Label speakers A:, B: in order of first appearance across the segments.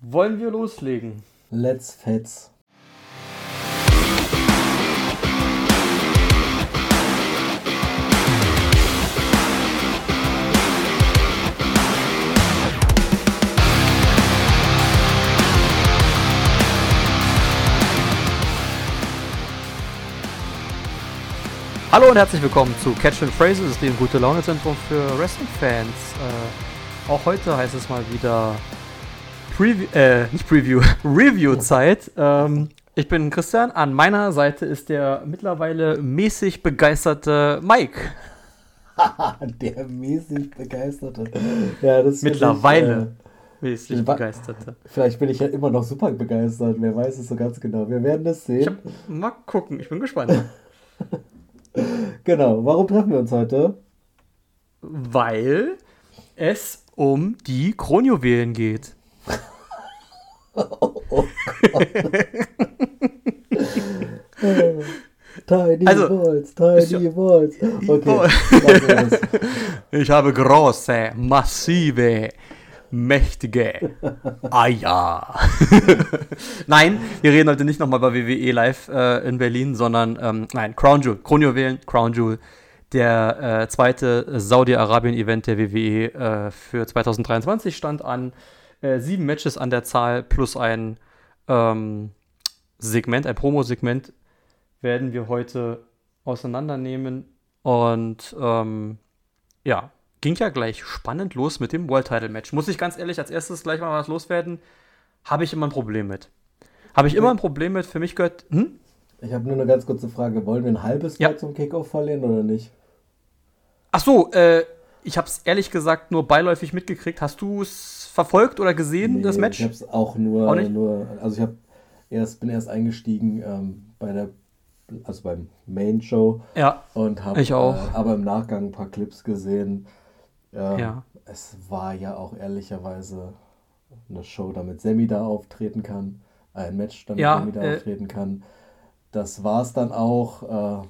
A: Wollen wir loslegen?
B: Let's fetz.
A: Hallo und herzlich willkommen zu Catch and Phrases, dem gute Laune Zentrum für Wrestling-Fans. Äh, auch heute heißt es mal wieder Preview, äh, nicht Preview, Review-Zeit. Ähm, ich bin Christian, an meiner Seite ist der mittlerweile mäßig begeisterte Mike.
B: der mäßig begeisterte. Ja, das
A: Mittlerweile
B: ich, äh,
A: mäßig begeisterte.
B: Vielleicht bin ich ja immer noch super begeistert, wer weiß es so ganz genau. Wir werden es sehen.
A: Hab, mal gucken, ich bin gespannt.
B: genau, warum treffen wir uns heute?
A: Weil es um die Kronjuwelen geht. Oh, oh
B: Tiny also, Balls, Tiny Balls. Okay.
A: ich habe große, massive, mächtige Eier. nein, wir reden heute nicht nochmal über WWE Live äh, in Berlin, sondern ähm, nein, Crown Jewel, Kronjuwelen, Crown Jewel, der äh, zweite Saudi-Arabien-Event der WWE äh, für 2023 stand an. Äh, sieben Matches an der Zahl plus ein ähm, Segment, ein Promo-Segment werden wir heute auseinandernehmen. Und ähm, ja, ging ja gleich spannend los mit dem World Title Match. Muss ich ganz ehrlich als erstes gleich mal was loswerden? Habe ich immer ein Problem mit. Habe ich immer ein Problem mit. Für mich gehört. Hm?
B: Ich habe nur eine ganz kurze Frage. Wollen wir ein halbes ja. Mal zum Kickoff verlieren oder nicht?
A: Ach so, äh, ich habe es ehrlich gesagt nur beiläufig mitgekriegt. Hast du es verfolgt oder gesehen, nee, das Match?
B: Ich habe es auch nur, auch nur, also ich habe erst bin erst eingestiegen ähm, bei der also beim Main Show
A: ja,
B: und habe äh, aber im Nachgang ein paar Clips gesehen.
A: Äh, ja.
B: Es war ja auch ehrlicherweise eine Show, damit Sammy da auftreten kann, ein Match, damit ja, Sammy da äh, auftreten kann. Das war es dann auch. Äh,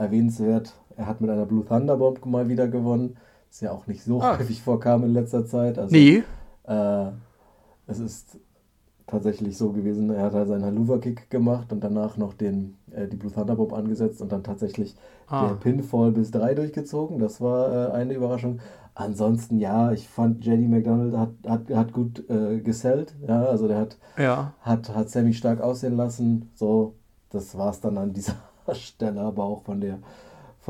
B: erwähnenswert, er hat mit einer Blue Thunderbomb mal wieder gewonnen. Das ja auch nicht so ah. häufig vorkam in letzter Zeit. Also,
A: nee.
B: Äh, es ist tatsächlich so gewesen, er hat halt seinen Haluva-Kick gemacht und danach noch den, äh, die Blue Thunderbomb angesetzt und dann tatsächlich ah. der Pinfall bis drei durchgezogen. Das war äh, eine Überraschung. Ansonsten, ja, ich fand JD McDonald hat, hat, hat gut äh, gesellt. Ja, also der hat,
A: ja.
B: hat, hat Sammy stark aussehen lassen. So, das war es dann an dieser Stelle, aber auch von der,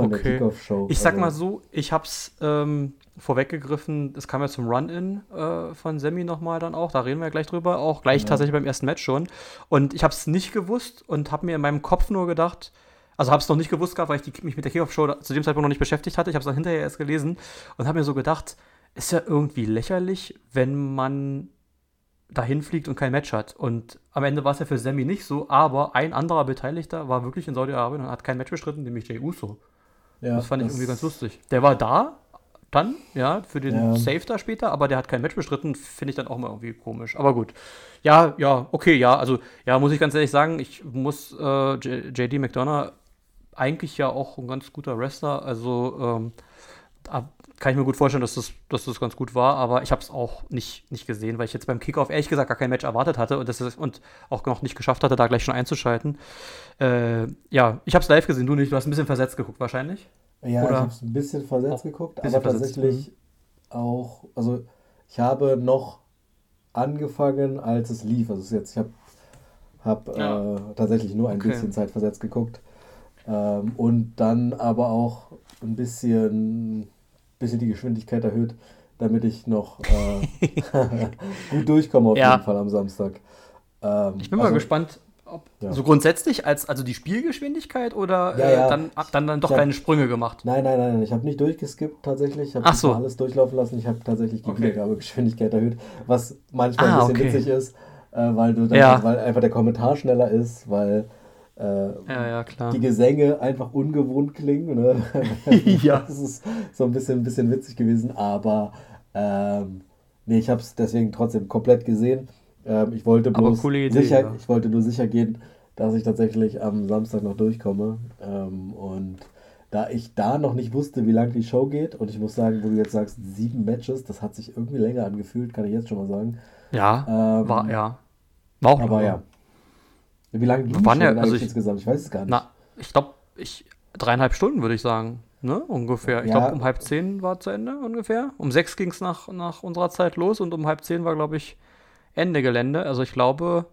B: von okay. der Kickoff-Show.
A: Ich sag also mal so, ich hab's ähm, vorweggegriffen, es kam ja zum Run-In äh, von Sammy nochmal dann auch, da reden wir ja gleich drüber, auch gleich ja. tatsächlich beim ersten Match schon. Und ich habe es nicht gewusst und habe mir in meinem Kopf nur gedacht, also habe es noch nicht gewusst gehabt, weil ich die, mich mit der Kickoff-Show zu dem Zeitpunkt noch nicht beschäftigt hatte. Ich habe es dann hinterher erst gelesen und habe mir so gedacht, ist ja irgendwie lächerlich, wenn man dahin fliegt und kein Match hat. Und am Ende war es ja für Sammy nicht so, aber ein anderer Beteiligter war wirklich in Saudi-Arabien und hat kein Match bestritten, nämlich Jay Uso. Ja, das fand das ich irgendwie ganz lustig. Der war da, dann, ja, für den ja. Save da später, aber der hat kein Match bestritten, finde ich dann auch mal irgendwie komisch. Aber gut. Ja, ja, okay, ja, also, ja, muss ich ganz ehrlich sagen, ich muss äh, JD McDonough eigentlich ja auch ein ganz guter Wrestler, also ähm, kann ich mir gut vorstellen, dass das, dass das ganz gut war, aber ich habe es auch nicht, nicht gesehen, weil ich jetzt beim Kickoff ehrlich gesagt gar kein Match erwartet hatte und, das ist, und auch noch nicht geschafft hatte, da gleich schon einzuschalten. Äh, ja, ich habe es live gesehen, du nicht, du hast ein bisschen versetzt geguckt wahrscheinlich.
B: Ja, Oder? ich habe es ein bisschen versetzt geguckt, bisschen aber versetzt. tatsächlich mhm. auch, also ich habe noch angefangen, als es lief. Also jetzt, ich habe hab, ja. äh, tatsächlich nur ein okay. bisschen Zeit versetzt geguckt. Ähm, und dann aber auch ein bisschen, bisschen die Geschwindigkeit erhöht, damit ich noch äh, gut durchkomme auf ja. jeden Fall am Samstag.
A: Ähm, ich bin also, mal gespannt, ob, ja. So grundsätzlich als also die Spielgeschwindigkeit oder ja, ja. Äh, dann, dann, dann doch hab, kleine Sprünge gemacht?
B: Nein, nein, nein, ich habe nicht durchgeskippt tatsächlich. Ich habe
A: so.
B: alles durchlaufen lassen. Ich habe tatsächlich die okay. Wiedergabegeschwindigkeit erhöht, was manchmal ah, ein bisschen okay. witzig ist, äh, weil, du dann, weil einfach der Kommentar schneller ist, weil äh, die Gesänge einfach ungewohnt klingen. Ne?
A: ja.
B: Das ist so ein bisschen, ein bisschen witzig gewesen, aber ähm, nee, ich habe es deswegen trotzdem komplett gesehen. Ähm, ich, wollte bloß Idee, sicher, ja. ich wollte nur sicher gehen, dass ich tatsächlich am Samstag noch durchkomme. Ähm, und da ich da noch nicht wusste, wie lange die Show geht, und ich muss sagen, wo du jetzt sagst, sieben Matches, das hat sich irgendwie länger angefühlt, kann ich jetzt schon mal sagen.
A: Ja, ähm, war, ja. War auch
B: Aber ja. Wie lange ging
A: es ja, also ich, insgesamt? Ich weiß es gar nicht. Na, ich glaube, ich, dreieinhalb Stunden würde ich sagen. Ne, ungefähr. Ich ja. glaube, um halb zehn war zu Ende ungefähr. Um sechs ging es nach, nach unserer Zeit los und um halb zehn war, glaube ich, Ende Gelände. Also ich glaube,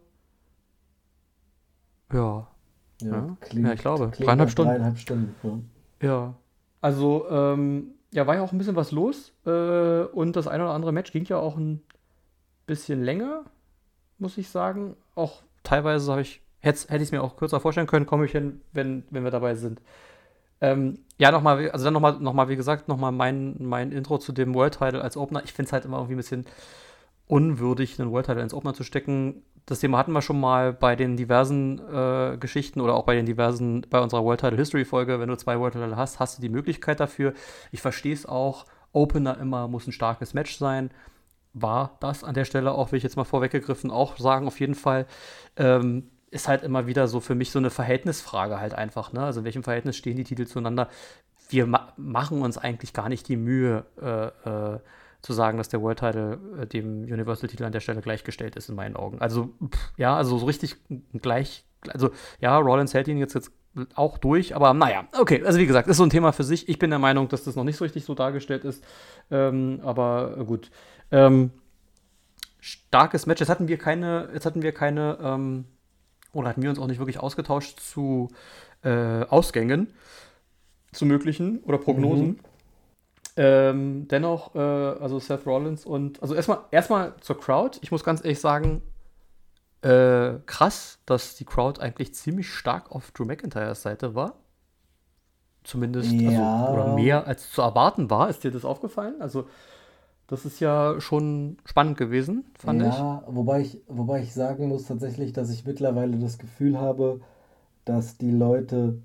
A: ja. Ja, ja, klingt, ja ich glaube. Dreieinhalb Stunden. Dreieinhalb Stunden. Ja. Also, ähm, ja, war ja auch ein bisschen was los. Äh, und das eine oder andere Match ging ja auch ein bisschen länger, muss ich sagen. Auch teilweise habe ich, hätte, hätte ich es mir auch kürzer vorstellen können, komme ich hin, wenn, wenn wir dabei sind. Ähm, ja, nochmal, also dann nochmal, noch mal, wie gesagt, nochmal mein, mein Intro zu dem World Title als Opener. Ich finde es halt immer irgendwie ein bisschen unwürdig, einen World Title ins Opener zu stecken. Das Thema hatten wir schon mal bei den diversen äh, Geschichten oder auch bei den diversen, bei unserer World Title History Folge. Wenn du zwei World Title hast, hast du die Möglichkeit dafür. Ich verstehe es auch. Opener immer muss ein starkes Match sein. War das an der Stelle auch, will ich jetzt mal vorweggegriffen, auch sagen, auf jeden Fall. Ähm, ist halt immer wieder so für mich so eine Verhältnisfrage halt einfach. Ne? Also in welchem Verhältnis stehen die Titel zueinander? Wir ma machen uns eigentlich gar nicht die Mühe, äh, äh, zu sagen, dass der World Title äh, dem Universal-Titel an der Stelle gleichgestellt ist, in meinen Augen. Also, pff, ja, also so richtig gleich, also ja, Rollins hält ihn jetzt, jetzt auch durch, aber naja, okay, also wie gesagt, ist so ein Thema für sich. Ich bin der Meinung, dass das noch nicht so richtig so dargestellt ist, ähm, aber gut. Ähm, starkes Match. Jetzt hatten wir keine, jetzt hatten wir keine, ähm, oder hatten wir uns auch nicht wirklich ausgetauscht zu äh, Ausgängen, zu möglichen oder Prognosen. Mhm. Ähm, dennoch, äh, also Seth Rollins und, also erstmal, erstmal zur Crowd. Ich muss ganz ehrlich sagen, äh, krass, dass die Crowd eigentlich ziemlich stark auf Drew McIntyres Seite war. Zumindest, also, ja. also, oder mehr als zu erwarten war. Ist dir das aufgefallen? Also, das ist ja schon spannend gewesen, fand ja, ich. Ja,
B: wobei ich, wobei ich sagen muss tatsächlich, dass ich mittlerweile das Gefühl habe, dass die Leute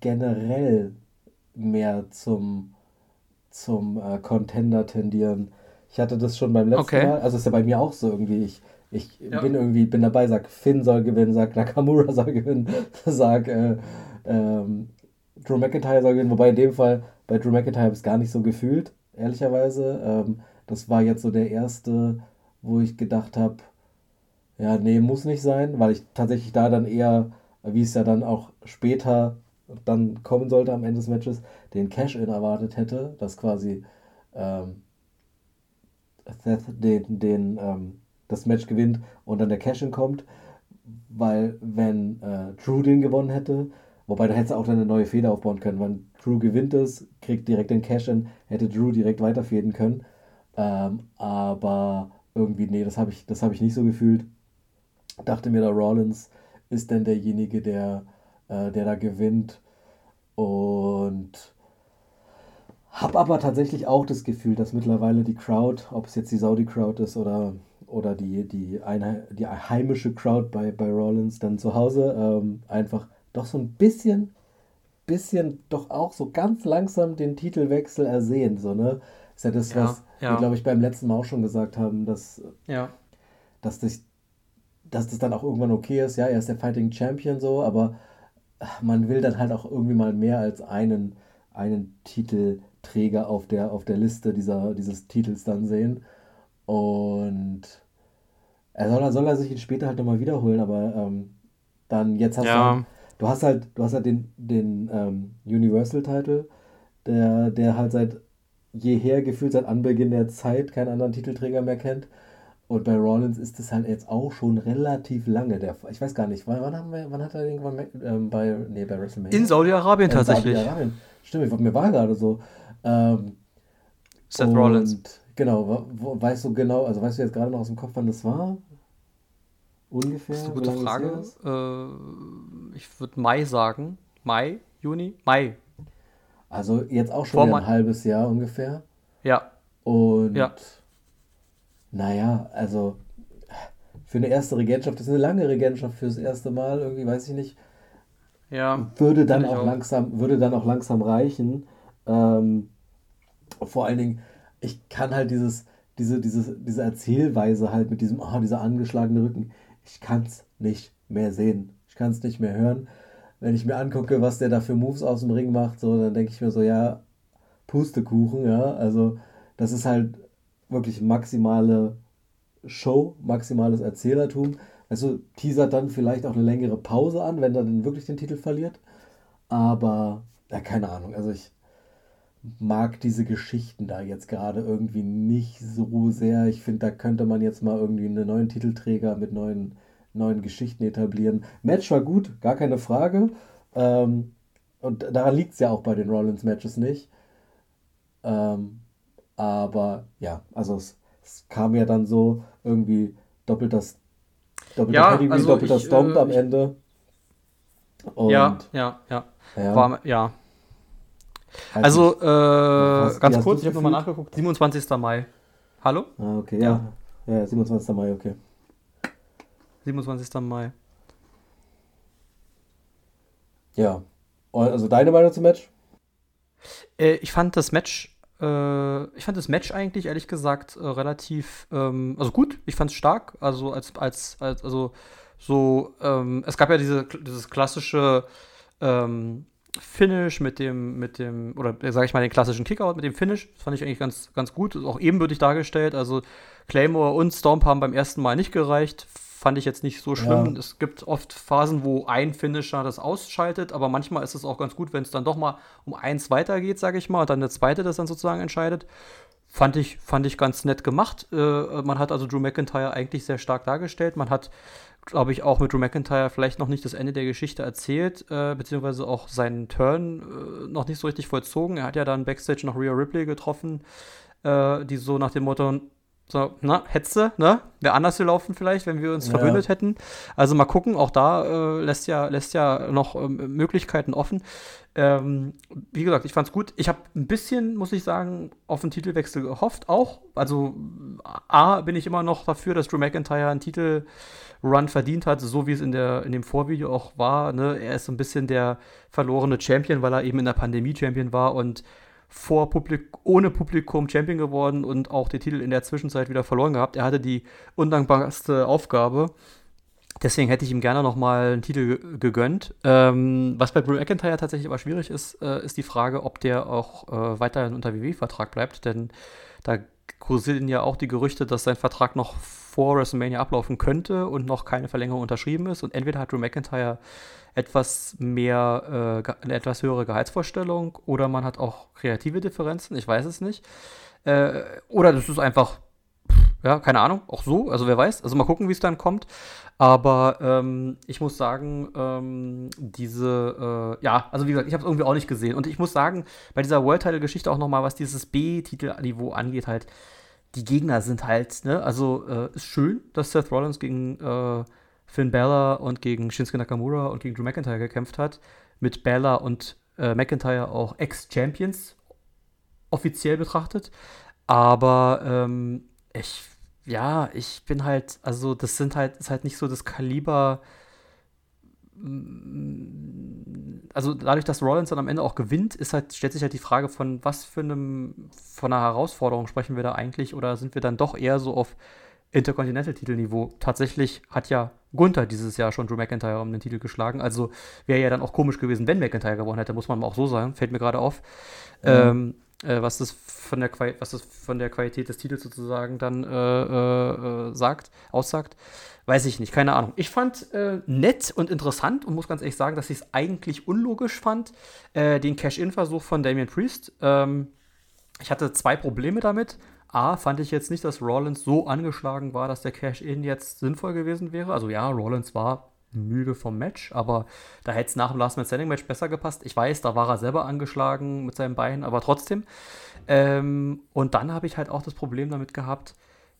B: generell mehr zum zum äh, Contender tendieren. Ich hatte das schon beim letzten okay. Mal, also ist ja bei mir auch so irgendwie, ich, ich ja. bin irgendwie, bin dabei, sag Finn soll gewinnen, sag Nakamura soll gewinnen, sag äh, ähm, Drew McIntyre soll gewinnen, wobei in dem Fall bei Drew McIntyre habe ich es gar nicht so gefühlt, ehrlicherweise. Ähm, das war jetzt so der erste, wo ich gedacht habe, ja, nee, muss nicht sein, weil ich tatsächlich da dann eher, wie es ja dann auch später dann kommen sollte am Ende des Matches, den Cash-In erwartet hätte, dass quasi ähm, Seth den, den, ähm, das Match gewinnt und dann der Cash-In kommt, weil wenn äh, Drew den gewonnen hätte, wobei da hätte es auch dann eine neue Feder aufbauen können, wenn Drew gewinnt es, kriegt direkt den Cash-In, hätte Drew direkt weiterfäden können, ähm, aber irgendwie, nee, das habe ich, hab ich nicht so gefühlt. Dachte mir, der Rollins ist denn derjenige, der äh, der da gewinnt. Und habe aber tatsächlich auch das Gefühl, dass mittlerweile die Crowd, ob es jetzt die Saudi-Crowd ist oder, oder die, die, eine, die heimische Crowd bei, bei Rollins dann zu Hause, ähm, einfach doch so ein bisschen, bisschen doch auch so ganz langsam den Titelwechsel ersehen. So, ne? Ist ja das, ja, was ja. wir, glaube ich, beim letzten Mal auch schon gesagt haben, dass, ja. dass, das, dass das dann auch irgendwann okay ist. Ja, er ist der Fighting Champion so, aber man will dann halt auch irgendwie mal mehr als einen, einen Titelträger auf der, auf der Liste dieser, dieses Titels dann sehen. Und er soll, soll er sich ihn später halt nochmal wiederholen, aber ähm, dann jetzt hast ja. du halt, du hast halt, du hast halt den, den ähm, Universal-Title, der, der halt seit jeher gefühlt seit Anbeginn der Zeit keinen anderen Titelträger mehr kennt. Und bei Rollins ist es halt jetzt auch schon relativ lange der Fall. Ich weiß gar nicht, wann, haben wir, wann hat er gewonnen? Ähm, bei, nee, bei WrestleMania?
A: In Saudi-Arabien äh, tatsächlich. Saudi
B: Stimmt, mir war gerade so. Ähm, Seth und, Rollins. Genau, wo, weißt du genau, also weißt du jetzt gerade noch aus dem Kopf, wann das war? Ungefähr? Das ist eine gute
A: Frage. Äh, ich würde Mai sagen. Mai, Juni? Mai.
B: Also jetzt auch schon ein halbes Jahr ungefähr.
A: Ja.
B: Und ja naja, also für eine erste Regentschaft, das ist eine lange Regentschaft fürs erste Mal, irgendwie weiß ich nicht. Ja. Würde dann auch, auch, langsam, würde dann auch langsam reichen. Ähm, vor allen Dingen, ich kann halt dieses, diese, diese, diese Erzählweise halt mit diesem, oh, dieser angeschlagene Rücken, ich kann es nicht mehr sehen. Ich kann es nicht mehr hören. Wenn ich mir angucke, was der da für Moves aus dem Ring macht, so, dann denke ich mir so, ja, Pustekuchen, ja. Also, das ist halt wirklich maximale Show, maximales Erzählertum. Also teasert dann vielleicht auch eine längere Pause an, wenn er dann wirklich den Titel verliert. Aber, ja, keine Ahnung. Also ich mag diese Geschichten da jetzt gerade irgendwie nicht so sehr. Ich finde, da könnte man jetzt mal irgendwie einen neuen Titelträger mit neuen, neuen Geschichten etablieren. Match war gut, gar keine Frage. Ähm, und daran liegt es ja auch bei den Rollins-Matches nicht. Ähm, aber ja, also es, es, kam ja dann so irgendwie doppelter, doppelter ja, Pedigree, also doppelter ich, Stomp äh, am Ende.
A: Und ja, ja, ja. Ja. War, ja. Also, äh, ganz kurz, ich habe nochmal nachgeguckt. 27. Mai. Hallo?
B: Ah, okay, ja. ja. Ja, 27. Mai, okay.
A: 27. Mai.
B: Ja. Also deine Meinung zum Match?
A: Äh, ich fand das Match, äh, ich fand das Match eigentlich, ehrlich gesagt, äh, relativ, ähm, also gut, ich fand es stark, also als, als, als also so, ähm, es gab ja diese, dieses klassische, ähm, Finish mit dem, mit dem, oder äh, sage ich mal den klassischen Kickout mit dem Finish. Das fand ich eigentlich ganz, ganz gut. Auch ebenbürtig dargestellt. Also Claymore und Stomp haben beim ersten Mal nicht gereicht. Fand ich jetzt nicht so schlimm. Ja. Es gibt oft Phasen, wo ein Finisher das ausschaltet, aber manchmal ist es auch ganz gut, wenn es dann doch mal um eins weitergeht, sage ich mal, und dann der zweite das dann sozusagen entscheidet. Fand ich, fand ich ganz nett gemacht. Äh, man hat also Drew McIntyre eigentlich sehr stark dargestellt. Man hat glaube ich, auch mit Drew McIntyre vielleicht noch nicht das Ende der Geschichte erzählt, äh, beziehungsweise auch seinen Turn äh, noch nicht so richtig vollzogen. Er hat ja dann Backstage noch Rhea Ripley getroffen, äh, die so nach dem Motto, so, na, Hetze, ne? Wäre anders gelaufen vielleicht, wenn wir uns ja. verbündet hätten. Also mal gucken, auch da äh, lässt, ja, lässt ja noch ähm, Möglichkeiten offen. Ähm, wie gesagt, ich fand's gut. Ich habe ein bisschen, muss ich sagen, auf den Titelwechsel gehofft, auch. Also A, bin ich immer noch dafür, dass Drew McIntyre einen Titel Run verdient hat, so wie es in, der, in dem Vorvideo auch war. Ne? Er ist so ein bisschen der verlorene Champion, weil er eben in der Pandemie Champion war und vor Publik ohne Publikum Champion geworden und auch den Titel in der Zwischenzeit wieder verloren gehabt. Er hatte die undankbarste Aufgabe. Deswegen hätte ich ihm gerne nochmal einen Titel gegönnt. Ähm, was bei Drew McIntyre tatsächlich aber schwierig ist, äh, ist die Frage, ob der auch äh, weiterhin unter WWE-Vertrag bleibt. Denn da kursieren ja auch die Gerüchte, dass sein Vertrag noch vor WrestleMania ablaufen könnte und noch keine Verlängerung unterschrieben ist. Und entweder hat Drew McIntyre etwas mehr, äh, eine etwas höhere Gehaltsvorstellung oder man hat auch kreative Differenzen, ich weiß es nicht. Äh, oder das ist einfach, ja, keine Ahnung, auch so, also wer weiß. Also mal gucken, wie es dann kommt. Aber ähm, ich muss sagen, ähm, diese, äh, ja, also wie gesagt, ich habe es irgendwie auch nicht gesehen. Und ich muss sagen, bei dieser World Title-Geschichte auch nochmal, was dieses B-Titel-Niveau angeht, halt, die Gegner sind halt, ne, also äh, ist schön, dass Seth Rollins gegen äh, Finn Balor und gegen Shinsuke Nakamura und gegen Drew McIntyre gekämpft hat. Mit Balor und äh, McIntyre auch Ex-Champions offiziell betrachtet. Aber ähm, ich, ja, ich bin halt, also das sind halt, ist halt nicht so das Kaliber also dadurch, dass Rollins dann am Ende auch gewinnt, ist halt, stellt sich halt die Frage von was für einem, von einer Herausforderung sprechen wir da eigentlich oder sind wir dann doch eher so auf Intercontinental-Titelniveau? Tatsächlich hat ja Gunther dieses Jahr schon Drew McIntyre um den Titel geschlagen, also wäre ja dann auch komisch gewesen, wenn McIntyre gewonnen hätte, muss man mal auch so sagen, fällt mir gerade auf. Mhm. Ähm, äh, was, das von der was das von der Qualität des Titels sozusagen dann äh, äh, äh, sagt, aussagt. Weiß ich nicht, keine Ahnung. Ich fand äh, nett und interessant und muss ganz ehrlich sagen, dass ich es eigentlich unlogisch fand, äh, den Cash-In-Versuch von Damian Priest. Ähm, ich hatte zwei Probleme damit. A, fand ich jetzt nicht, dass Rollins so angeschlagen war, dass der Cash-In jetzt sinnvoll gewesen wäre. Also ja, Rollins war müde vom Match, aber da hätte es nach dem Last Man Standing Match besser gepasst. Ich weiß, da war er selber angeschlagen mit seinem Bein, aber trotzdem. Ähm, und dann habe ich halt auch das Problem damit gehabt,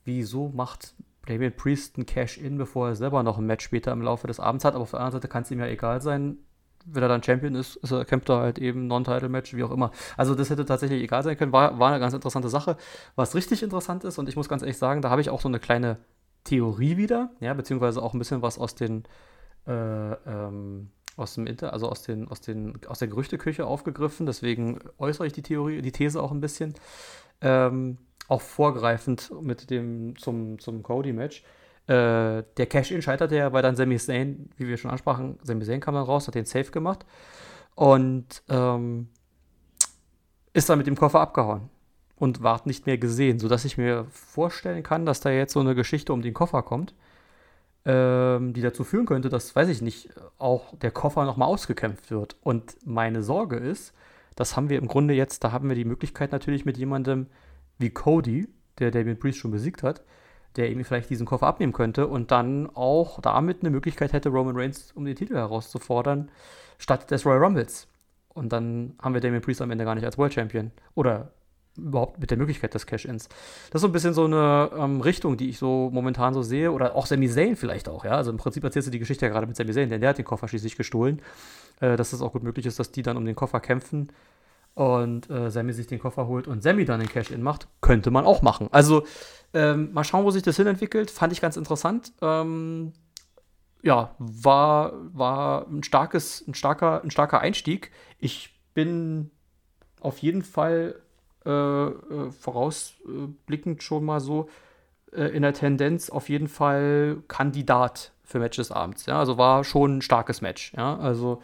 A: wieso macht Damian Priest ein Cash-In, bevor er selber noch ein Match später im Laufe des Abends hat. Aber auf der anderen Seite kann es ihm ja egal sein. Wenn er dann Champion ist, ist er, kämpft er halt eben Non-Title-Match, wie auch immer. Also das hätte tatsächlich egal sein können. War, war eine ganz interessante Sache. Was richtig interessant ist, und ich muss ganz ehrlich sagen, da habe ich auch so eine kleine Theorie wieder, ja, beziehungsweise auch ein bisschen was aus den äh, ähm, aus dem Inter, also aus den, aus den, aus der Gerüchteküche aufgegriffen. Deswegen äußere ich die Theorie, die These auch ein bisschen. Ähm, auch vorgreifend mit dem zum, zum Cody-Match. Äh, der Cash-In scheiterte ja, weil dann Sami Zayn, wie wir schon ansprachen, Sami Zayn kam dann raus, hat den Safe gemacht und ähm, ist dann mit dem Koffer abgehauen. und ward nicht mehr gesehen, sodass ich mir vorstellen kann, dass da jetzt so eine Geschichte um den Koffer kommt, ähm, die dazu führen könnte, dass, weiß ich nicht, auch der Koffer nochmal ausgekämpft wird. Und meine Sorge ist, das haben wir im Grunde jetzt, da haben wir die Möglichkeit natürlich mit jemandem wie Cody, der Damien Priest schon besiegt hat, der irgendwie vielleicht diesen Koffer abnehmen könnte und dann auch damit eine Möglichkeit hätte, Roman Reigns um den Titel herauszufordern, statt des Royal Rumbles. Und dann haben wir Damien Priest am Ende gar nicht als World Champion. Oder überhaupt mit der Möglichkeit des Cash-Ins. Das ist so ein bisschen so eine ähm, Richtung, die ich so momentan so sehe. Oder auch Sami Zayn vielleicht auch, ja. Also im Prinzip erzählst du die Geschichte ja gerade mit Sami Zayn, denn der hat den Koffer schließlich gestohlen. Äh, dass es auch gut möglich ist, dass die dann um den Koffer kämpfen und äh, Sammy sich den Koffer holt und Sammy dann den Cash-In macht, könnte man auch machen. Also ähm, mal schauen, wo sich das hinentwickelt. Fand ich ganz interessant. Ähm, ja, war, war ein starkes, ein starker, ein starker Einstieg. Ich bin auf jeden Fall äh, äh, vorausblickend schon mal so äh, in der Tendenz auf jeden Fall Kandidat für Match des Abends. Ja, also war schon ein starkes Match. Ja, also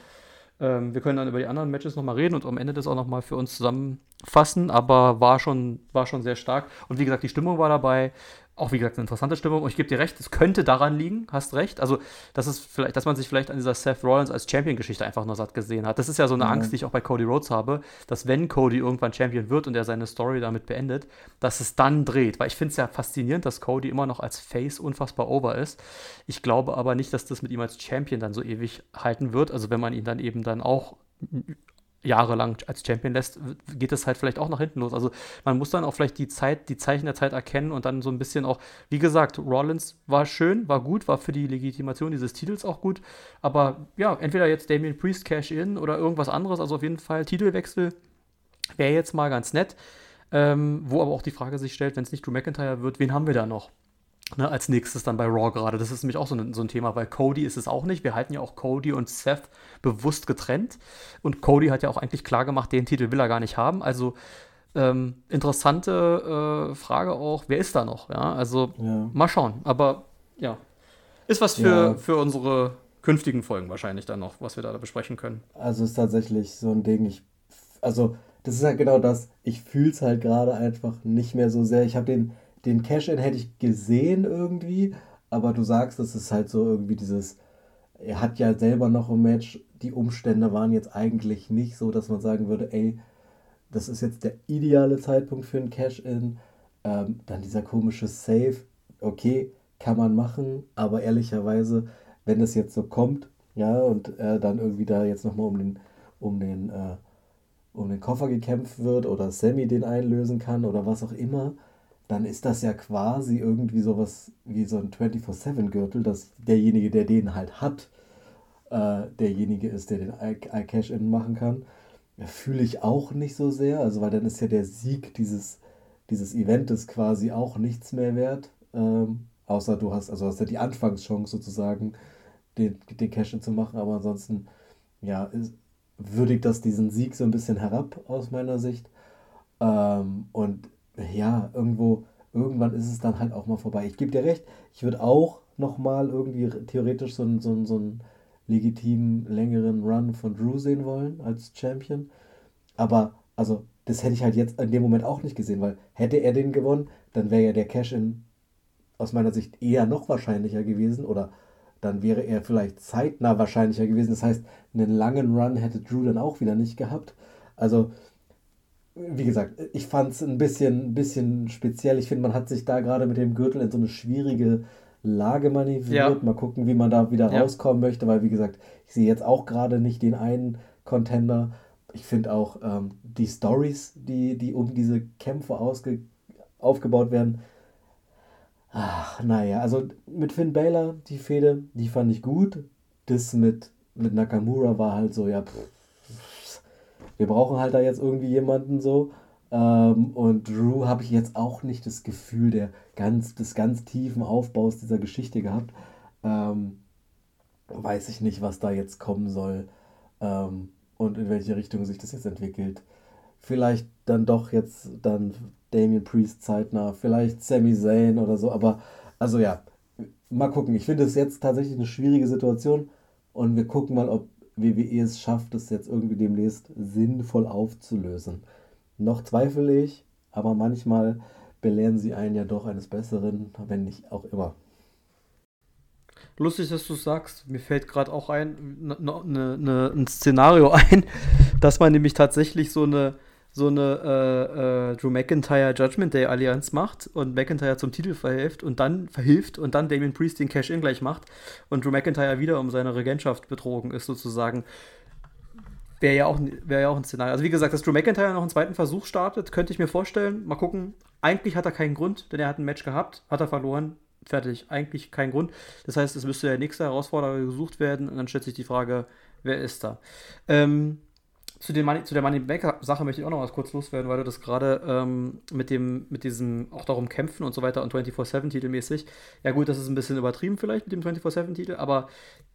A: ähm, wir können dann über die anderen Matches nochmal reden und am Ende das auch nochmal für uns zusammenfassen, aber war schon, war schon sehr stark. Und wie gesagt, die Stimmung war dabei auch wie gesagt eine interessante Stimmung. Und ich gebe dir recht, es könnte daran liegen, hast recht. Also, das ist vielleicht, dass man sich vielleicht an dieser Seth Rollins als Champion-Geschichte einfach nur satt gesehen hat. Das ist ja so eine mhm. Angst, die ich auch bei Cody Rhodes habe, dass wenn Cody irgendwann Champion wird und er seine Story damit beendet, dass es dann dreht. Weil ich finde es ja faszinierend, dass Cody immer noch als Face unfassbar over ist. Ich glaube aber nicht, dass das mit ihm als Champion dann so ewig halten wird. Also, wenn man ihn dann eben dann auch jahrelang als Champion lässt, geht es halt vielleicht auch nach hinten los. Also man muss dann auch vielleicht die Zeit, die Zeichen der Zeit erkennen und dann so ein bisschen auch, wie gesagt, Rollins war schön, war gut, war für die Legitimation dieses Titels auch gut, aber ja, entweder jetzt Damien Priest Cash in oder irgendwas anderes, also auf jeden Fall Titelwechsel wäre jetzt mal ganz nett. Ähm, wo aber auch die Frage sich stellt, wenn es nicht Drew McIntyre wird, wen haben wir da noch? Ne, als nächstes dann bei Raw gerade. Das ist nämlich auch so ein, so ein Thema, weil Cody ist es auch nicht. Wir halten ja auch Cody und Seth bewusst getrennt. Und Cody hat ja auch eigentlich klar gemacht, den Titel will er gar nicht haben. Also ähm, interessante äh, Frage auch, wer ist da noch? Ja, also ja. mal schauen. Aber ja, ist was für, ja. für unsere künftigen Folgen wahrscheinlich dann noch, was wir da besprechen können.
B: Also ist tatsächlich so ein Ding, ich, also das ist halt genau das, ich fühle es halt gerade einfach nicht mehr so sehr. Ich habe den den Cash-In hätte ich gesehen irgendwie, aber du sagst, das ist halt so irgendwie dieses, er hat ja selber noch ein Match, die Umstände waren jetzt eigentlich nicht so, dass man sagen würde, ey, das ist jetzt der ideale Zeitpunkt für ein Cash-In. Ähm, dann dieser komische Save, okay, kann man machen, aber ehrlicherweise, wenn es jetzt so kommt, ja, und äh, dann irgendwie da jetzt nochmal um den, um den, äh, um den Koffer gekämpft wird oder Sammy den einlösen kann oder was auch immer, dann ist das ja quasi irgendwie sowas wie so ein 24-7-Gürtel, dass derjenige, der den halt hat, äh, derjenige ist, der den iCash-In machen kann. Fühle ich auch nicht so sehr, also weil dann ist ja der Sieg dieses, dieses Eventes quasi auch nichts mehr wert. Ähm, außer du hast, also hast ja die Anfangschance sozusagen, den, den Cash-In zu machen, aber ansonsten, ja, ist, würdigt das diesen Sieg so ein bisschen herab aus meiner Sicht. Ähm, und ja, irgendwo, irgendwann ist es dann halt auch mal vorbei. Ich gebe dir recht, ich würde auch nochmal irgendwie theoretisch so einen, so, einen, so einen legitimen, längeren Run von Drew sehen wollen als Champion. Aber, also, das hätte ich halt jetzt in dem Moment auch nicht gesehen, weil hätte er den gewonnen, dann wäre ja der Cash-In aus meiner Sicht eher noch wahrscheinlicher gewesen oder dann wäre er vielleicht zeitnah wahrscheinlicher gewesen. Das heißt, einen langen Run hätte Drew dann auch wieder nicht gehabt. Also, wie gesagt, ich fand es ein bisschen, bisschen speziell. Ich finde, man hat sich da gerade mit dem Gürtel in so eine schwierige Lage manövriert. Ja. Mal gucken, wie man da wieder ja. rauskommen möchte, weil, wie gesagt, ich sehe jetzt auch gerade nicht den einen Contender. Ich finde auch ähm, die Stories, die, die um diese Kämpfe ausge aufgebaut werden. Ach, naja, also mit Finn Balor, die Fehde, die fand ich gut. Das mit, mit Nakamura war halt so, ja, pff, wir brauchen halt da jetzt irgendwie jemanden so. Ähm, und Drew habe ich jetzt auch nicht das Gefühl der ganz, des ganz tiefen Aufbaus dieser Geschichte gehabt. Ähm, weiß ich nicht, was da jetzt kommen soll ähm, und in welche Richtung sich das jetzt entwickelt. Vielleicht dann doch jetzt dann Damien Priest zeitnah, vielleicht Sami Zayn oder so, aber also ja, mal gucken. Ich finde es jetzt tatsächlich eine schwierige Situation und wir gucken mal, ob WWE es schafft, es jetzt irgendwie demnächst sinnvoll aufzulösen. Noch zweifle ich, aber manchmal belehren sie einen ja doch eines Besseren, wenn nicht auch immer.
A: Lustig, dass du sagst. Mir fällt gerade auch ein, ne, ne, ne, ein Szenario ein, dass man nämlich tatsächlich so eine, so eine äh, äh, Drew McIntyre Judgment Day Allianz macht und McIntyre zum Titel verhilft und dann verhilft und dann Damien Priest den Cash-In gleich macht und Drew McIntyre wieder um seine Regentschaft betrogen ist, sozusagen. Wäre ja, auch, wär ja auch ein Szenario. Also, wie gesagt, dass Drew McIntyre noch einen zweiten Versuch startet, könnte ich mir vorstellen. Mal gucken. Eigentlich hat er keinen Grund, denn er hat ein Match gehabt, hat er verloren. Fertig. Eigentlich kein Grund. Das heißt, es müsste der nächste Herausforderer gesucht werden und dann stellt sich die Frage, wer ist da? Ähm, zu, den Money, zu der Money Back Sache möchte ich auch noch was kurz loswerden, weil du das gerade ähm, mit dem, mit diesem auch darum kämpfen und so weiter und 24-7 titelmäßig. Ja gut, das ist ein bisschen übertrieben vielleicht mit dem 24-7 Titel, aber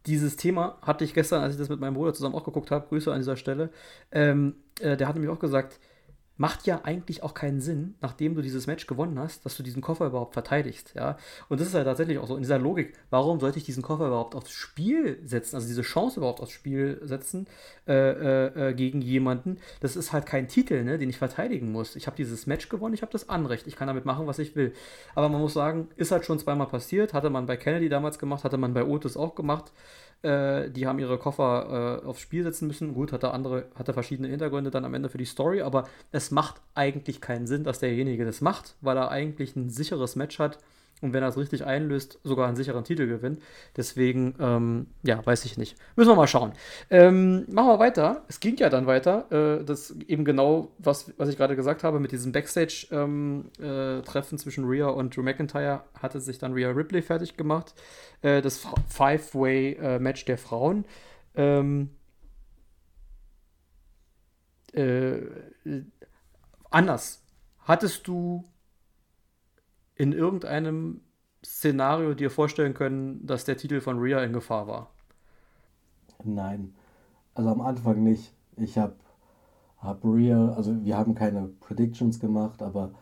A: dieses Thema hatte ich gestern, als ich das mit meinem Bruder zusammen auch geguckt habe, Grüße an dieser Stelle, ähm, äh, der hat nämlich auch gesagt, macht ja eigentlich auch keinen Sinn, nachdem du dieses Match gewonnen hast, dass du diesen Koffer überhaupt verteidigst, ja. Und das ist ja tatsächlich auch so in dieser Logik, warum sollte ich diesen Koffer überhaupt aufs Spiel setzen, also diese Chance überhaupt aufs Spiel setzen äh, äh, äh gegen jemanden? Das ist halt kein Titel, ne, den ich verteidigen muss. Ich habe dieses Match gewonnen, ich habe das Anrecht, ich kann damit machen, was ich will. Aber man muss sagen, ist halt schon zweimal passiert, hatte man bei Kennedy damals gemacht, hatte man bei Otis auch gemacht. Äh, die haben ihre Koffer äh, aufs Spiel setzen müssen. Gut, hatte andere, hatte verschiedene Hintergründe dann am Ende für die Story, aber es macht eigentlich keinen Sinn, dass derjenige das macht, weil er eigentlich ein sicheres Match hat und wenn er es richtig einlöst, sogar einen sicheren Titel gewinnt. Deswegen, ähm, ja, weiß ich nicht. Müssen wir mal schauen. Ähm, machen wir weiter. Es ging ja dann weiter. Äh, das eben genau, was, was ich gerade gesagt habe, mit diesem Backstage-Treffen ähm, äh, zwischen Rhea und Drew McIntyre hatte sich dann Rhea Ripley fertig gemacht. Äh, das Five-Way-Match der Frauen. Ähm, äh, anders. Hattest du in irgendeinem Szenario dir vorstellen können, dass der Titel von Rhea in Gefahr war?
B: Nein. Also am Anfang nicht. Ich habe hab Rhea, also wir haben keine Predictions gemacht, aber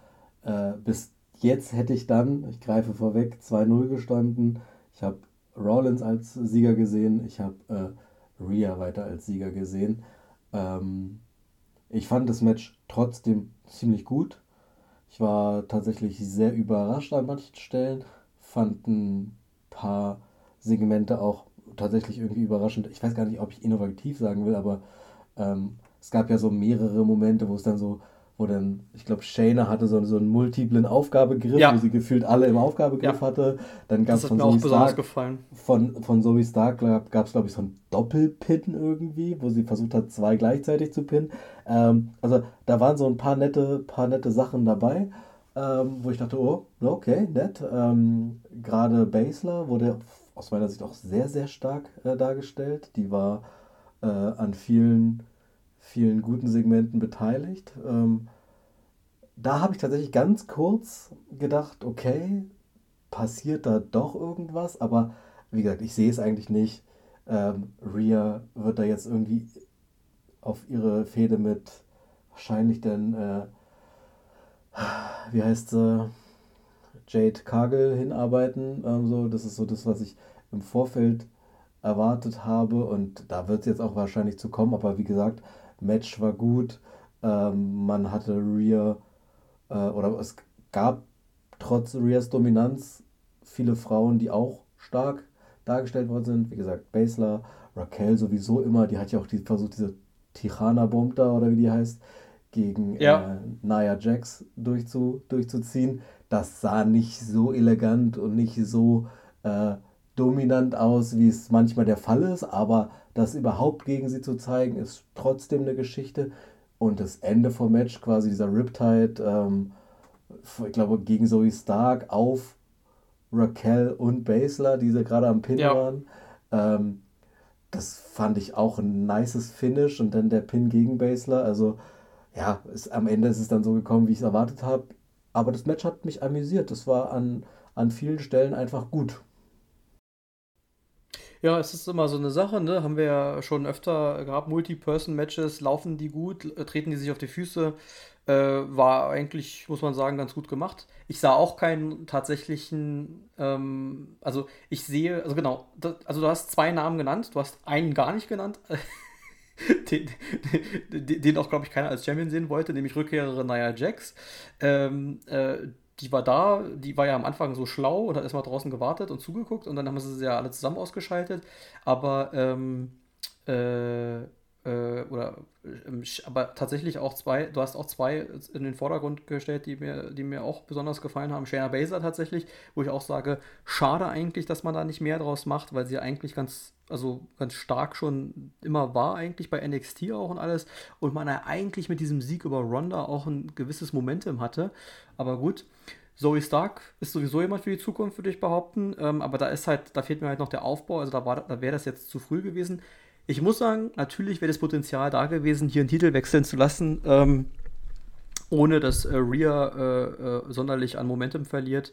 B: äh, bis jetzt hätte ich dann, ich greife vorweg, 2-0 gestanden. Ich habe Rollins als Sieger gesehen, ich habe äh, Rhea weiter als Sieger gesehen. Ähm, ich fand das Match trotzdem ziemlich gut. Ich war tatsächlich sehr überrascht an manchen Stellen, fand ein paar Segmente auch tatsächlich irgendwie überraschend. Ich weiß gar nicht, ob ich innovativ sagen will, aber ähm, es gab ja so mehrere Momente, wo es dann so wo dann, ich glaube, Shayna hatte so, so einen multiplen Aufgabegriff, ja. wo sie gefühlt alle im Aufgabegriff ja. hatte. Dann gab es von Zoe Stark. Von, von Zoe Stark gab es, glaube ich, so einen Doppelpin irgendwie, wo sie versucht hat, zwei gleichzeitig zu pinnen. Ähm, also da waren so ein paar nette, paar nette Sachen dabei, ähm, wo ich dachte, oh, okay, nett. Ähm, Gerade Basler wurde aus meiner Sicht auch sehr, sehr stark äh, dargestellt. Die war äh, an vielen vielen guten Segmenten beteiligt. Ähm, da habe ich tatsächlich ganz kurz gedacht, okay, passiert da doch irgendwas, aber wie gesagt, ich sehe es eigentlich nicht. Ähm, Rhea wird da jetzt irgendwie auf ihre Fehde mit wahrscheinlich denn, äh, wie heißt sie, Jade Cargill hinarbeiten. Ähm, so, das ist so das, was ich im Vorfeld erwartet habe und da wird es jetzt auch wahrscheinlich zu kommen, aber wie gesagt, Match war gut. Ähm, man hatte Rhea, äh, oder es gab trotz Rheas Dominanz viele Frauen, die auch stark dargestellt worden sind. Wie gesagt, Basler, Raquel sowieso immer, die hat ja auch die, versucht, diese Tirana-Bomb da oder wie die heißt, gegen ja. äh, Nia Jax durchzu, durchzuziehen. Das sah nicht so elegant und nicht so äh, dominant aus, wie es manchmal der Fall ist, aber das überhaupt gegen sie zu zeigen, ist trotzdem eine Geschichte. Und das Ende vom Match, quasi dieser Riptide, ähm, ich glaube, gegen Zoe Stark auf Raquel und Basler, die sie gerade am Pin ja. waren. Ähm, das fand ich auch ein nices Finish und dann der Pin gegen Basler. Also, ja, ist, am Ende ist es dann so gekommen, wie ich es erwartet habe. Aber das Match hat mich amüsiert. Das war an, an vielen Stellen einfach gut.
A: Ja, es ist immer so eine Sache, ne? Haben wir ja schon öfter gehabt, Multi-Person-Matches, laufen die gut, äh, treten die sich auf die Füße. Äh, war eigentlich, muss man sagen, ganz gut gemacht. Ich sah auch keinen tatsächlichen, ähm, also ich sehe, also genau, das, also du hast zwei Namen genannt, du hast einen gar nicht genannt. den, den, den auch, glaube ich, keiner als Champion sehen wollte, nämlich Rückkehrerin Nia Jax. Ähm, äh, die war da, die war ja am Anfang so schlau und hat erstmal draußen gewartet und zugeguckt und dann haben sie sie ja alle zusammen ausgeschaltet. Aber ähm, äh, äh, oder ähm, aber tatsächlich auch zwei, du hast auch zwei in den Vordergrund gestellt, die mir, die mir auch besonders gefallen haben. Shayna Baszler tatsächlich, wo ich auch sage, schade eigentlich, dass man da nicht mehr draus macht, weil sie eigentlich ganz, also ganz stark schon immer war, eigentlich bei NXT auch und alles. Und man ja eigentlich mit diesem Sieg über Ronda auch ein gewisses Momentum hatte. Aber gut. Zoe Stark ist sowieso jemand für die Zukunft, würde ich behaupten. Ähm, aber da ist halt, da fehlt mir halt noch der Aufbau. Also da, da wäre das jetzt zu früh gewesen. Ich muss sagen, natürlich wäre das Potenzial da gewesen, hier einen Titel wechseln zu lassen, ähm, ohne dass äh, Rhea äh, äh, sonderlich an Momentum verliert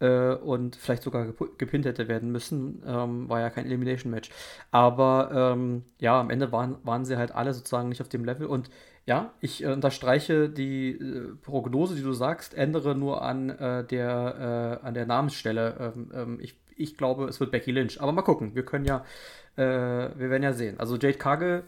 A: äh, und vielleicht sogar gepinnt hätte werden müssen. Ähm, war ja kein Elimination-Match. Aber ähm, ja, am Ende waren, waren sie halt alle sozusagen nicht auf dem Level. Und ja, ich äh, unterstreiche die äh, Prognose, die du sagst, ändere nur an, der, an der Namensstelle. Ähm, ähm, ich, ich glaube, es wird Becky Lynch. Aber mal gucken. Wir können ja äh, wir werden ja sehen. Also Jade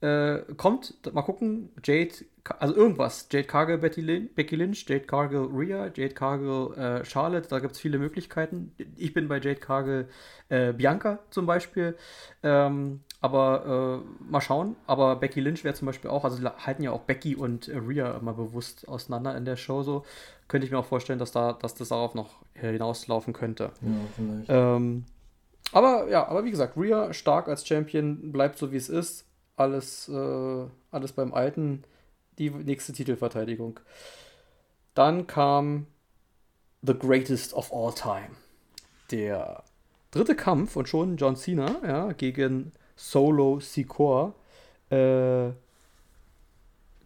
A: äh, kommt, mal gucken. Jade, also irgendwas. Jade Cargill, Betty Lin Becky Lynch, Jade Cargill, Rhea, Jade Cargill, äh, Charlotte. Da gibt es viele Möglichkeiten. Ich bin bei Jade Cargill, äh, Bianca zum Beispiel. Ähm, aber äh, mal schauen. Aber Becky Lynch wäre zum Beispiel auch, also halten ja auch Becky und äh, Rhea immer bewusst auseinander in der Show so. Könnte ich mir auch vorstellen, dass da, dass das darauf noch hinauslaufen könnte. Ja, vielleicht. Ähm, aber ja, aber wie gesagt, Rhea stark als Champion, bleibt so wie es ist. Alles, äh, alles beim Alten. Die nächste Titelverteidigung. Dann kam The Greatest of All Time. Der dritte Kampf und schon John Cena ja, gegen Solo Sikoa. Äh,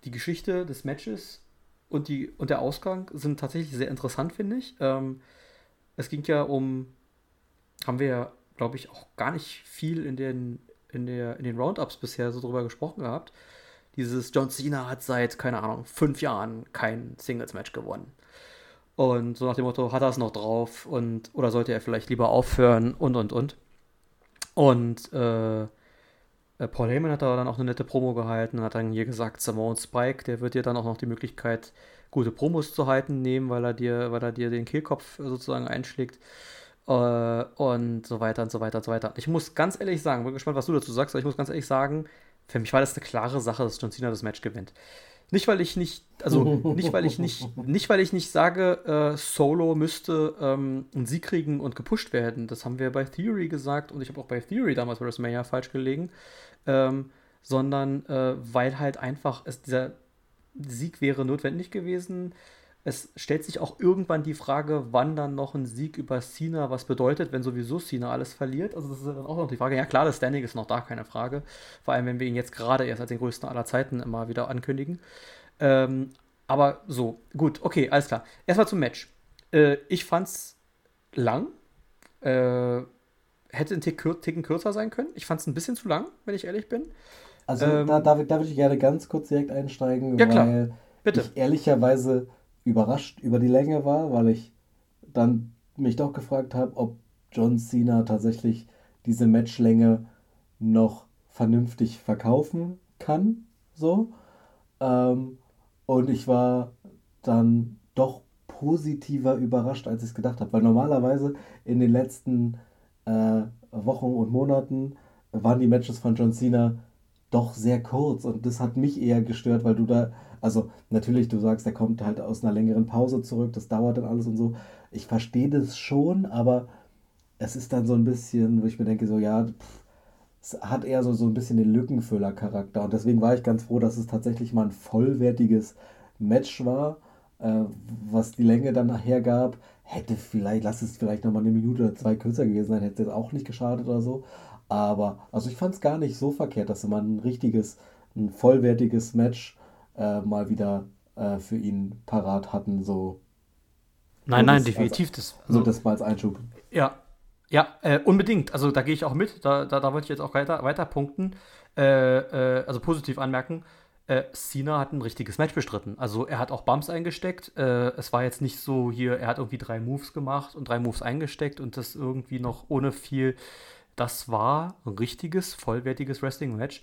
A: die Geschichte des Matches und, die, und der Ausgang sind tatsächlich sehr interessant, finde ich. Ähm, es ging ja um, haben wir ja glaube ich, auch gar nicht viel in den, in, der, in den Roundups bisher so drüber gesprochen gehabt. Dieses John Cena hat seit, keine Ahnung, fünf Jahren kein Singles-Match gewonnen. Und so nach dem Motto, hat er es noch drauf und oder sollte er vielleicht lieber aufhören und und und. Und äh, äh Paul Heyman hat da dann auch eine nette Promo gehalten und hat dann hier gesagt, Simone Spike, der wird dir dann auch noch die Möglichkeit, gute Promos zu halten, nehmen, weil er dir, weil er dir den Kehlkopf sozusagen einschlägt. Äh, und so weiter und so weiter und so weiter. Ich muss ganz ehrlich sagen, bin gespannt, was du dazu sagst, aber ich muss ganz ehrlich sagen, für mich war das eine klare Sache, dass John Cena das Match gewinnt. Nicht, weil ich nicht, also nicht, weil ich nicht, nicht, weil ich nicht sage, äh, Solo müsste ähm, einen Sieg kriegen und gepusht werden. Das haben wir bei Theory gesagt und ich habe auch bei Theory damals bei WrestleMania falsch gelegen. Ähm, sondern äh, weil halt einfach es, dieser Sieg wäre notwendig gewesen es stellt sich auch irgendwann die Frage, wann dann noch ein Sieg über Cena was bedeutet, wenn sowieso Cena alles verliert. Also das ist dann auch noch die Frage. Ja klar, das Standing ist noch da, keine Frage. Vor allem, wenn wir ihn jetzt gerade erst als den größten aller Zeiten immer wieder ankündigen. Ähm, aber so, gut, okay, alles klar. Erstmal zum Match. Äh, ich fand's lang. Äh, hätte ein Tick, Ticken kürzer sein können. Ich fand's ein bisschen zu lang, wenn ich ehrlich bin.
B: Also ähm, da, da, da würde ich gerne ganz kurz direkt einsteigen, ja, weil Bitte. ich ehrlicherweise überrascht über die Länge war, weil ich dann mich doch gefragt habe, ob John Cena tatsächlich diese Matchlänge noch vernünftig verkaufen kann. So. Ähm, und ich war dann doch positiver überrascht, als ich es gedacht habe. Weil normalerweise in den letzten äh, Wochen und Monaten waren die Matches von John Cena doch sehr kurz. Und das hat mich eher gestört, weil du da also natürlich, du sagst, er kommt halt aus einer längeren Pause zurück, das dauert dann alles und so. Ich verstehe das schon, aber es ist dann so ein bisschen, wo ich mir denke, so ja, pff, es hat eher so, so ein bisschen den Lückenfüller-Charakter. Und deswegen war ich ganz froh, dass es tatsächlich mal ein vollwertiges Match war, äh, was die Länge dann nachher gab. Hätte vielleicht, lass es vielleicht nochmal eine Minute oder zwei kürzer gewesen sein, hätte es auch nicht geschadet oder so. Aber, also ich fand es gar nicht so verkehrt, dass man ein richtiges, ein vollwertiges Match äh, mal wieder äh, für ihn parat hatten. So.
A: Nein, nein, definitiv.
B: Als, das, also, so das mal als Einschub.
A: Ja, ja, äh, unbedingt. Also da gehe ich auch mit. Da, da, da wollte ich jetzt auch weiter, weiter punkten. Äh, äh, also positiv anmerken. Äh, Cena hat ein richtiges Match bestritten. Also er hat auch Bumps eingesteckt. Äh, es war jetzt nicht so hier, er hat irgendwie drei Moves gemacht und drei Moves eingesteckt und das irgendwie noch ohne viel. Das war ein richtiges, vollwertiges Wrestling-Match.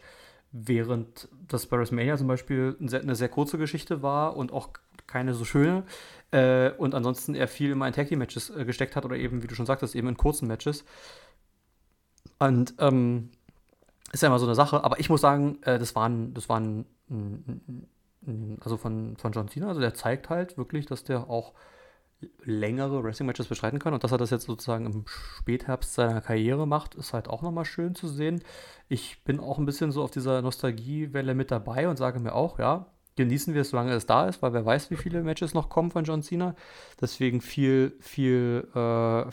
A: Während das bei WrestleMania zum Beispiel eine sehr kurze Geschichte war und auch keine so schöne. Äh, und ansonsten er viel immer in Tag Team Matches äh, gesteckt hat oder eben, wie du schon sagtest, eben in kurzen Matches. Und ähm, ist ja immer so eine Sache, aber ich muss sagen, äh, das war ein, das war ein, ein, ein, also von, von John Cena, also der zeigt halt wirklich, dass der auch längere Wrestling-Matches bestreiten kann und dass er das jetzt sozusagen im Spätherbst seiner Karriere macht, ist halt auch nochmal schön zu sehen. Ich bin auch ein bisschen so auf dieser Nostalgiewelle mit dabei und sage mir auch, ja, genießen wir es, solange es da ist, weil wer weiß, wie viele Matches noch kommen von John Cena. Deswegen viel, viel, äh,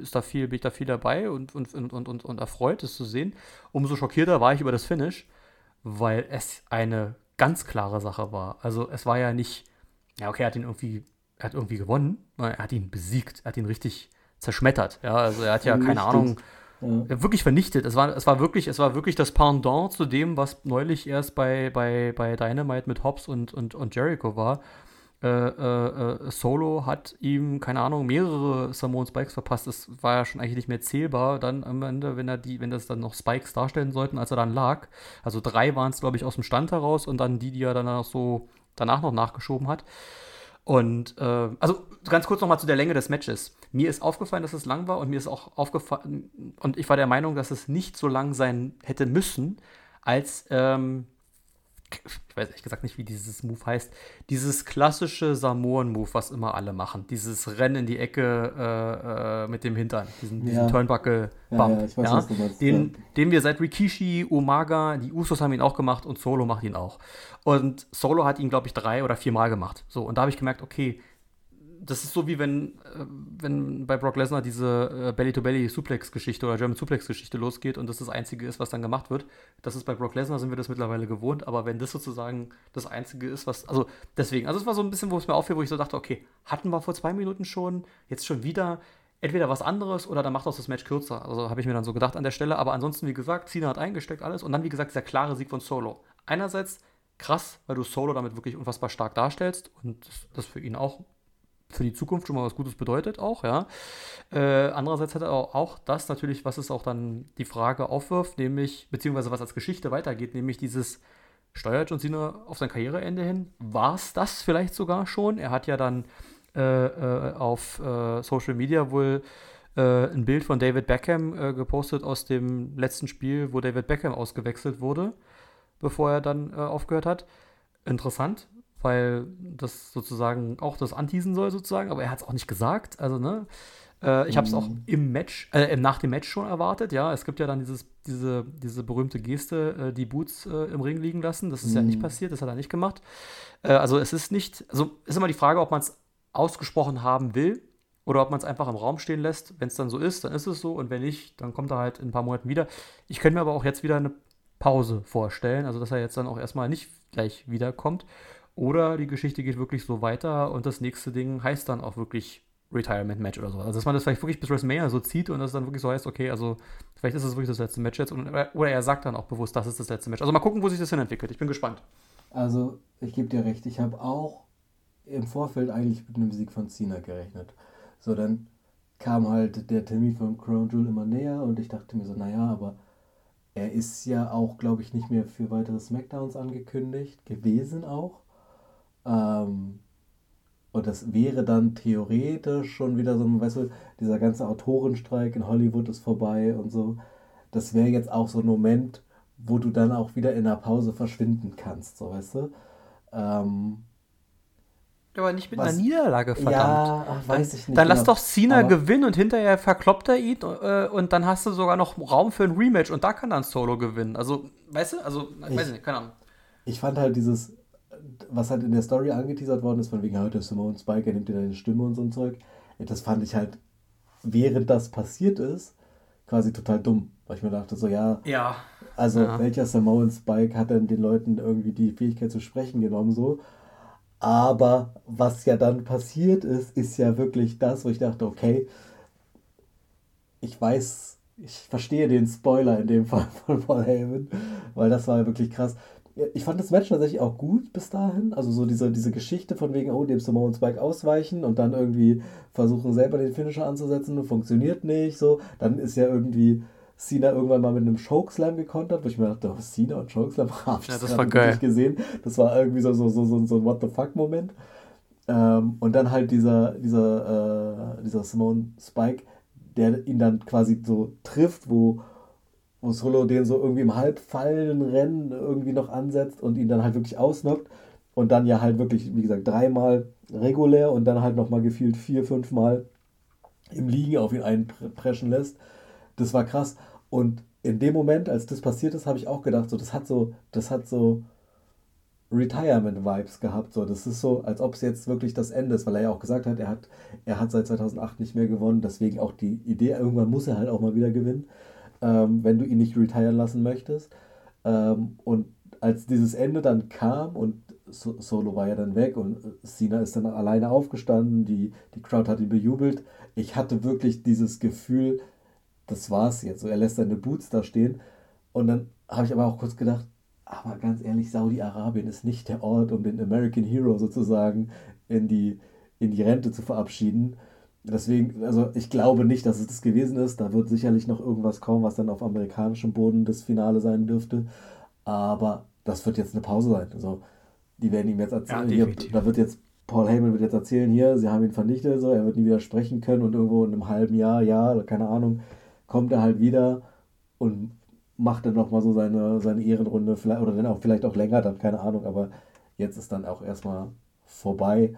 A: ist da viel, bin ich da viel dabei und, und, und, und, und erfreut, es zu sehen. Umso schockierter war ich über das Finish, weil es eine ganz klare Sache war. Also es war ja nicht, ja, okay, er hat ihn irgendwie, er hat irgendwie gewonnen, er hat ihn besiegt, er hat ihn richtig zerschmettert. Ja, also er hat ja, keine Ahnung, ja. wirklich vernichtet. Es war, es war wirklich, es war wirklich das Pendant zu dem, was neulich erst bei, bei, bei Dynamite mit Hobbs und, und, und Jericho war. Äh, äh, äh Solo hat ihm, keine Ahnung, mehrere Samoan Spikes verpasst. Das war ja schon eigentlich nicht mehr zählbar dann am Ende, wenn er die, wenn das dann noch Spikes darstellen sollten, als er dann lag. Also drei waren es, glaube ich, aus dem Stand heraus und dann die, die er dann auch so danach noch nachgeschoben hat. Und äh, also ganz kurz nochmal zu der Länge des Matches. Mir ist aufgefallen, dass es lang war und mir ist auch aufgefallen, und ich war der Meinung, dass es nicht so lang sein hätte müssen, als ähm, ich weiß ehrlich gesagt nicht, wie dieses Move heißt, dieses klassische Samoan-Move, was immer alle machen, dieses Rennen in die Ecke äh, äh, mit dem Hintern, diesen, diesen Turnbuckle-Bump, ja, ja, ja, den, den wir seit Rikishi, Umaga, die Usos haben ihn auch gemacht und Solo macht ihn auch. Und Solo hat ihn, glaube ich, drei oder vier Mal gemacht. So, und da habe ich gemerkt, okay, das ist so wie wenn, äh, wenn bei Brock Lesnar diese äh, Belly-to-Belly-Suplex-Geschichte oder German-Suplex-Geschichte losgeht und das das Einzige ist, was dann gemacht wird. Das ist bei Brock Lesnar, sind wir das mittlerweile gewohnt, aber wenn das sozusagen das Einzige ist, was, also deswegen, also es war so ein bisschen, wo es mir auffiel, wo ich so dachte, okay, hatten wir vor zwei Minuten schon, jetzt schon wieder, entweder was anderes oder dann macht auch das Match kürzer. Also habe ich mir dann so gedacht an der Stelle, aber ansonsten, wie gesagt, Cena hat eingesteckt alles und dann, wie gesagt, dieser klare Sieg von Solo. Einerseits krass, weil du Solo damit wirklich unfassbar stark darstellst und das für ihn auch für die Zukunft schon mal was Gutes bedeutet auch, ja. Äh, andererseits hat er auch, auch, das natürlich, was es auch dann die Frage aufwirft, nämlich, beziehungsweise was als Geschichte weitergeht, nämlich dieses steuert John Cena auf sein Karriereende hin. War es das vielleicht sogar schon? Er hat ja dann äh, äh, auf äh, Social Media wohl äh, ein Bild von David Beckham äh, gepostet aus dem letzten Spiel, wo David Beckham ausgewechselt wurde, bevor er dann aufgehört hat. Interessant, weil das sozusagen auch das anteasen soll, sozusagen, aber er hat es auch nicht gesagt. Also, ne? Äh, ich habe es auch mhm. im Match, äh, nach dem Match schon erwartet, ja. Es gibt ja dann dieses, diese, diese berühmte Geste, äh, die Boots äh, im Ring liegen lassen. Das ist mhm. ja nicht mhm. passiert, das hat er nicht gemacht. Äh, also es ist nicht, also ist immer die Frage, ob man es ausgesprochen haben will oder ob man es einfach im Raum stehen lässt. Wenn es dann so ist, dann ist es so und wenn nicht, dann kommt er halt in ein paar Monaten wieder. Ich könnte mir aber auch jetzt wieder eine Pause vorstellen, also dass er jetzt dann auch erstmal nicht gleich wiederkommt oder die Geschichte geht wirklich so weiter und das nächste Ding heißt dann auch wirklich Retirement Match oder so. Also dass man das vielleicht wirklich bis WrestleMania so zieht und das dann wirklich so heißt, okay, also vielleicht ist es wirklich das letzte Match jetzt und, oder er sagt dann auch bewusst, das ist das letzte Match. Also mal gucken, wo sich das hin entwickelt. Ich bin gespannt.
B: Also ich gebe dir recht, ich habe auch im Vorfeld eigentlich mit einem Sieg von Cena gerechnet. So, dann kam halt der Termin von Crown Jewel immer näher und ich dachte mir so, naja, aber er ist ja auch, glaube ich, nicht mehr für weitere Smackdowns angekündigt gewesen auch. Ähm, und das wäre dann theoretisch schon wieder so, weißt du, dieser ganze Autorenstreik in Hollywood ist vorbei und so. Das wäre jetzt auch so ein Moment, wo du dann auch wieder in der Pause verschwinden kannst, so weißt du. Ähm,
A: aber nicht mit was, einer Niederlage, verdammt. Ja, ach, weiß ich nicht. Dann genau. lass doch Cena gewinnen und hinterher verkloppt er ihn äh, und dann hast du sogar noch Raum für ein Rematch und da kann dann Solo gewinnen. Also, weißt du, also, ich, weiß ich nicht, keine Ahnung.
B: Ich fand halt dieses, was halt in der Story angeteasert worden ist, von wegen heute Simone Spike, er nimmt dir deine Stimme und so ein Zeug, das fand ich halt, während das passiert ist, quasi total dumm. Weil ich mir dachte, so, ja,
A: ja.
B: also ja. welcher Simone Spike hat denn den Leuten irgendwie die Fähigkeit zu sprechen genommen, so. Aber was ja dann passiert ist, ist ja wirklich das, wo ich dachte, okay, ich weiß, ich verstehe den Spoiler in dem Fall von Paul Heyman, weil das war wirklich krass ich fand das Match tatsächlich auch gut bis dahin. Also so diese, diese Geschichte von wegen, oh, dem Samoan Spike ausweichen und dann irgendwie versuchen selber den Finisher anzusetzen, funktioniert nicht, so. Dann ist ja irgendwie Cena irgendwann mal mit einem Chokeslam gekontert, wo ich mir dachte, oh, Cena und Chokeslam habe ich
A: ja, das war geil.
B: gesehen. Das war irgendwie so, so, so, so, so ein What the fuck-Moment. Ähm, und dann halt dieser, dieser, äh, dieser Simone Spike, der ihn dann quasi so trifft, wo, wo Solo den so irgendwie im Halbfallen Rennen irgendwie noch ansetzt und ihn dann halt wirklich ausnockt und dann ja halt wirklich, wie gesagt, dreimal regulär und dann halt nochmal gefühlt vier, fünf Mal im Liegen auf ihn einpreschen lässt. Das war krass. Und in dem Moment, als das passiert ist, habe ich auch gedacht, so, das hat so, das hat so Retirement-Vibes gehabt. So, das ist so, als ob es jetzt wirklich das Ende ist, weil er ja auch gesagt hat, er hat, er hat seit 2008 nicht mehr gewonnen. Deswegen auch die Idee, irgendwann muss er halt auch mal wieder gewinnen, ähm, wenn du ihn nicht retiren lassen möchtest. Ähm, und als dieses Ende dann kam und Solo war ja dann weg und Cena ist dann alleine aufgestanden, die, die Crowd hat ihn bejubelt. Ich hatte wirklich dieses Gefühl, das war's jetzt. So, er lässt seine Boots da stehen. Und dann habe ich aber auch kurz gedacht, aber ganz ehrlich, Saudi-Arabien ist nicht der Ort, um den American Hero sozusagen in die, in die Rente zu verabschieden. Deswegen, also ich glaube nicht, dass es das gewesen ist. Da wird sicherlich noch irgendwas kommen, was dann auf amerikanischem Boden das Finale sein dürfte. Aber das wird jetzt eine Pause sein. Also, die werden ihm jetzt erzählen, ja, hier, da wird jetzt Paul Heyman wird jetzt erzählen, hier, sie haben ihn vernichtet, so, er wird nie wieder sprechen können und irgendwo in einem halben Jahr, ja, keine Ahnung, kommt er halt wieder und macht dann nochmal so seine, seine Ehrenrunde, vielleicht, oder dann auch vielleicht auch länger, dann keine Ahnung, aber jetzt ist dann auch erstmal vorbei.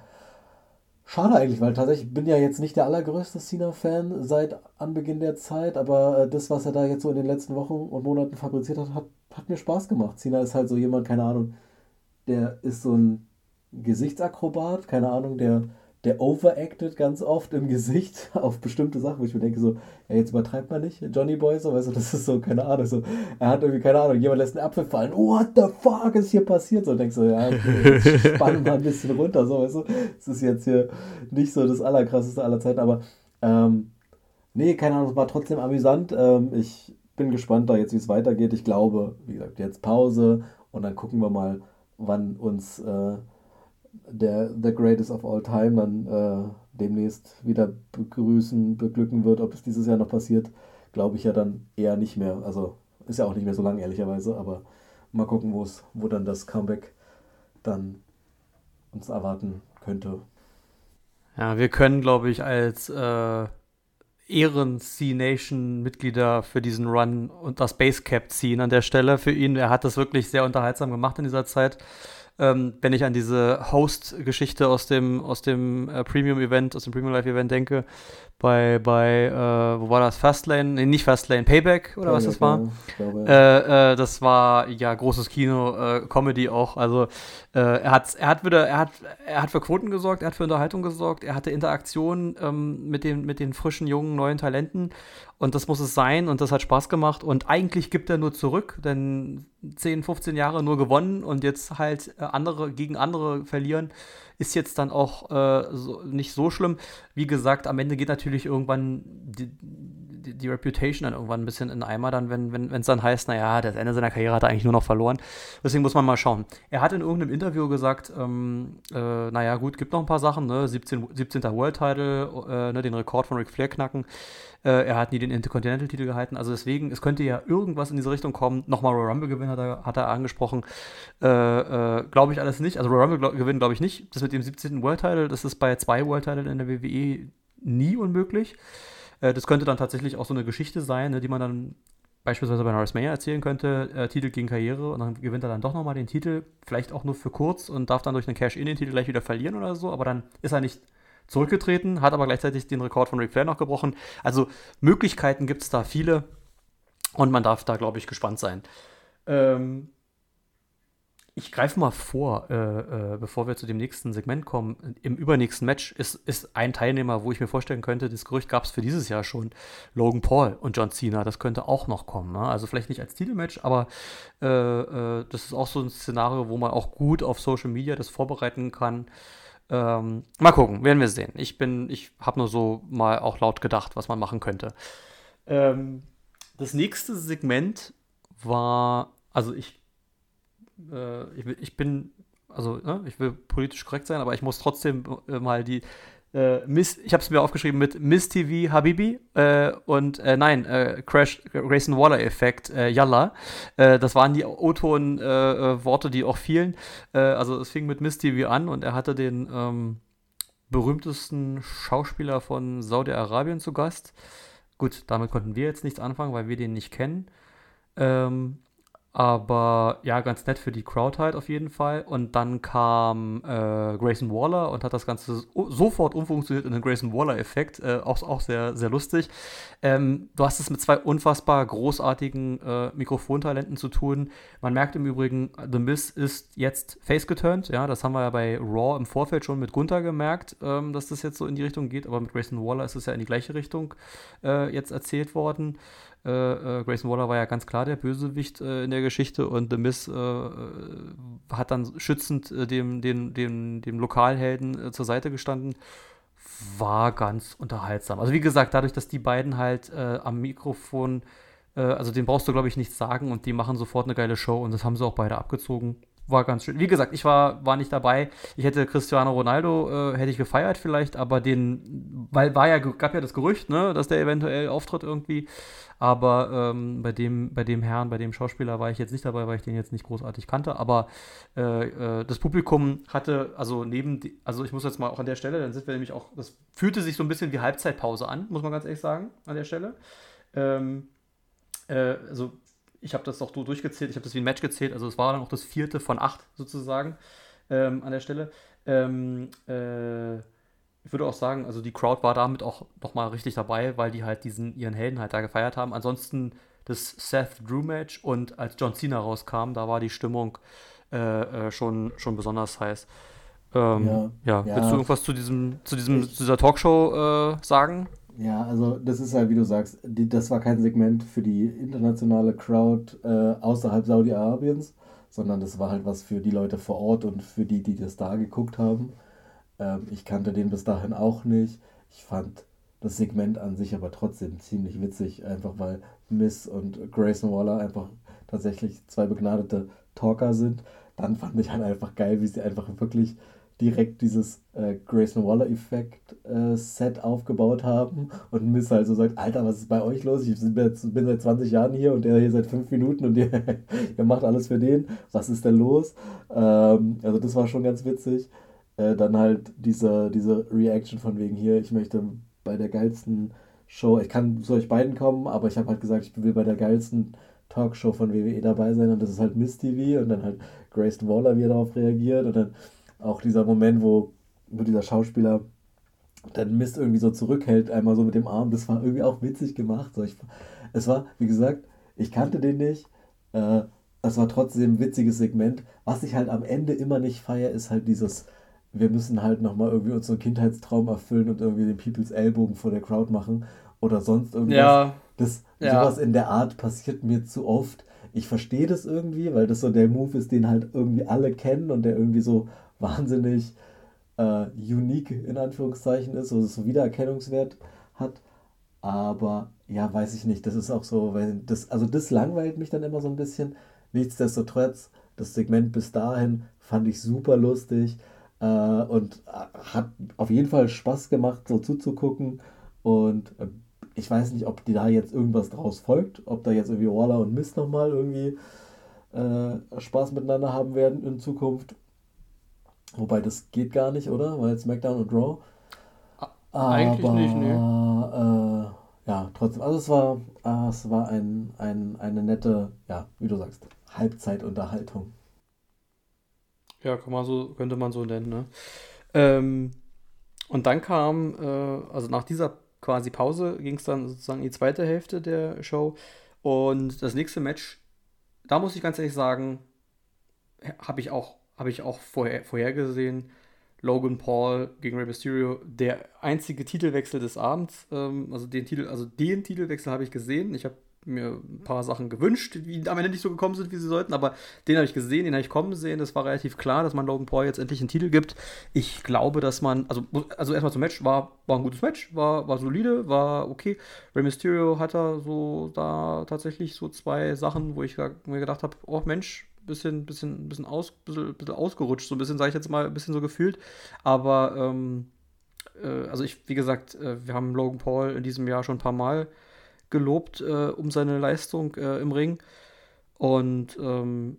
B: Schade eigentlich, weil tatsächlich bin ja jetzt nicht der allergrößte Cena-Fan seit Anbeginn der Zeit, aber äh, das, was er da jetzt so in den letzten Wochen und Monaten fabriziert hat, hat, hat mir Spaß gemacht. Cena ist halt so jemand, keine Ahnung, der ist so ein Gesichtsakrobat, keine Ahnung, der der overacted ganz oft im Gesicht auf bestimmte Sachen, wo ich mir denke, so, ja, jetzt übertreibt man nicht, Johnny Boy, so, weißt du, das ist so, keine Ahnung, so, er hat irgendwie, keine Ahnung, jemand lässt einen Apfel fallen, what the fuck ist hier passiert? So, und denkst so, ja, okay, spann mal ein bisschen runter, so, weißt du, es ist jetzt hier nicht so das allerkrasseste aller Zeiten, aber, ähm, nee, keine Ahnung, es war trotzdem amüsant, ähm, ich bin gespannt da jetzt, wie es weitergeht, ich glaube, wie gesagt, jetzt Pause und dann gucken wir mal, wann uns, äh, der The Greatest of All Time dann äh, demnächst wieder begrüßen, beglücken wird. Ob es dieses Jahr noch passiert, glaube ich ja dann eher nicht mehr. Also ist ja auch nicht mehr so lang, ehrlicherweise, aber mal gucken, wo dann das Comeback dann uns erwarten könnte.
A: Ja, wir können, glaube ich, als äh, Ehren-C-Nation-Mitglieder für diesen Run und das Basecap ziehen an der Stelle für ihn. Er hat das wirklich sehr unterhaltsam gemacht in dieser Zeit. Ähm, wenn ich an diese Host-Geschichte aus dem, aus dem äh, Premium-Event, aus dem Premium-Live-Event denke, bei, bei äh, wo war das? Fastlane? Nee, nicht Fastlane, Payback oder Payback, was das war? Ja, äh, äh, das war ja großes Kino, äh, Comedy auch. Also äh, er hat, er hat wieder, er hat, er hat für Quoten gesorgt, er hat für Unterhaltung gesorgt, er hatte Interaktion ähm, mit, den, mit den frischen, jungen, neuen Talenten und das muss es sein und das hat Spaß gemacht und eigentlich gibt er nur zurück, denn 10, 15 Jahre nur gewonnen und jetzt halt andere gegen andere verlieren ist jetzt dann auch äh, so, nicht so schlimm. Wie gesagt, am Ende geht natürlich irgendwann die, die, die, Reputation dann irgendwann ein bisschen in Eimer, dann, wenn es wenn, dann heißt, naja, das Ende seiner Karriere hat er eigentlich nur noch verloren. Deswegen muss man mal schauen. Er hat in irgendeinem Interview gesagt, ähm, äh, naja, gut, gibt noch ein paar Sachen, ne? 17, 17. World Title, äh, ne, den Rekord von Ric Flair knacken. Äh, er hat nie den Intercontinental-Titel gehalten. Also deswegen, es könnte ja irgendwas in diese Richtung kommen. Nochmal Royal Rumble-Gewinn hat er, hat er angesprochen. Äh, äh, glaube ich alles nicht. Also Royal Rumble-Gewinn glaube ich nicht. Das mit dem 17. World-Title, das ist bei zwei World-Title in der WWE nie unmöglich. Äh, das könnte dann tatsächlich auch so eine Geschichte sein, ne, die man dann beispielsweise bei Norris Mayer erzählen könnte, äh, Titel gegen Karriere und dann gewinnt er dann doch nochmal den Titel, vielleicht auch nur für kurz und darf dann durch einen Cash-In den Titel gleich wieder verlieren oder so, aber dann ist er nicht zurückgetreten, hat aber gleichzeitig den Rekord von Ric Flair noch gebrochen. Also Möglichkeiten gibt es da viele und man darf da, glaube ich, gespannt sein. Ähm, ich greife mal vor, äh, äh, bevor wir zu dem nächsten Segment kommen. Im übernächsten Match ist, ist ein Teilnehmer, wo ich mir vorstellen könnte, das Gerücht gab es für dieses Jahr schon, Logan Paul und John Cena. Das könnte auch noch kommen. Ne? Also vielleicht nicht als Titelmatch, aber äh, äh das ist auch so ein Szenario, wo man auch gut auf Social Media das vorbereiten kann. Ähm, mal gucken, werden wir sehen. Ich bin, ich habe nur so mal auch laut gedacht, was man machen könnte. Ähm, das nächste Segment war, also ich, äh, ich, ich, bin, also ne, ich will politisch korrekt sein, aber ich muss trotzdem äh, mal die äh, Miss, ich habe es mir aufgeschrieben mit Miss TV Habibi äh, und äh, nein, äh, Crash Grayson Waller Effekt, Yalla. Das waren die O-Ton-Worte, die auch fielen. also es fing mit Miss TV an und er hatte den ähm, berühmtesten Schauspieler von Saudi-Arabien zu Gast. Gut, damit konnten wir jetzt nichts anfangen, weil wir den nicht kennen. Ähm, aber ja, ganz nett für die Crowd halt auf jeden Fall. Und dann kam äh, Grayson Waller und hat das Ganze sofort umfunktioniert in den Grayson Waller-Effekt. Äh, auch, auch sehr, sehr lustig. Ähm, du hast es mit zwei unfassbar großartigen äh, Mikrofontalenten zu tun. Man merkt im Übrigen, The Miz ist jetzt face-geturnt. Ja, das haben wir ja bei Raw im Vorfeld schon mit Gunther gemerkt, ähm, dass das jetzt so in die Richtung geht. Aber mit Grayson Waller ist es ja in die gleiche Richtung äh, jetzt erzählt worden. Äh, äh, Grayson Waller war ja ganz klar der Bösewicht äh, in der Geschichte und The Miz äh, hat dann schützend äh, dem, dem, dem, dem Lokalhelden zur Seite gestanden. War ganz unterhaltsam. Also wie gesagt, dadurch, dass die beiden halt am Mikrofon, also den brauchst du, glaube ich, nichts sagen und die machen sofort eine geile Show und das haben sie auch beide abgezogen war ganz schön. Wie gesagt, ich war, war nicht dabei. Ich hätte Cristiano Ronaldo, äh, hätte ich gefeiert vielleicht, aber den, weil war ja, gab ja das Gerücht, ne, dass der eventuell auftritt irgendwie. Aber ähm, bei, dem, bei dem Herrn, bei dem Schauspieler war ich jetzt nicht dabei, weil ich den jetzt nicht großartig kannte. Aber äh, äh, das Publikum hatte, also neben, die, also ich muss jetzt mal auch an der Stelle, dann sind wir nämlich auch, das fühlte sich so ein bisschen wie Halbzeitpause an, muss man ganz ehrlich sagen, an der Stelle. Ähm, äh, also ich habe das auch durchgezählt, ich habe das wie ein Match gezählt, also es war dann auch das vierte von acht sozusagen ähm, an der Stelle. Ähm, äh, ich würde auch sagen, also die Crowd war damit auch nochmal richtig dabei, weil die halt diesen ihren Helden halt da gefeiert haben. Ansonsten das Seth Drew Match und als John Cena rauskam, da war die Stimmung äh, äh, schon, schon besonders heiß. Ähm, ja, ja, willst du irgendwas zu diesem, zu diesem, ich, zu dieser Talkshow äh, sagen?
B: Ja, also das ist halt, wie du sagst, die, das war kein Segment für die internationale Crowd äh, außerhalb Saudi-Arabiens, sondern das war halt was für die Leute vor Ort und für die, die das da geguckt haben. Ähm, ich kannte den bis dahin auch nicht. Ich fand das Segment an sich aber trotzdem ziemlich witzig, einfach weil Miss und Grayson Waller einfach tatsächlich zwei begnadete Talker sind. Dann fand ich halt einfach geil, wie sie einfach wirklich direkt dieses äh, Grayson Waller-Effekt äh, aufgebaut haben und Miss halt so sagt, Alter, was ist bei euch los? Ich bin, bin seit 20 Jahren hier und der hier seit 5 Minuten und ihr, ihr macht alles für den. Was ist denn los? Ähm, also das war schon ganz witzig. Äh, dann halt diese, diese Reaction von wegen hier, ich möchte bei der geilsten Show, ich kann zu euch beiden kommen, aber ich habe halt gesagt, ich will bei der geilsten Talkshow von WWE dabei sein und das ist halt Miss TV und dann halt Grayson Waller, wie er darauf reagiert und dann auch dieser Moment, wo, wo dieser Schauspieler dann Mist irgendwie so zurückhält, einmal so mit dem Arm, das war irgendwie auch witzig gemacht. So, ich, es war, wie gesagt, ich kannte den nicht. Äh, das war trotzdem ein witziges Segment. Was ich halt am Ende immer nicht feiere, ist halt dieses, wir müssen halt nochmal irgendwie unseren Kindheitstraum erfüllen und irgendwie den People's Ellbogen vor der Crowd machen oder sonst irgendwas. Ja. Das, ja. Sowas in der Art passiert mir zu oft. Ich verstehe das irgendwie, weil das so der Move ist, den halt irgendwie alle kennen und der irgendwie so wahnsinnig äh, unique in Anführungszeichen ist, also so Wiedererkennungswert hat. Aber ja, weiß ich nicht. Das ist auch so, weil das, also das langweilt mich dann immer so ein bisschen. Nichtsdestotrotz, das Segment bis dahin fand ich super lustig äh, und äh, hat auf jeden Fall Spaß gemacht, so zuzugucken. Und äh, ich weiß nicht, ob die da jetzt irgendwas draus folgt, ob da jetzt irgendwie Waller und Mist nochmal irgendwie äh, Spaß miteinander haben werden in Zukunft Wobei das geht gar nicht, oder? Weil SmackDown und Raw. Aber, Eigentlich nicht, ne? Äh, ja, trotzdem. Also es war, äh, es war ein, ein, eine nette, ja, wie du sagst, Halbzeitunterhaltung.
A: Ja, kann man so, könnte man so nennen, ne? Ähm, und dann kam, äh, also nach dieser quasi Pause ging es dann sozusagen in die zweite Hälfte der Show. Und das nächste Match, da muss ich ganz ehrlich sagen, habe ich auch habe ich auch vorher, vorhergesehen. Logan Paul gegen Rey Mysterio, der einzige Titelwechsel des Abends. Ähm, also den Titel, also den Titelwechsel habe ich gesehen. Ich habe mir ein paar Sachen gewünscht, die am Ende nicht so gekommen sind, wie sie sollten, aber den habe ich gesehen, den habe ich kommen sehen. Es war relativ klar, dass man Logan Paul jetzt endlich einen Titel gibt. Ich glaube, dass man, also, also erstmal zum Match, war, war ein gutes Match, war, war solide, war okay. Rey Mysterio hat da so da tatsächlich so zwei Sachen, wo ich mir gedacht habe, oh Mensch, bisschen, bisschen, bisschen, aus, bisschen, bisschen ausgerutscht, so ein bisschen, sage ich jetzt mal, ein bisschen so gefühlt. Aber ähm, äh, also ich, wie gesagt, äh, wir haben Logan Paul in diesem Jahr schon ein paar Mal gelobt äh, um seine Leistung äh, im Ring. Und ähm,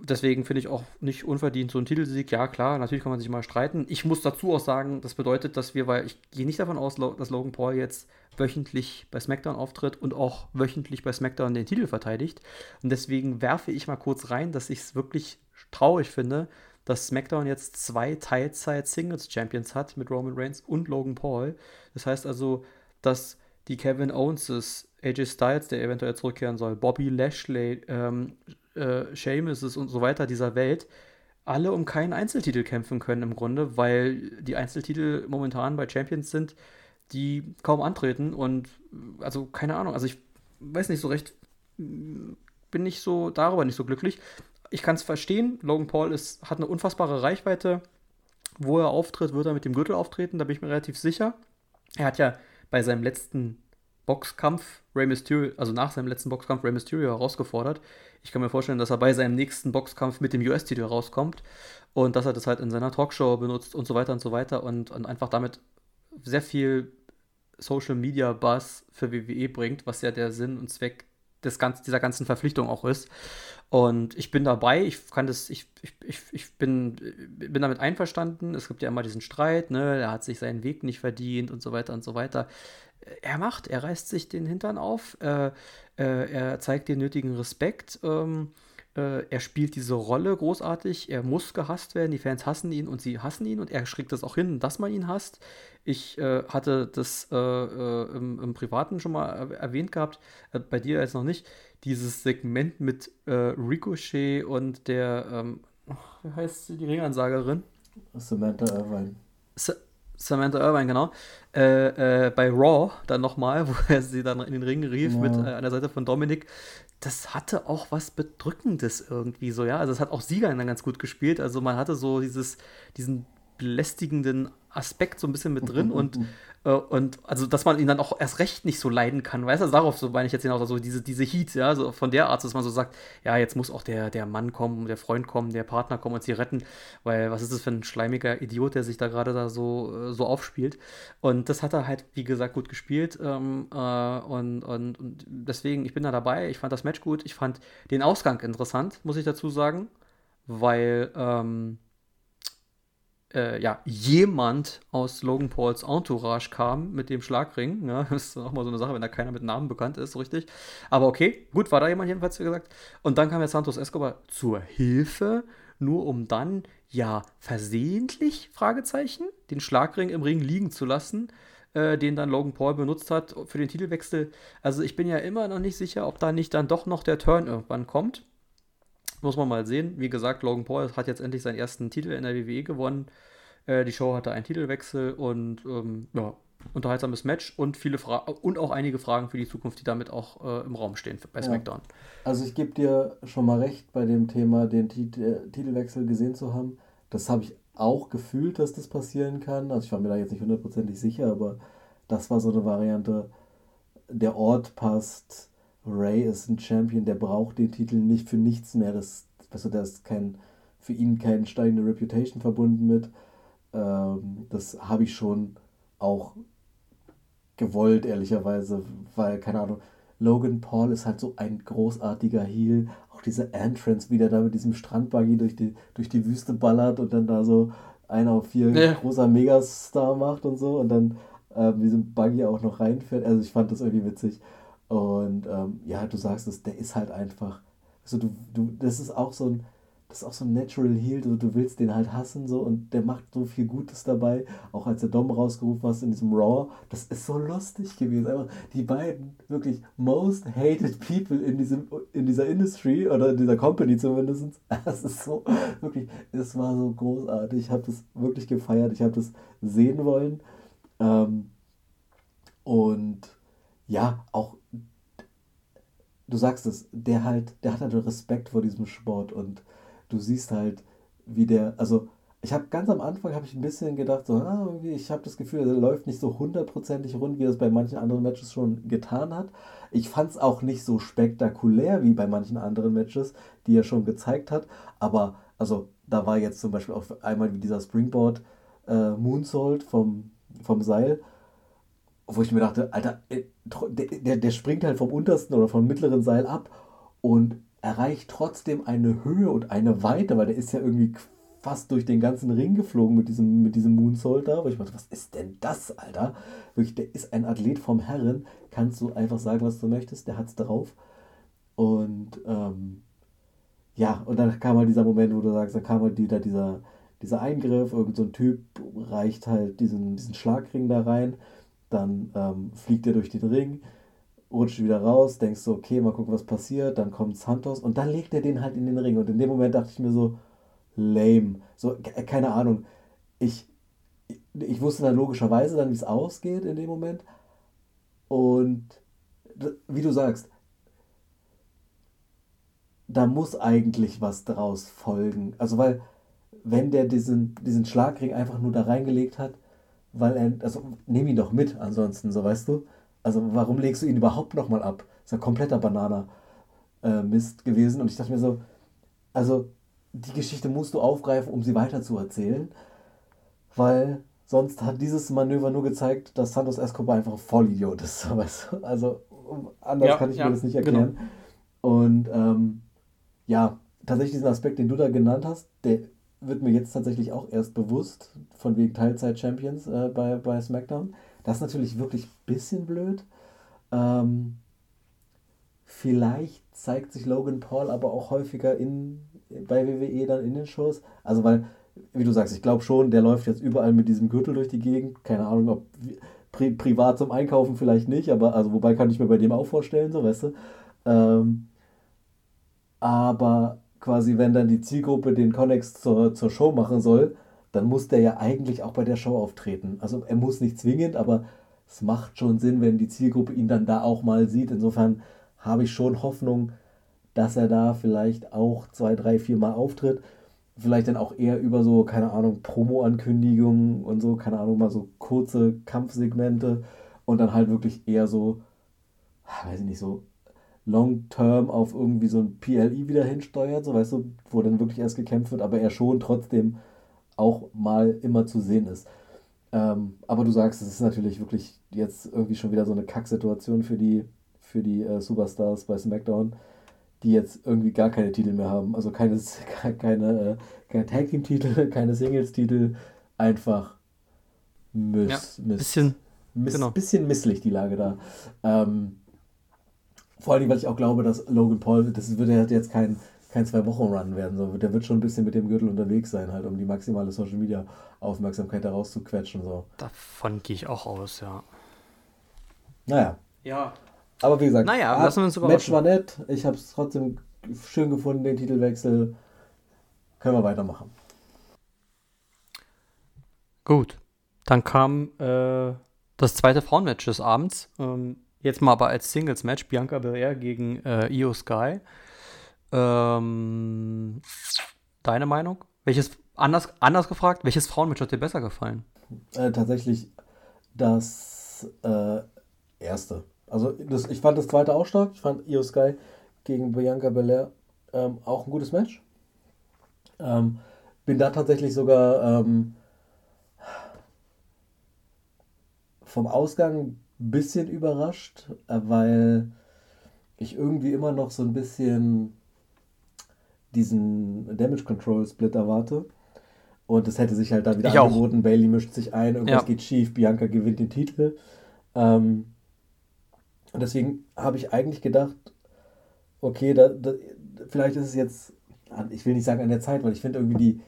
A: deswegen finde ich auch nicht unverdient so ein Titelsieg. Ja, klar, natürlich kann man sich mal streiten. Ich muss dazu auch sagen, das bedeutet, dass wir, weil ich gehe nicht davon aus, dass Logan Paul jetzt wöchentlich bei SmackDown auftritt und auch wöchentlich bei SmackDown den Titel verteidigt. Und deswegen werfe ich mal kurz rein, dass ich es wirklich traurig finde, dass SmackDown jetzt zwei Teilzeit-Singles-Champions hat mit Roman Reigns und Logan Paul. Das heißt also, dass die Kevin Owens, AJ Styles, der eventuell zurückkehren soll, Bobby Lashley, ähm, äh, Sheamus und so weiter dieser Welt, alle um keinen Einzeltitel kämpfen können im Grunde, weil die Einzeltitel momentan bei Champions sind, die kaum antreten und also keine Ahnung, also ich weiß nicht so recht, bin nicht so darüber nicht so glücklich. Ich kann es verstehen, Logan Paul ist, hat eine unfassbare Reichweite. Wo er auftritt, wird er mit dem Gürtel auftreten, da bin ich mir relativ sicher. Er hat ja bei seinem letzten Boxkampf Rey Mysterio, also nach seinem letzten Boxkampf Rey Mysterio herausgefordert. Ich kann mir vorstellen, dass er bei seinem nächsten Boxkampf mit dem US-Titel rauskommt und dass er das halt in seiner Talkshow benutzt und so weiter und so weiter und, und einfach damit sehr viel Social Media Buzz für WWE bringt, was ja der Sinn und Zweck des ganz, dieser ganzen Verpflichtung auch ist. Und ich bin dabei, ich kann das, ich, ich, ich, bin, bin damit einverstanden. Es gibt ja immer diesen Streit, ne, er hat sich seinen Weg nicht verdient und so weiter und so weiter. Er macht, er reißt sich den Hintern auf, äh, äh, er zeigt den nötigen Respekt. Ähm, äh, er spielt diese Rolle großartig. Er muss gehasst werden. Die Fans hassen ihn und sie hassen ihn und er schickt das auch hin, dass man ihn hasst. Ich äh, hatte das äh, äh im, im, Privaten schon mal erwähnt gehabt, äh, bei dir jetzt noch nicht. Dieses Segment mit äh, Ricochet und der, ähm, wie heißt sie, die Ringansagerin? Samantha Irvine. Sa Samantha Irvine, genau. Äh, bei Raw dann nochmal, wo er sie dann in den Ring rief ja. mit an der Seite von Dominik das hatte auch was Bedrückendes irgendwie so, ja. Also es hat auch Sieger dann ganz gut gespielt. Also man hatte so dieses, diesen belästigenden Aspekt so ein bisschen mit drin und, äh, und also, dass man ihn dann auch erst recht nicht so leiden kann, weißt du, darauf so meine ich jetzt hinaus, also diese, diese Heat, ja, so von der Art, dass man so sagt, ja, jetzt muss auch der, der Mann kommen, der Freund kommen, der Partner kommen und sie retten, weil was ist das für ein schleimiger Idiot, der sich da gerade da so, äh, so aufspielt? Und das hat er halt, wie gesagt, gut gespielt ähm, äh, und, und, und deswegen, ich bin da dabei, ich fand das Match gut, ich fand den Ausgang interessant, muss ich dazu sagen, weil, ähm, äh, ja, jemand aus Logan Pauls Entourage kam mit dem Schlagring. Ja, das ist auch mal so eine Sache, wenn da keiner mit Namen bekannt ist, richtig. Aber okay, gut, war da jemand jedenfalls, wie gesagt. Und dann kam ja Santos Escobar zur Hilfe, nur um dann, ja, versehentlich, Fragezeichen, den Schlagring im Ring liegen zu lassen äh, den dann Logan Paul benutzt hat für den Titelwechsel. Also ich bin ja immer noch nicht sicher, ob da nicht dann doch noch der Turn irgendwann kommt. Muss man mal sehen. Wie gesagt, Logan Paul hat jetzt endlich seinen ersten Titel in der WWE gewonnen. Äh, die Show hatte einen Titelwechsel und ähm, ja, unterhaltsames Match und viele Fragen und auch einige Fragen für die Zukunft, die damit auch äh, im Raum stehen bei SmackDown. Ja.
B: Also ich gebe dir schon mal recht bei dem Thema, den Tit äh, Titelwechsel gesehen zu haben. Das habe ich auch gefühlt, dass das passieren kann. Also ich war mir da jetzt nicht hundertprozentig sicher, aber das war so eine Variante. Der Ort passt, Ray ist ein Champion, der braucht den Titel nicht für nichts mehr. Das, also da ist kein, für ihn keine steigende Reputation verbunden mit. Ähm, das habe ich schon auch gewollt, ehrlicherweise, weil, keine Ahnung, Logan Paul ist halt so ein großartiger Heel. Auch diese Entrance, wie der da mit diesem Strandbuggy durch die, durch die Wüste ballert und dann da so einer auf vier ja. großer Megastar macht und so und dann ähm, diesem Buggy auch noch reinfährt. Also ich fand das irgendwie witzig. Und ähm, ja, du sagst es, der ist halt einfach, also du, du, das ist auch so ein, das ist auch so ein Natural Heal, du, du willst den halt hassen so und der macht so viel Gutes dabei. Auch als der Dom rausgerufen hast in diesem Raw, das ist so lustig gewesen. Einfach die beiden wirklich most hated people in diesem in dieser Industry oder in dieser Company zumindest. Das ist so wirklich, es war so großartig. Ich habe das wirklich gefeiert. Ich habe das sehen wollen. Ähm, und ja, auch du sagst es, der halt, der hat halt Respekt vor diesem Sport und du siehst halt, wie der, also ich habe ganz am Anfang habe ich ein bisschen gedacht, so, ah, ich habe das Gefühl, der läuft nicht so hundertprozentig rund, wie er es bei manchen anderen Matches schon getan hat. Ich fand es auch nicht so spektakulär wie bei manchen anderen Matches, die er schon gezeigt hat. Aber also da war jetzt zum Beispiel auch einmal wie dieser Springboard äh, Moonsault vom vom Seil, wo ich mir dachte, Alter, äh, der, der springt halt vom untersten oder vom mittleren Seil ab und erreicht trotzdem eine Höhe und eine Weite, weil der ist ja irgendwie fast durch den ganzen Ring geflogen mit diesem, mit diesem Moonsault da, wo ich dachte, was ist denn das, Alter? Wirklich, der ist ein Athlet vom Herren, kannst du einfach sagen, was du möchtest, der hat's drauf. Und ähm, ja, und dann kam halt dieser Moment, wo du sagst, dann kam halt wieder dieser, dieser Eingriff, irgend so ein Typ reicht halt diesen, diesen Schlagring da rein, dann ähm, fliegt er durch den Ring, rutscht wieder raus, denkst so, okay, mal gucken, was passiert, dann kommt Santos und dann legt er den halt in den Ring. Und in dem Moment dachte ich mir so, lame, so, keine Ahnung, ich, ich wusste dann logischerweise dann, wie es ausgeht in dem Moment. Und wie du sagst, da muss eigentlich was draus folgen. Also, weil, wenn der diesen, diesen Schlagring einfach nur da reingelegt hat, weil er, also, nimm ihn doch mit, ansonsten, so weißt du. Also, warum legst du ihn überhaupt nochmal ab? Das ist ja kompletter Banana-Mist äh, gewesen. Und ich dachte mir so, also, die Geschichte musst du aufgreifen, um sie weiterzuerzählen, weil sonst hat dieses Manöver nur gezeigt, dass Santos Escobar einfach ein Vollidiot ist. Weißt du? Also, anders ja, kann ich ja, mir das nicht erklären. Genau. Und ähm, ja, tatsächlich diesen Aspekt, den du da genannt hast, der wird mir jetzt tatsächlich auch erst bewusst, von wegen Teilzeit-Champions äh, bei, bei SmackDown. Das ist natürlich wirklich ein bisschen blöd. Ähm, vielleicht zeigt sich Logan Paul aber auch häufiger in, bei WWE dann in den Shows. Also, weil, wie du sagst, ich glaube schon, der läuft jetzt überall mit diesem Gürtel durch die Gegend. Keine Ahnung, ob pri privat zum Einkaufen vielleicht nicht, aber also, wobei kann ich mir bei dem auch vorstellen, so, weißt du. Ähm, aber quasi, wenn dann die Zielgruppe den Connex zur, zur Show machen soll, dann muss der ja eigentlich auch bei der Show auftreten. Also er muss nicht zwingend, aber es macht schon Sinn, wenn die Zielgruppe ihn dann da auch mal sieht. Insofern habe ich schon Hoffnung, dass er da vielleicht auch zwei, drei, vier Mal auftritt. Vielleicht dann auch eher über so, keine Ahnung, Promo-Ankündigungen und so, keine Ahnung, mal so kurze Kampfsegmente und dann halt wirklich eher so, weiß ich nicht, so long-term auf irgendwie so ein PLI wieder hinsteuert, so weißt du, wo dann wirklich erst gekämpft wird, aber er schon trotzdem auch mal immer zu sehen ist. Ähm, aber du sagst, es ist natürlich wirklich jetzt irgendwie schon wieder so eine Kacksituation für die, für die äh, Superstars bei SmackDown, die jetzt irgendwie gar keine Titel mehr haben. Also keine, keine, äh, keine Tag Team Titel, keine Singles Titel, einfach Miss, ja, Miss, bisschen, Miss, genau. bisschen misslich die Lage da. Ähm, vor allem, weil ich auch glaube, dass Logan Paul, das wird ja jetzt kein, kein Zwei-Wochen-Run werden. So. Der wird schon ein bisschen mit dem Gürtel unterwegs sein, halt, um die maximale Social-Media-Aufmerksamkeit da rauszuquetschen. So.
A: Davon gehe ich auch aus, ja.
B: Naja.
A: Ja.
B: Aber wie gesagt,
A: naja, lassen wir uns
B: Match war nett. Ich habe es trotzdem schön gefunden, den Titelwechsel. Können wir weitermachen.
A: Gut. Dann kam äh, das zweite Frauenmatch des Abends. Ähm, Jetzt mal aber als Singles-Match Bianca Belair gegen äh, Io Sky. Ähm, deine Meinung? Welches, anders, anders gefragt, welches Frauenmatch hat dir besser gefallen?
B: Äh, tatsächlich das äh, erste. Also das, ich fand das zweite auch stark. Ich fand Io Sky gegen Bianca Belair ähm, auch ein gutes Match. Ähm, bin da tatsächlich sogar ähm, vom Ausgang bisschen überrascht, äh, weil ich irgendwie immer noch so ein bisschen diesen Damage Control Split erwarte. Und es hätte sich halt da wieder ich angeboten, auch. Bailey mischt sich ein, irgendwas ja. geht schief, Bianca gewinnt den Titel. Ähm, und deswegen habe ich eigentlich gedacht, okay, da, da, vielleicht ist es jetzt, ich will nicht sagen an der Zeit, weil ich finde irgendwie die,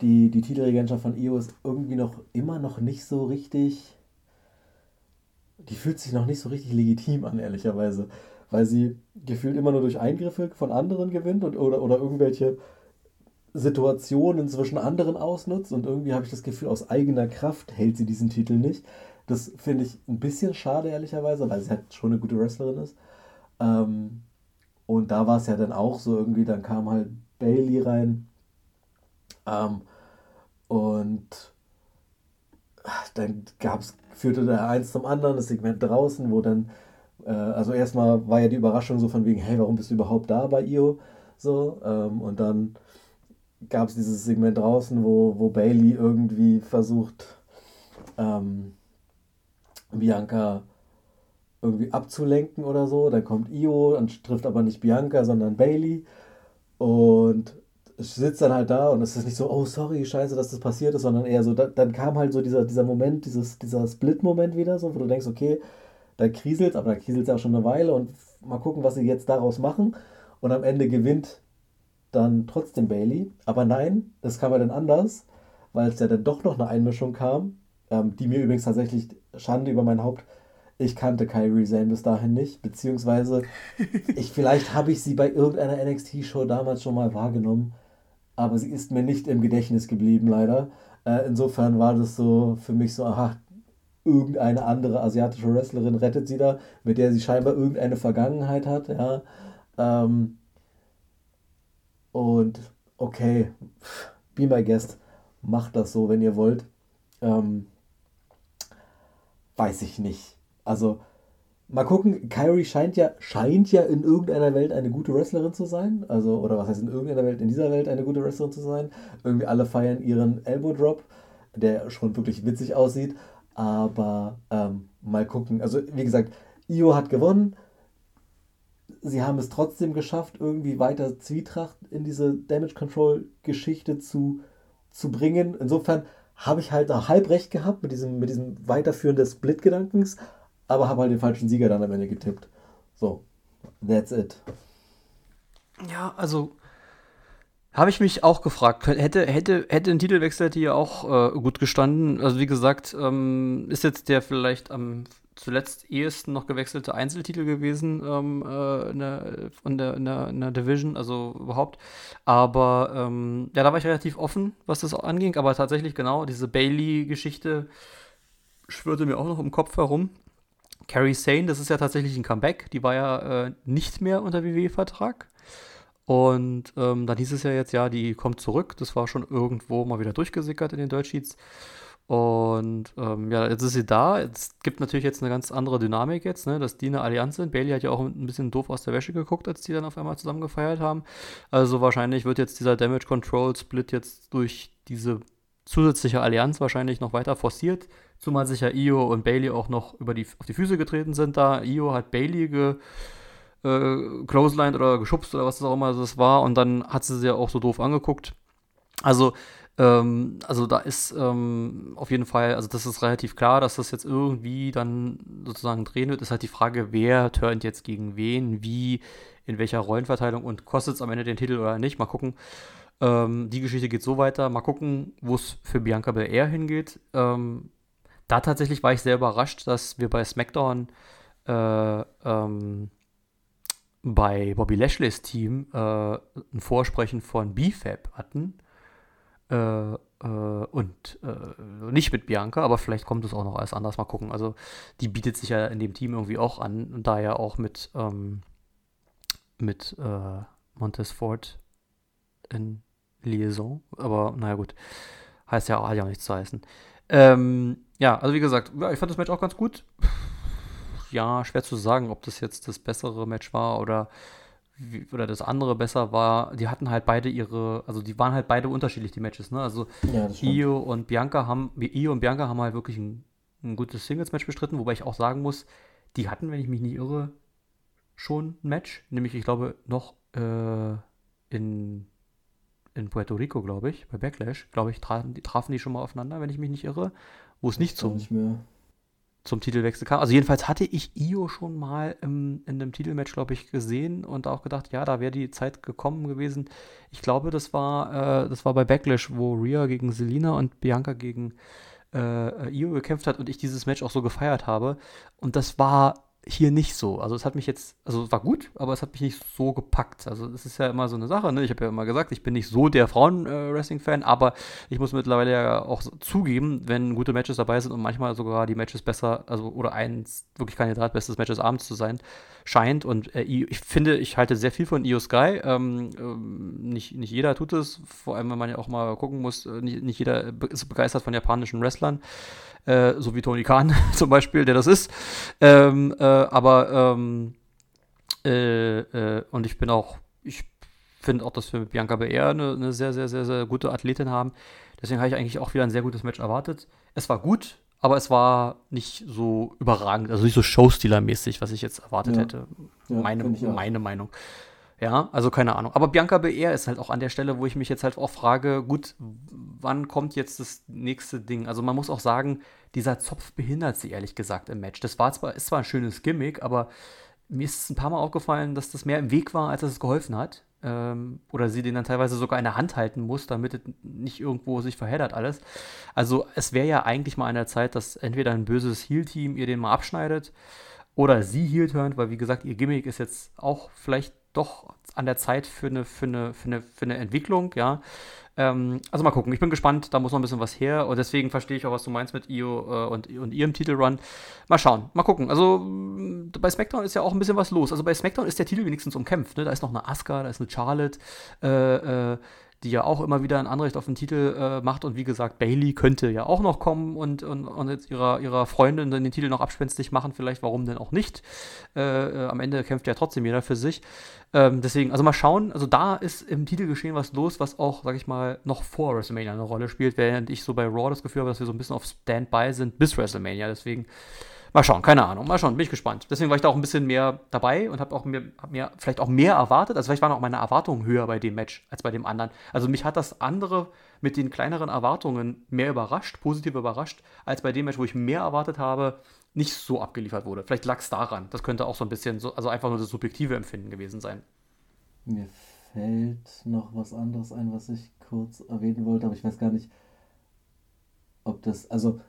B: die, die Titelregentschaft von Io ist irgendwie noch immer noch nicht so richtig die fühlt sich noch nicht so richtig legitim an, ehrlicherweise. Weil sie gefühlt immer nur durch Eingriffe von anderen gewinnt und, oder, oder irgendwelche Situationen zwischen anderen ausnutzt. Und irgendwie habe ich das Gefühl, aus eigener Kraft hält sie diesen Titel nicht. Das finde ich ein bisschen schade, ehrlicherweise, weil sie halt schon eine gute Wrestlerin ist. Ähm, und da war es ja dann auch so irgendwie, dann kam halt Bailey rein. Ähm, und dann gab es führte da eins zum anderen, das Segment draußen, wo dann, äh, also erstmal war ja die Überraschung so von wegen, hey, warum bist du überhaupt da bei Io? So, ähm, und dann gab es dieses Segment draußen, wo, wo Bailey irgendwie versucht, ähm, Bianca irgendwie abzulenken oder so. Dann kommt Io und trifft aber nicht Bianca, sondern Bailey. Und sitzt dann halt da und es ist nicht so, oh sorry, scheiße, dass das passiert ist, sondern eher so, da, dann kam halt so dieser, dieser Moment, dieses, dieser Split-Moment wieder, so, wo du denkst, okay, da kriselt aber da kriselt es ja auch schon eine Weile und mal gucken, was sie jetzt daraus machen. Und am Ende gewinnt dann trotzdem Bailey. Aber nein, das kam ja dann anders, weil es ja dann doch noch eine Einmischung kam, ähm, die mir übrigens tatsächlich Schande über mein Haupt ich kannte Kyrie Zane bis dahin nicht, beziehungsweise ich, vielleicht habe ich sie bei irgendeiner NXT-Show damals schon mal wahrgenommen, aber sie ist mir nicht im Gedächtnis geblieben, leider. Äh, insofern war das so für mich so, aha, irgendeine andere asiatische Wrestlerin rettet sie da, mit der sie scheinbar irgendeine Vergangenheit hat, ja. Ähm, und okay, be my guest, macht das so, wenn ihr wollt. Ähm, weiß ich nicht. Also, mal gucken, Kyrie scheint ja, scheint ja in irgendeiner Welt eine gute Wrestlerin zu sein. Also, oder was heißt in irgendeiner Welt, in dieser Welt eine gute Wrestlerin zu sein. Irgendwie alle feiern ihren Elbow Drop, der schon wirklich witzig aussieht. Aber ähm, mal gucken. Also, wie gesagt, Io hat gewonnen. Sie haben es trotzdem geschafft, irgendwie weiter Zwietracht in diese Damage Control Geschichte zu, zu bringen. Insofern habe ich halt halb recht gehabt mit diesem, mit diesem Weiterführen des Split-Gedankens aber habe halt den falschen Sieger dann am Ende getippt. So, that's it.
A: Ja, also habe ich mich auch gefragt, hätte, hätte, hätte ein Titelwechsel hier auch äh, gut gestanden. Also wie gesagt, ähm, ist jetzt der vielleicht am zuletzt ehesten noch gewechselte Einzeltitel gewesen ähm, äh, in, der, in, der, in, der, in der Division, also überhaupt. Aber ähm, ja, da war ich relativ offen, was das anging. Aber tatsächlich genau, diese Bailey-Geschichte schwirrte mir auch noch im Kopf herum. Carrie Sane, das ist ja tatsächlich ein Comeback. Die war ja äh, nicht mehr unter WWE-Vertrag. Und ähm, dann hieß es ja jetzt, ja, die kommt zurück. Das war schon irgendwo mal wieder durchgesickert in den Deutschsheets. Und ähm, ja, jetzt ist sie da. Es gibt natürlich jetzt eine ganz andere Dynamik jetzt, ne, dass die eine Allianz sind. Bailey hat ja auch ein bisschen doof aus der Wäsche geguckt, als die dann auf einmal zusammen gefeiert haben. Also wahrscheinlich wird jetzt dieser Damage Control Split jetzt durch diese zusätzliche Allianz wahrscheinlich noch weiter forciert. Zumal sich ja Io und Bailey auch noch über die, auf die Füße getreten sind da. Io hat Bailey ge, äh, closelined oder geschubst oder was das auch immer das war und dann hat sie sie ja auch so doof angeguckt. Also, ähm, also da ist ähm, auf jeden Fall, also das ist relativ klar, dass das jetzt irgendwie dann sozusagen drehen wird. Ist halt die Frage, wer turnt jetzt gegen wen, wie, in welcher Rollenverteilung und kostet es am Ende den Titel oder nicht. Mal gucken. Ähm, die Geschichte geht so weiter. Mal gucken, wo es für Bianca Belair hingeht. Ähm, da tatsächlich war ich sehr überrascht, dass wir bei SmackDown äh, ähm, bei Bobby Lashley's Team äh, ein Vorsprechen von BFAB hatten. Äh, äh, und äh, nicht mit Bianca, aber vielleicht kommt es auch noch alles anders. Mal gucken. Also, die bietet sich ja in dem Team irgendwie auch an, da ja auch mit, ähm, mit äh, Montez Ford in Liaison. Aber naja, gut. Heißt ja, hat ja auch nichts zu heißen. Ähm, ja, also wie gesagt, ich fand das Match auch ganz gut. Ja, schwer zu sagen, ob das jetzt das bessere Match war oder, oder das andere besser war. Die hatten halt beide ihre, also die waren halt beide unterschiedlich, die Matches, ne? Also ja, Io und Bianca haben, Io und Bianca haben halt wirklich ein, ein gutes Singles-Match bestritten, wobei ich auch sagen muss, die hatten, wenn ich mich nicht irre, schon ein Match. Nämlich, ich glaube, noch äh, in in Puerto Rico, glaube ich, bei Backlash, glaube ich, trafen die, trafen die schon mal aufeinander, wenn ich mich nicht irre, wo es nicht zum, nicht zum Titelwechsel kam. Also jedenfalls hatte ich Io schon mal im, in einem Titelmatch, glaube ich, gesehen und auch gedacht, ja, da wäre die Zeit gekommen gewesen. Ich glaube, das war, äh, das war bei Backlash, wo Rhea gegen Selina und Bianca gegen äh, Io gekämpft hat und ich dieses Match auch so gefeiert habe. Und das war hier nicht so. Also es hat mich jetzt, also es war gut, aber es hat mich nicht so gepackt. Also es ist ja immer so eine Sache, ne? Ich habe ja immer gesagt, ich bin nicht so der Frauen-Wrestling-Fan, aber ich muss mittlerweile ja auch zugeben, wenn gute Matches dabei sind und manchmal sogar die Matches besser, also oder eins wirklich Kandidat bestes Match des Abends zu sein, scheint. Und äh, ich finde, ich halte sehr viel von Io Sky. Ähm, ähm, nicht, nicht jeder tut es, vor allem wenn man ja auch mal gucken muss, äh, nicht, nicht jeder ist begeistert von japanischen Wrestlern. Äh, so wie Tony Khan zum Beispiel, der das ist. Ähm, äh, aber ähm, äh, äh, und ich bin auch, ich finde auch, dass wir mit Bianca Belair eine, eine, sehr, sehr, sehr, sehr gute Athletin haben. Deswegen habe ich eigentlich auch wieder ein sehr gutes Match erwartet. Es war gut, aber es war nicht so überragend, also nicht so Showstealer-mäßig, was ich jetzt erwartet
B: Ja.
A: hätte.
B: Ja,
A: meine, meine Meinung. Ja, also keine Ahnung. Aber Bianca Belair ist halt auch an der Stelle, wo ich mich jetzt halt auch frage, gut, wann kommt jetzt das nächste Ding? Also man muss auch sagen, dieser Zopf behindert sie ehrlich gesagt im Match. Das war zwar, ist zwar ein schönes Gimmick, aber mir ist es ein paar Mal aufgefallen, dass das mehr im Weg war, als dass es geholfen hat. Ähm, oder sie den dann teilweise sogar in der Hand halten muss, damit es nicht irgendwo sich verheddert alles. Also es wäre ja eigentlich mal an der Zeit, dass entweder ein böses Heal-Team ihr den mal abschneidet oder sie heel turnt, weil wie gesagt, ihr Gimmick ist jetzt auch vielleicht doch an der Zeit für eine, für eine, für eine, für eine Entwicklung, ja. Ähm, also mal gucken, ich bin gespannt, da muss noch ein bisschen was her und deswegen verstehe ich auch, was du meinst mit Io äh, und, und ihrem Titelrun. Mal schauen, mal gucken. Also bei SmackDown ist ja auch ein bisschen was los. Also bei SmackDown ist der Titel wenigstens umkämpft, ne? Da ist noch eine Asuka, da ist eine Charlotte, äh, äh, die ja auch immer wieder ein Anrecht auf den Titel äh, macht. Und wie gesagt, Bailey könnte ja auch noch kommen und, und, und jetzt ihrer, ihrer Freundin den Titel noch abspenstig machen. Vielleicht, warum denn auch nicht? Äh, äh, am Ende kämpft ja trotzdem jeder für sich. Ähm, deswegen, also mal schauen. Also da ist im Titelgeschehen was los, was auch, sag ich mal, noch vor WrestleMania eine Rolle spielt, während ich so bei Raw das Gefühl habe, dass wir so ein bisschen auf Standby sind bis WrestleMania. Deswegen Mal schauen, keine Ahnung. Mal schauen, bin ich gespannt. Deswegen war ich da auch ein bisschen mehr dabei und habe auch mir, hab mir vielleicht auch mehr erwartet. Also vielleicht waren auch meine Erwartungen höher bei dem Match als bei dem anderen. Also mich hat das andere mit den kleineren Erwartungen mehr überrascht, positiv überrascht, als bei dem Match, wo ich mehr erwartet habe, nicht so abgeliefert wurde. Vielleicht lag es daran. Das könnte auch so ein bisschen so, also einfach nur das subjektive Empfinden gewesen sein.
B: Mir fällt noch was anderes ein, was ich kurz erwähnen wollte, aber ich weiß gar nicht, ob das, also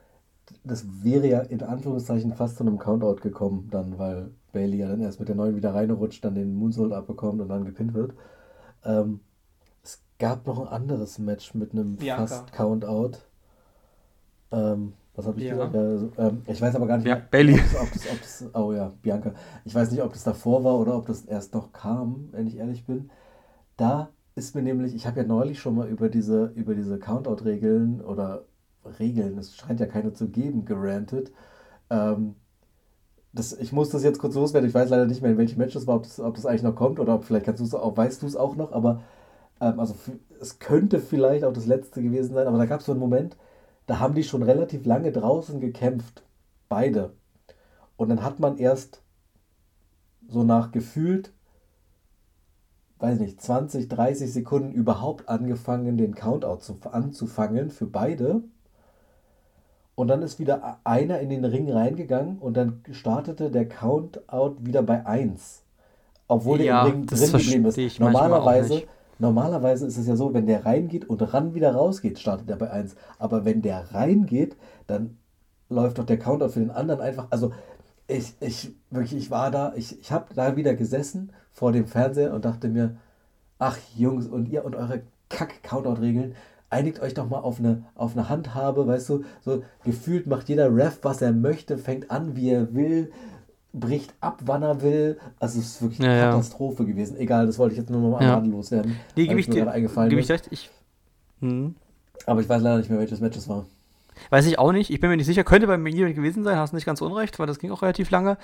B: das wäre ja in Anführungszeichen fast zu einem Countout gekommen, dann, weil Bailey ja dann erst mit der neuen wieder reinrutscht, dann den Moonsault abbekommt und dann gepinnt wird. Ähm, es gab noch ein anderes Match mit einem
A: Bianca.
B: fast Countout. Ähm, was habe ich
A: Ja.
B: gesagt? Ja, also, ähm, ich weiß aber gar nicht,
A: Ja, Bailey.
B: ob das, ob, das, ob das, oh ja, Bianca. Ich weiß nicht, ob das davor war oder ob das erst noch kam, wenn ich ehrlich bin. Da ist mir nämlich, ich habe ja neulich schon mal über diese, über diese Countout-Regeln oder Regeln, es scheint ja keine zu geben, gerantet. Ähm, das, ich muss das jetzt kurz loswerden. Ich weiß leider nicht mehr, in welchem Match das war, ob das, ob das eigentlich noch kommt oder ob vielleicht kannst auch, weißt du es auch noch, aber ähm, also es könnte vielleicht auch das letzte gewesen sein, aber da gab es so einen Moment, da haben die schon relativ lange draußen gekämpft, beide. Und dann hat man erst so nach gefühlt, weiß nicht, 20, 30 Sekunden überhaupt angefangen, den Countout zu, anzufangen für beide. Und dann ist wieder einer in den Ring reingegangen und dann startete der Countout wieder bei 1. Obwohl der
A: Ja,
B: im Ring drin geblieben ist. Normalerweise, normalerweise ist es ja so, wenn der reingeht und ran wieder rausgeht, startet er bei 1. Aber wenn der reingeht, dann läuft doch der Countout für den anderen einfach. Also ich, ich, wirklich, ich war da, ich, ich habe da wieder gesessen vor dem Fernseher und dachte mir, ach Jungs, und ihr und eure Kack-Countout-Regeln, einigt euch doch mal auf eine, auf eine Handhabe, weißt du, so gefühlt macht jeder Ref, was er möchte, fängt an, wie er will, bricht ab, wann er will. Also es ist wirklich eine
A: Ja, ja.
B: Katastrophe gewesen. Egal, das wollte ich jetzt nur noch mal
A: Ja.
B: loswerden.
A: Nee, gebe ich dir,
B: eingefallen
A: gebe
B: ist.
A: ich recht. Ich, hm.
B: Aber ich weiß leider nicht mehr, welches Match es war.
A: Weiß ich auch nicht. Ich bin mir nicht sicher. Könnte bei mir gewesen sein. Hast nicht ganz unrecht, weil das ging auch relativ lange.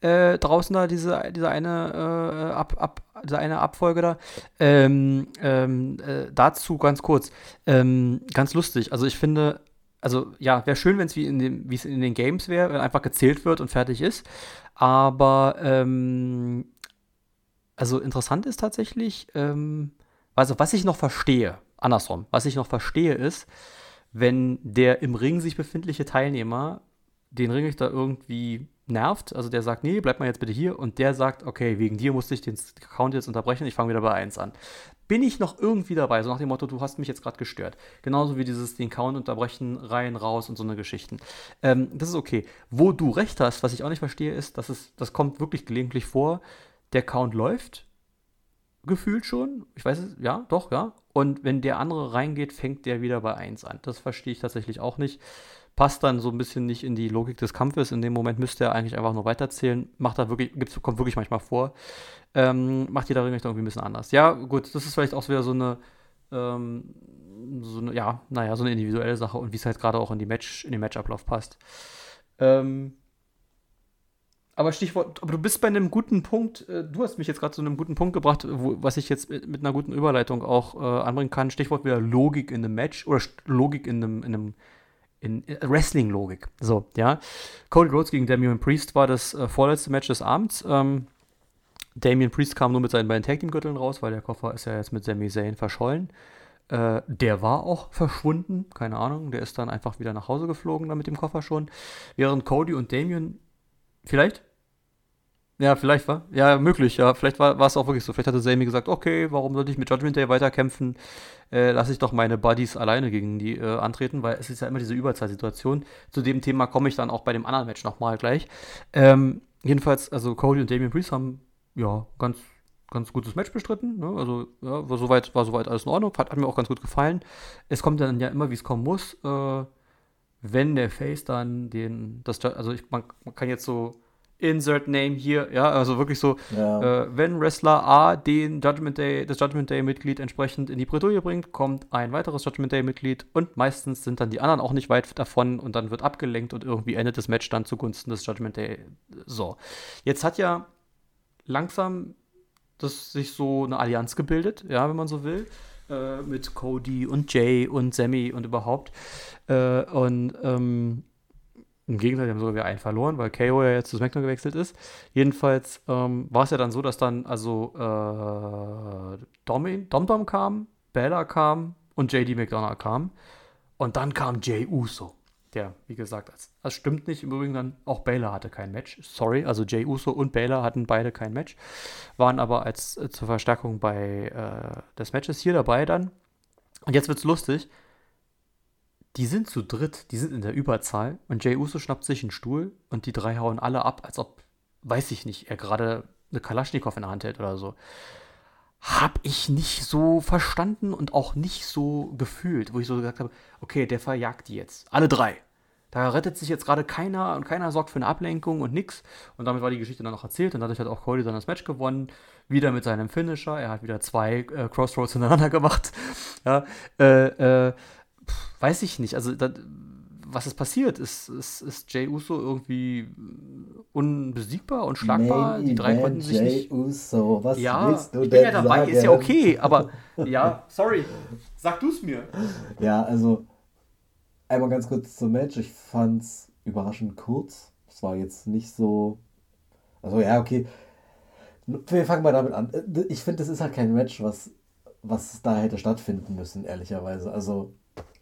A: Äh, draußen da diese, diese eine äh, ab, ab, diese eine Abfolge da. Ähm, ähm, äh, dazu ganz kurz. Ähm, ganz lustig. Also ich finde, also ja, wäre schön, wenn es wie wie es in den Games wäre, wenn einfach gezählt wird und fertig ist. Aber ähm, also interessant ist tatsächlich, ähm, also was ich noch verstehe, andersrum, was ich noch verstehe ist, wenn der im Ring sich befindliche Teilnehmer den Ringrichter irgendwie nervt, also der sagt, nee, bleib mal jetzt bitte hier, und der sagt, okay, wegen dir musste ich den Count jetzt unterbrechen, ich fange wieder bei 1 an. Bin ich noch irgendwie dabei, so nach dem Motto, du hast mich jetzt gerade gestört. Genauso wie dieses den Count unterbrechen, rein, raus und so eine Geschichten. Ähm, das ist okay. Wo du recht hast, was ich auch nicht verstehe, ist, dass es, das kommt wirklich gelegentlich vor, der Count läuft, gefühlt schon. Ich weiß es, ja, doch, ja. Und wenn der andere reingeht, fängt der wieder bei 1 an. Das verstehe ich tatsächlich auch nicht. Passt dann so ein bisschen nicht in die Logik des Kampfes. In dem Moment müsste er eigentlich einfach nur weiterzählen. Macht da wirklich, kommt wirklich manchmal vor. Ähm, macht jeder Ringrichter irgendwie ein bisschen anders. Ja, gut, das ist vielleicht auch wieder so eine, ähm, so eine, ja, naja, so eine individuelle Sache und wie es halt gerade auch in, die Match, in den Matchablauf passt. Ähm, aber Stichwort, aber du bist bei einem guten Punkt, äh, du hast mich jetzt gerade zu einem guten Punkt gebracht, wo, was ich jetzt mit, einer guten Überleitung auch äh, anbringen kann. Stichwort wieder Logik in einem Match oder Logik in einem, in einem in Wrestling-Logik. So, ja. Cody Rhodes gegen Damian Priest war das äh, vorletzte Match des Abends. Ähm, Damian Priest kam nur mit seinen beiden Tag Team Gürteln raus, weil der Koffer ist ja jetzt mit Sami Zayn verschollen. Äh, der war auch verschwunden, keine Ahnung. Der ist dann einfach wieder nach Hause geflogen, dann mit dem Koffer schon. Während Cody und Damian, vielleicht? Ja, vielleicht war. Ja, möglich, ja. Vielleicht war, es auch wirklich so. Vielleicht hatte Sami gesagt, okay, warum sollte ich mit Judgment Day weiterkämpfen? Äh, lasse ich doch meine Buddies alleine gegen die äh, antreten, weil es ist ja immer diese Überzahlsituation. Zu dem Thema komme ich dann auch bei dem anderen Match nochmal gleich. Ähm, jedenfalls, also Cody und Damian Priest haben ja ganz ganz gutes Match bestritten. Ne? Also ja, war soweit war soweit alles in Ordnung. Hat, hat, mir auch ganz gut gefallen. Es kommt dann ja immer, wie es kommen muss. Äh, wenn der Face dann den, das, also ich, man, man, kann jetzt so Insert Name hier, ja, also wirklich so, ja. äh, wenn Wrestler A den Judgment Day, das Judgment Day Mitglied entsprechend in die Bredouille bringt, kommt ein weiteres Judgment Day Mitglied und meistens sind dann die anderen auch nicht weit davon und dann wird abgelenkt und irgendwie endet das Match dann zugunsten des Judgment Day. So. Jetzt hat ja langsam das sich so eine Allianz gebildet, ja, wenn man so will, äh, mit Cody und Jay und Sammy und überhaupt. Äh, und ähm, im Gegenteil, die haben sogar wieder einen verloren, weil KO ja jetzt zu SmackDown gewechselt ist. Jedenfalls ähm, war es ja dann so, dass dann also äh, Dom, Dom Dom kam, Bella kam und JD McDonough kam. Und dann kam Jay Uso der, wie gesagt, das, das stimmt nicht. Im Übrigen dann auch Baylor hatte kein Match. Sorry, also Jay Uso und Baylor hatten beide kein Match, waren aber als äh, zur Verstärkung bei äh, des Matches hier dabei dann. Und jetzt wird's lustig. Die sind zu dritt, die sind in der Überzahl und Jay Uso schnappt sich einen Stuhl und die drei hauen alle ab, als ob, weiß ich nicht, er gerade eine Kalaschnikow in der Hand hält oder so habe ich nicht so verstanden und auch nicht so gefühlt, wo ich so gesagt habe, okay, der verjagt die jetzt. Alle drei. Da rettet sich jetzt gerade keiner und keiner sorgt für eine Ablenkung und nix. Und damit war die Geschichte dann noch erzählt und dadurch hat auch Cody dann das Match gewonnen. Wieder mit seinem Finisher. Er hat wieder zwei äh, Crossroads hintereinander gemacht. ja, äh, äh, weiß ich nicht. Also, das, was ist passiert? Ist, ist, ist Jay Uso irgendwie unbesiegbar, unschlagbar? Main die drei konnten sich Jay nicht. Uso, was ja, willst du ich bin ja dabei, sagen? ist ja okay, aber ja, sorry, sag du es mir.
B: Ja, also einmal ganz kurz zum Match. Ich fand's überraschend kurz. Es war jetzt nicht so. Also ja, okay. Wir fangen mal damit an. Ich finde, das ist halt kein Match, was, was da hätte stattfinden müssen, ehrlicherweise. Also,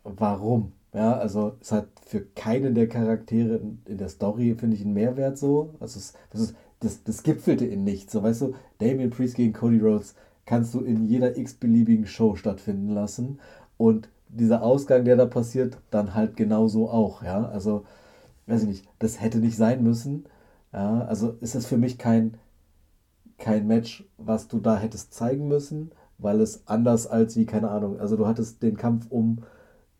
B: warum? Ja, also es hat für keinen der Charaktere in, der Story, finde ich, einen Mehrwert so. Also es, das, ist, das, das gipfelte in nichts. So, weißt du, Damien Priest gegen Cody Rhodes kannst du in jeder x-beliebigen Show stattfinden lassen. Und dieser Ausgang, der da passiert, dann halt genauso auch. Ja, also, weiß ich nicht, das hätte nicht sein müssen. Ja, also ist es für mich kein, kein Match, was du da hättest zeigen müssen, weil es anders als wie, keine Ahnung, also du hattest den Kampf um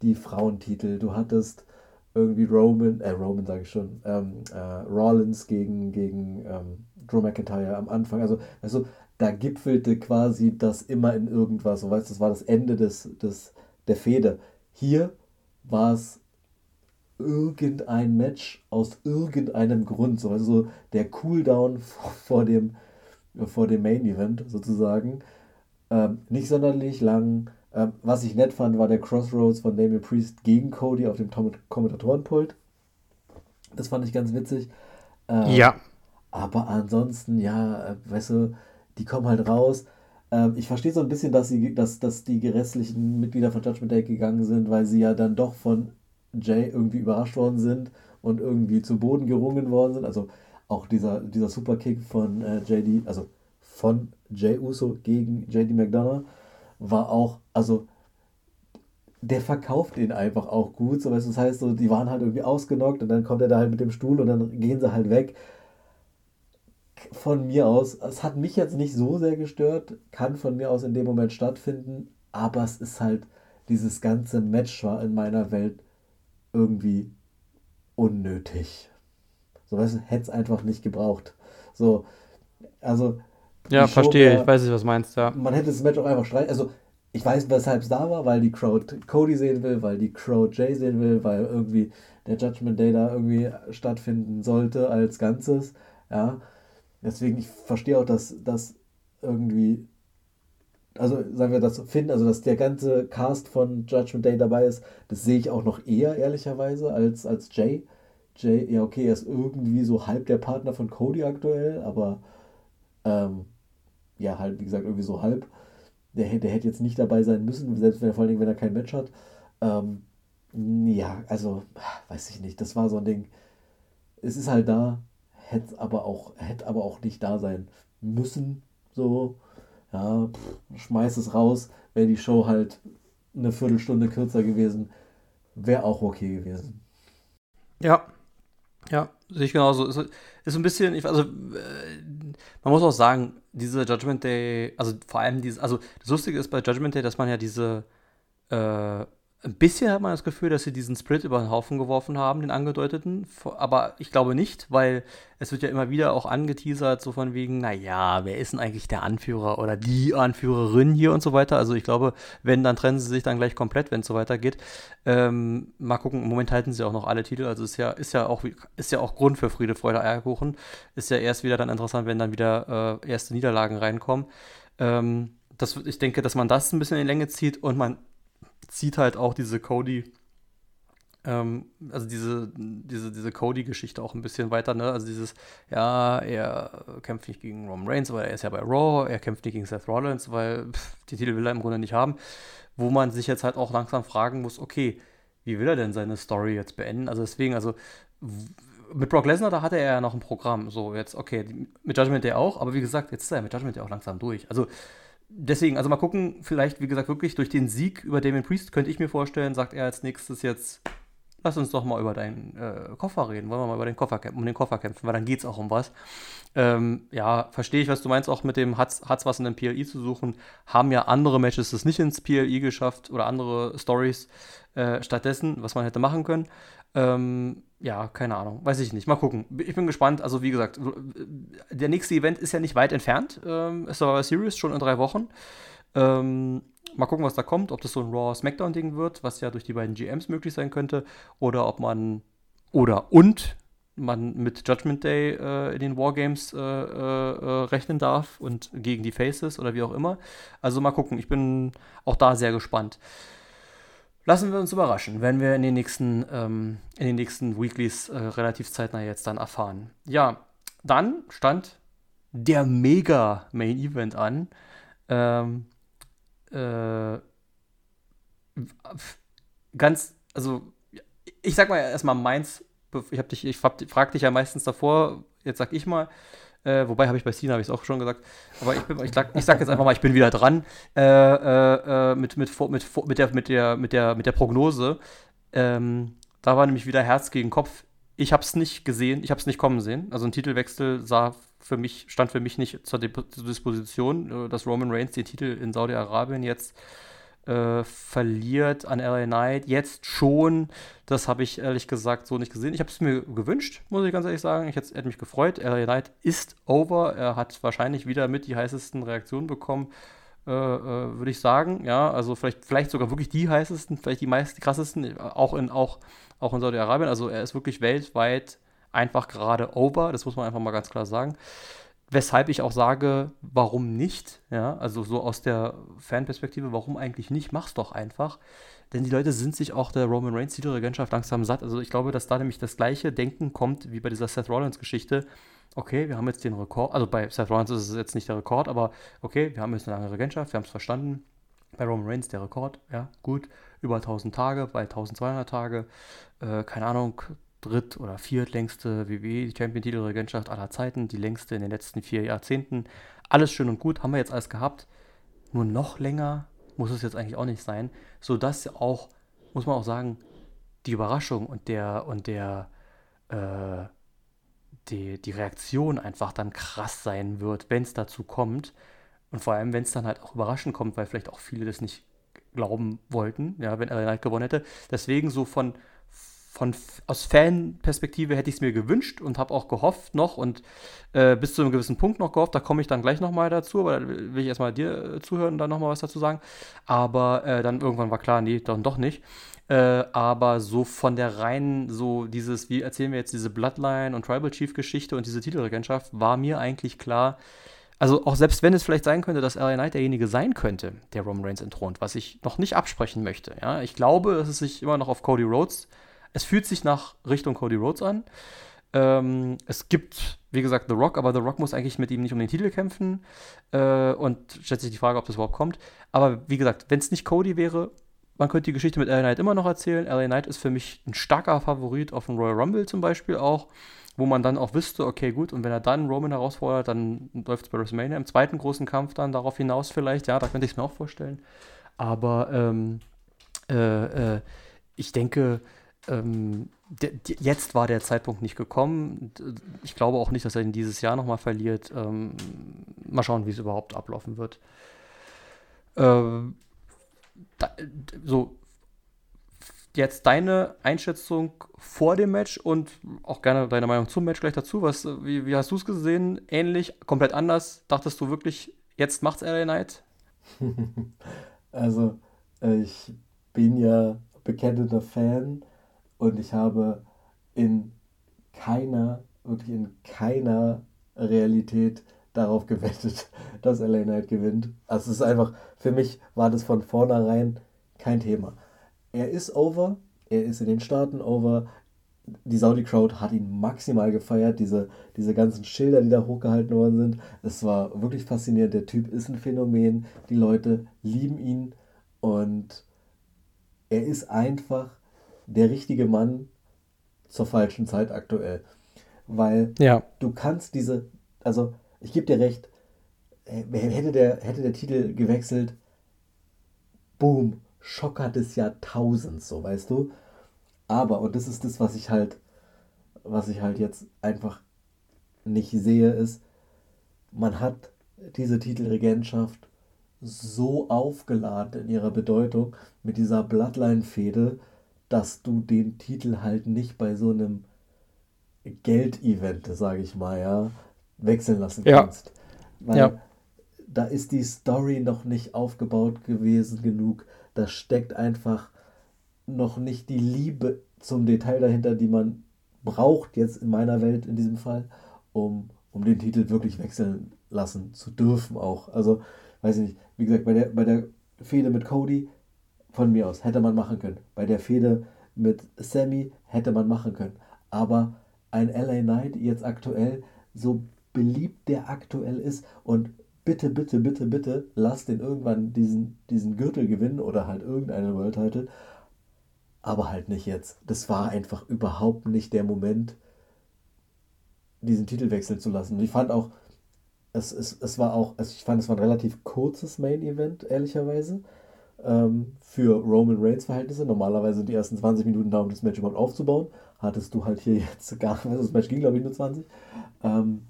B: die Frauentitel. Du hattest irgendwie Roman, äh, Roman sage ich schon, ähm, äh, Rollins gegen, gegen ähm, Drew McIntyre am Anfang. Also, also da gipfelte quasi das immer in irgendwas. So weißt das war das Ende des, des, der Fehde. Hier war es irgendein Match aus irgendeinem Grund. So, also der Cooldown vor, dem, vor dem Main Event sozusagen. Ähm, nicht sonderlich lang ähm, was ich nett fand, war der Crossroads von Damien Priest gegen Cody auf dem Kommentatorenpult. Das fand ich ganz witzig. Ähm, ja. Aber ansonsten, ja, äh, weißt du, die kommen halt raus. Ähm, ich verstehe so ein bisschen, dass, sie, dass, dass die restlichen Mitglieder von Judgment Day gegangen sind, weil sie ja dann doch von Jay irgendwie überrascht worden sind und irgendwie zu Boden gerungen worden sind. Also auch dieser, dieser Superkick von äh, JD, also von Jay Uso gegen JD McDonough war auch, also der verkauft ihn einfach auch gut. So, das heißt, so, die waren halt irgendwie ausgenockt und dann kommt er da halt mit dem Stuhl und dann gehen sie halt weg. Von mir aus, es hat mich jetzt nicht so sehr gestört, kann von mir aus in dem Moment stattfinden, aber es ist halt, dieses ganze Match war in meiner Welt irgendwie unnötig. So, weißt du, hätte es einfach nicht gebraucht. So, also
A: ja, verstehe, ich weiß nicht, was du meinst, ja.
B: Man hätte das Match auch einfach streichen. Also, ich weiß, weshalb es da war, weil die Crowd Cody sehen will, weil die Crowd Jay sehen will, weil irgendwie der Judgment Day da irgendwie stattfinden sollte als Ganzes. Ja. Deswegen, ich verstehe auch, dass, dass irgendwie also sagen wir das finden, also dass der ganze Cast von Judgment Day dabei ist, das sehe ich auch noch eher ehrlicherweise als, als Jay. Jay, ja okay, er ist irgendwie so halb der Partner von Cody aktuell, aber ähm, ja, halt, wie gesagt, irgendwie so halb. Der, der hätte jetzt nicht dabei sein müssen, selbst wenn er vor Dingen, wenn er kein Match hat. Ähm, ja, also, weiß ich nicht, das war so ein Ding. Es ist halt da, hätte aber auch, hätte aber auch nicht da sein müssen. So, ja, pff, schmeiß es raus. Wäre die Show halt eine Viertelstunde kürzer gewesen, wäre auch okay gewesen.
A: Ja, ja, sehe ich genauso. Ist, ist ein bisschen, also, äh, man muss auch sagen, diese Judgment Day, also vor allem diese, also das Lustige ist bei Judgment Day, dass man ja diese, äh, ein bisschen hat man das Gefühl, dass sie diesen Split über den Haufen geworfen haben, den angedeuteten. Aber ich glaube nicht, weil es wird ja immer wieder auch angeteasert, so von wegen, naja, wer ist denn eigentlich der Anführer oder die Anführerin hier und so weiter. Also ich glaube, wenn, dann trennen sie sich dann gleich komplett, wenn es so weitergeht. Ähm, mal gucken, im Moment halten sie auch noch alle Titel. Also ist ja, ist ja auch, ist ja auch Grund für Friede, Freude, Eierkuchen. Ist ja erst wieder dann interessant, wenn dann wieder äh, erste Niederlagen reinkommen. Ähm, das, ich denke, dass man das ein bisschen in die Länge zieht und man zieht halt auch diese Cody, ähm, also diese, diese, diese Cody-Geschichte auch ein bisschen weiter, ne? Also dieses, ja, er kämpft nicht gegen Roman Reigns, weil er ist ja bei Raw, er kämpft nicht gegen Seth Rollins, weil pff, die Titel will er im Grunde nicht haben. Wo man sich jetzt halt auch langsam fragen muss, okay, wie will er denn seine Story jetzt beenden? Also deswegen, also mit Brock Lesnar, da hatte er ja noch ein Programm. So, jetzt, okay, mit Judgment Day auch, aber wie gesagt, jetzt ist er mit Judgment Day auch langsam durch. Also deswegen, also mal gucken, vielleicht, wie gesagt, wirklich durch den Sieg über Damien Priest könnte ich mir vorstellen, sagt er als nächstes jetzt, lass uns doch mal über deinen äh, Koffer reden, wollen wir mal über den Koffer, um den Koffer kämpfen, weil dann geht es auch um was. Ähm, ja, verstehe ich, was du meinst, auch mit dem hat's was in den PLI zu suchen, haben ja andere Matches es nicht ins PLI geschafft oder andere Stories äh, stattdessen, was man hätte machen können. Ähm, ja, keine Ahnung, weiß ich nicht. Mal gucken. Ich bin gespannt. Also, wie gesagt, der nächste Event ist ja nicht weit entfernt. Ähm, ist aber Series schon in drei Wochen. Ähm, mal gucken, was da kommt. Ob das so ein Raw Smackdown-Ding wird, was ja durch die beiden GMs möglich sein könnte. Oder ob man. Oder und man mit Judgment Day äh, in den Wargames äh, äh, äh, rechnen darf und gegen die Faces oder wie auch immer. Also mal gucken. Ich bin auch da sehr gespannt. Lassen wir uns überraschen, wenn wir in den nächsten, ähm, in den nächsten Weeklies äh, relativ zeitnah jetzt dann erfahren. Ja, dann stand der Mega Main Event an. Ähm, äh, ganz, also ich sag mal erstmal meins. Ich hab dich, ich frag dich ja meistens davor. Jetzt sag ich mal. Äh, wobei habe ich bei Cena habe ich es auch schon gesagt. Aber ich, bin, ich, sag, ich sag jetzt einfach mal, ich bin wieder dran äh, äh, äh mit, mit, mit, mit, der, mit, der, mit, der, mit der Prognose. Ähm, da war nämlich wieder Herz gegen Kopf. Ich habe es nicht gesehen, ich habe es nicht kommen sehen. Also ein Titelwechsel sah für mich, stand für mich nicht zur, zur Disposition, äh, dass Roman Reigns den Titel in Saudi-Arabien jetzt äh, verliert an LA Knight. Jetzt schon. Das habe ich ehrlich gesagt so nicht gesehen. Ich habe es mir gewünscht, muss ich ganz ehrlich sagen. Ich hätte, hätte mich gefreut. LA Knight ist over. Er hat wahrscheinlich wieder mit die heißesten Reaktionen bekommen. Äh, äh, würde ich sagen. Ja, also vielleicht, vielleicht sogar wirklich die heißesten, vielleicht die meisten, die krassesten, auch in, auch, auch in Saudi-Arabien. Also er ist wirklich weltweit einfach gerade over. Das muss man einfach mal ganz klar sagen. Weshalb ich auch sage, warum nicht? Ja, also so aus der Fanperspektive, warum eigentlich nicht? Mach's doch einfach. Denn die Leute sind sich auch der Roman Reigns Titelregentschaft langsam satt. Also ich glaube, dass da nämlich das gleiche Denken kommt wie bei dieser Seth Rollins Geschichte. Okay, wir haben jetzt den Rekord, also bei Seth Rollins ist es jetzt nicht der Rekord, aber okay, wir haben jetzt eine lange Regentschaft, wir haben es verstanden. Bei Roman Reigns der Rekord, ja, gut, über 1000 Tage, bei 1200 Tage, äh, keine Ahnung, dritt- oder viertlängste WWE-Champion-Titelregentschaft aller Zeiten, die längste in den letzten vier Jahrzehnten. Alles schön und gut, haben wir jetzt alles gehabt. Nur noch länger muss es jetzt eigentlich auch nicht sein, sodass auch, muss man auch sagen, die Überraschung und der und der äh, die, die Reaktion einfach dann krass sein wird, wenn es dazu kommt. Und vor allem, wenn es dann halt auch überraschend kommt, weil vielleicht auch viele das nicht glauben wollten, ja, wenn LA Knight gewonnen hätte. Deswegen so von, von aus Fanperspektive hätte ich es mir gewünscht und habe auch gehofft noch und äh, bis zu einem gewissen Punkt noch gehofft, da komme ich dann gleich nochmal dazu, aber da will ich erstmal dir äh, zuhören und dann nochmal was dazu sagen. Aber äh, dann irgendwann war klar, nee, dann doch nicht. Äh, aber so von der reinen, so dieses, wie erzählen wir jetzt diese Bloodline und Tribal Chief Geschichte und diese Titelregentschaft, war mir eigentlich klar, Also auch selbst wenn es vielleicht sein könnte, dass LA Knight derjenige sein könnte, der Roman Reigns entthront, was ich noch nicht absprechen möchte. Ja, ich glaube, dass es sich immer noch auf Cody Rhodes. Es fühlt sich nach Richtung Cody Rhodes an. Ähm, es gibt, wie gesagt, The Rock, aber The Rock muss eigentlich mit ihm nicht um den Titel kämpfen. Äh, und stellt sich die Frage, ob das überhaupt kommt. Aber wie gesagt, wenn es nicht Cody wäre, man könnte die Geschichte mit LA Knight immer noch erzählen. LA Knight ist für mich ein starker Favorit auf den Royal Rumble zum Beispiel auch, wo man dann auch wüsste, okay, gut, und wenn er dann Roman herausfordert, dann läuft es bei WrestleMania im zweiten großen Kampf dann darauf hinaus vielleicht. Ja, da könnte ich es mir auch vorstellen. Aber ähm, äh, äh, ich denke, ähm, jetzt war der Zeitpunkt nicht gekommen. Ich glaube auch nicht, dass er ihn dieses Jahr nochmal verliert. Ähm, mal schauen, wie es überhaupt ablaufen wird. Ähm, da, so, jetzt deine Einschätzung vor dem Match und auch gerne deine Meinung zum Match gleich dazu. Was, wie, wie hast du es gesehen? Ähnlich, komplett anders? Dachtest du wirklich, jetzt macht's LA Knight?
B: also, ich bin ja bekennender Fan und ich habe in keiner, wirklich in keiner Realität darauf gewettet, dass LA Knight gewinnt. Also es ist einfach, für mich war das von vornherein kein Thema. Er ist over, er ist in den Staaten over. Die Saudi Crowd hat ihn maximal gefeiert, diese, diese ganzen Schilder, die da hochgehalten worden sind. Es war wirklich faszinierend. Der Typ ist ein Phänomen. Die Leute lieben ihn und er ist einfach der richtige Mann zur falschen Zeit aktuell. Weil ja. du kannst diese, also ich gebe dir recht, hätte der, hätte der Titel gewechselt, boom, Schocker des Jahrtausends, so weißt du. Aber, und das ist das, was ich halt, was ich halt jetzt einfach nicht sehe, ist, man hat diese Titelregentschaft so aufgeladen in ihrer Bedeutung mit dieser Bloodline-Fehde, dass du den Titel halt nicht bei so einem Geldevent, sage ich mal, ja, wechseln lassen kannst. Ja. Weil ja. da ist die Story noch nicht aufgebaut gewesen genug. Da steckt einfach noch nicht die Liebe zum Detail dahinter, die man braucht, jetzt in meiner Welt in diesem Fall, um, um den Titel wirklich wechseln lassen zu dürfen auch. Also, weiß ich nicht, wie gesagt, bei der, bei der Fehde mit Cody von mir aus, hätte man machen können. Bei der Fehde mit Sammy hätte man machen können. Aber ein LA Knight jetzt aktuell, so beliebt der aktuell ist und bitte, bitte, bitte, bitte, lass den irgendwann diesen, diesen Gürtel gewinnen oder halt irgendeinen World Title. Aber halt nicht jetzt. Das war einfach überhaupt nicht der Moment, diesen Titel wechseln zu lassen. Und ich fand auch, es, es, es war auch, also ich fand, es war ein relativ kurzes Main Event, ehrlicherweise ähm, für Roman Reigns Verhältnisse. Normalerweise sind die ersten 20 Minuten da, um das Match überhaupt aufzubauen. Hattest du halt hier jetzt gar nicht. Also das Match ging, glaube ich, nur 20. Ähm,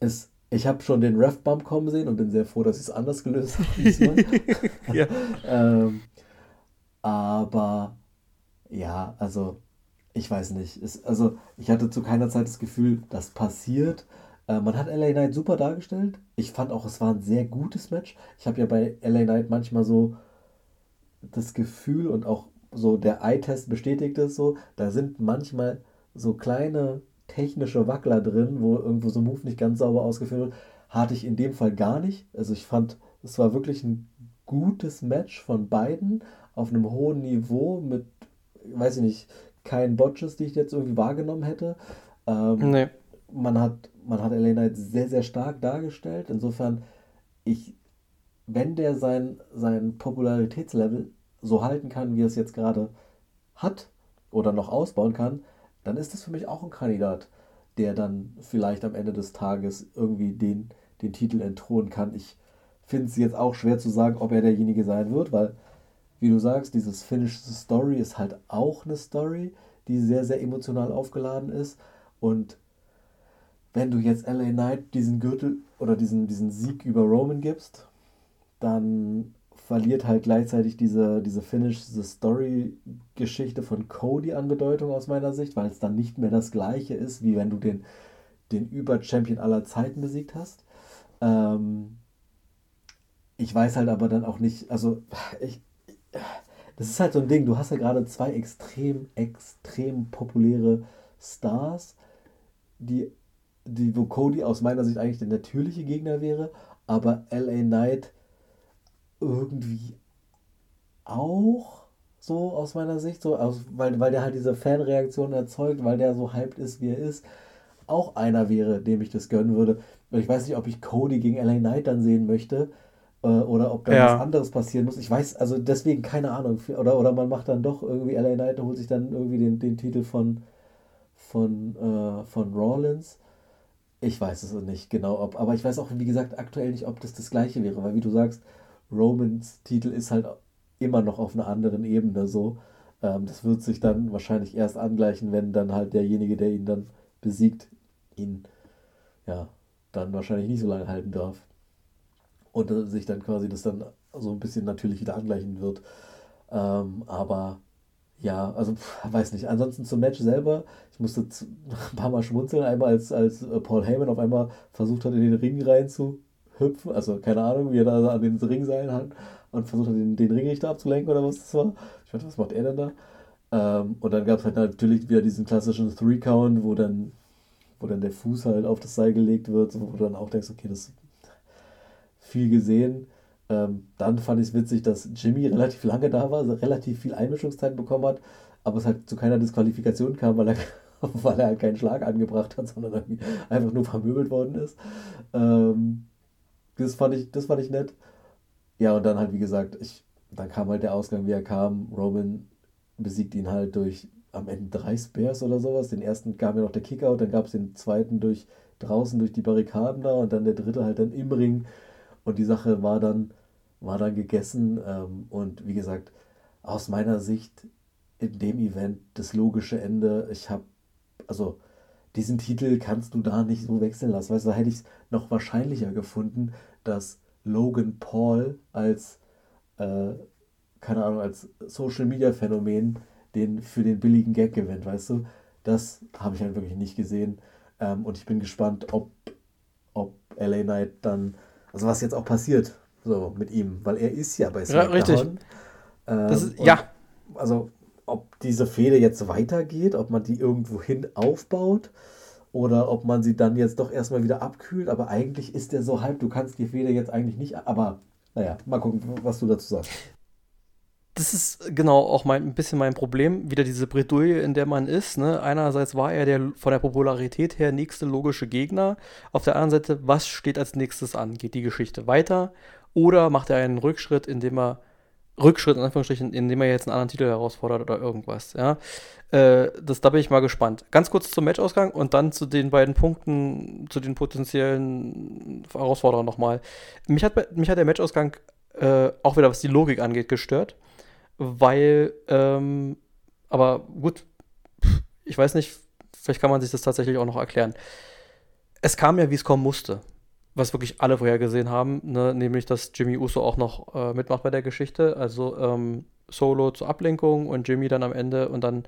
B: es, ich habe schon den Ref-Bump kommen sehen und bin sehr froh, dass ich es anders gelöst habe. ja. ähm, aber ja, also ich weiß nicht. Es, also ich hatte zu keiner Zeit das Gefühl, das passiert. Äh, man hat LA Knight super dargestellt. Ich fand auch, es war ein sehr gutes Match. Ich habe ja bei LA Knight manchmal so das Gefühl und auch so der Eye-Test bestätigt es so, da sind manchmal so kleine technische Wackler drin, wo irgendwo so ein Move nicht ganz sauber ausgeführt wird. Hatte ich in dem Fall gar nicht. Also ich fand, es war wirklich ein gutes Match von beiden auf einem hohen Niveau mit, weiß ich nicht, keinen Botches, die ich jetzt irgendwie wahrgenommen hätte. Ähm, nee. Man hat man hat Elena jetzt sehr, sehr stark dargestellt. Insofern, ich, wenn der sein, sein Popularitätslevel so halten kann, wie er es jetzt gerade hat oder noch ausbauen kann, dann ist das für mich auch ein Kandidat, der dann vielleicht am Ende des Tages irgendwie den, den Titel entthronen kann. Ich finde es jetzt auch schwer zu sagen, ob er derjenige sein wird, weil, wie du sagst, dieses Finish Story ist halt auch eine Story, die sehr, sehr emotional aufgeladen ist. Und wenn du jetzt LA Knight diesen Gürtel oder diesen, diesen Sieg über Roman gibst, dann verliert halt gleichzeitig diese, diese Finish, diese Story-Geschichte von Cody an Bedeutung aus meiner Sicht, weil es dann nicht mehr das gleiche ist, wie wenn du den, den Über-Champion aller Zeiten besiegt hast. Ähm, ich weiß halt aber dann auch nicht, also ich, das ist halt so ein Ding, du hast ja gerade zwei extrem, extrem populäre Stars, die die, wo Cody aus meiner Sicht eigentlich der natürliche Gegner wäre, aber LA Knight irgendwie auch so aus meiner Sicht, so aus, weil, weil der halt diese Fanreaktion erzeugt, weil der so hyped ist, wie er ist, auch einer wäre, dem ich das gönnen würde. Und ich weiß nicht, ob ich Cody gegen LA Knight dann sehen möchte äh, oder ob da ja. was anderes passieren muss. Ich weiß, also deswegen keine Ahnung. Oder, oder man macht dann doch irgendwie LA Knight und holt sich dann irgendwie den, den Titel von, von, äh, von Rawlins. Ich weiß es nicht genau, ob, aber ich weiß auch, wie gesagt, aktuell nicht, ob das das gleiche wäre, weil wie du sagst, Romans Titel ist halt immer noch auf einer anderen Ebene so. Ähm, das wird sich dann wahrscheinlich erst angleichen, wenn dann halt derjenige, der ihn dann besiegt, ihn ja dann wahrscheinlich nicht so lange halten darf. Und äh, sich dann quasi das dann so ein bisschen natürlich wieder angleichen wird. Ähm, aber ja, also weiß nicht. Ansonsten zum Match selber, ich musste ein paar Mal schmunzeln. Einmal als, als äh, Paul Heyman auf einmal versucht hat, in den Ring rein zu hüpfen. Also keine Ahnung, wie er da an den Ringseilen hat und versucht hat, den, den Ringrichter abzulenken oder was das war. Ich dachte, was macht er denn da? Ähm, und dann gab es halt natürlich wieder diesen klassischen Three-Count, wo dann, wo dann der Fuß halt auf das Seil gelegt wird, wo du dann auch denkst, okay, das ist viel gesehen. Ähm, dann fand ich es witzig, dass Jimmy relativ lange da war, also relativ viel Einmischungszeit bekommen hat, aber es halt zu keiner Disqualifikation kam, weil er, weil er halt keinen Schlag angebracht hat, sondern einfach nur vermöbelt worden ist. Ähm, das, fand ich, das fand ich nett. Ja, und dann halt, wie gesagt, ich, dann kam halt der Ausgang, wie er kam. Roman besiegt ihn halt durch am Ende drei Spears oder sowas. Den ersten kam ja noch der Kickout, dann gab es den zweiten durch draußen durch die Barrikaden da und dann der dritte halt dann im Ring. Und die Sache war dann, war dann gegessen. Ähm, und wie gesagt, aus meiner Sicht in dem Event das logische Ende. Ich habe, also diesen Titel kannst du da nicht so wechseln lassen. Weißt du, da hätte ich es noch wahrscheinlicher gefunden, dass Logan Paul als, äh, keine Ahnung, als Social Media Phänomen den für den billigen Gag gewinnt, weißt du? Das habe ich halt wirklich nicht gesehen. Ähm, und ich bin gespannt, ob, ob LA Knight dann, also was jetzt auch passiert, so mit ihm, weil er ist ja bei SmackDown. Ja, richtig. Ähm, ist, ja. Also, ob diese Fehde jetzt weitergeht, ob man die irgendwo hin aufbaut oder ob man sie dann jetzt doch erstmal wieder abkühlt. Aber eigentlich ist der so halb, du kannst die Feder jetzt eigentlich nicht. Aber naja, mal gucken, was du dazu sagst.
A: Das ist genau auch mein, ein bisschen mein Problem. Wieder diese Bredouille, in der man ist. Ne? Einerseits war er der von der Popularität her nächste logische Gegner. Auf der anderen Seite, was steht als nächstes an? Geht die Geschichte weiter? Oder macht er einen Rückschritt, indem er Rückschritt in Anführungsstrichen, indem er jetzt einen anderen Titel herausfordert oder irgendwas. Ja, äh, das, da bin ich mal gespannt. Ganz kurz zum Matchausgang und dann zu den beiden Punkten, zu den potenziellen Herausforderern nochmal. Mich hat, mich hat der Matchausgang äh, auch wieder, was die Logik angeht, gestört, weil, ähm, aber gut, ich weiß nicht, vielleicht kann man sich das tatsächlich auch noch erklären. Es kam ja, wie es kommen musste was wirklich alle vorhergesehen haben, ne? nämlich dass Jimmy Uso auch noch äh, mitmacht bei der Geschichte. Also ähm, Solo zur Ablenkung und Jimmy dann am Ende und dann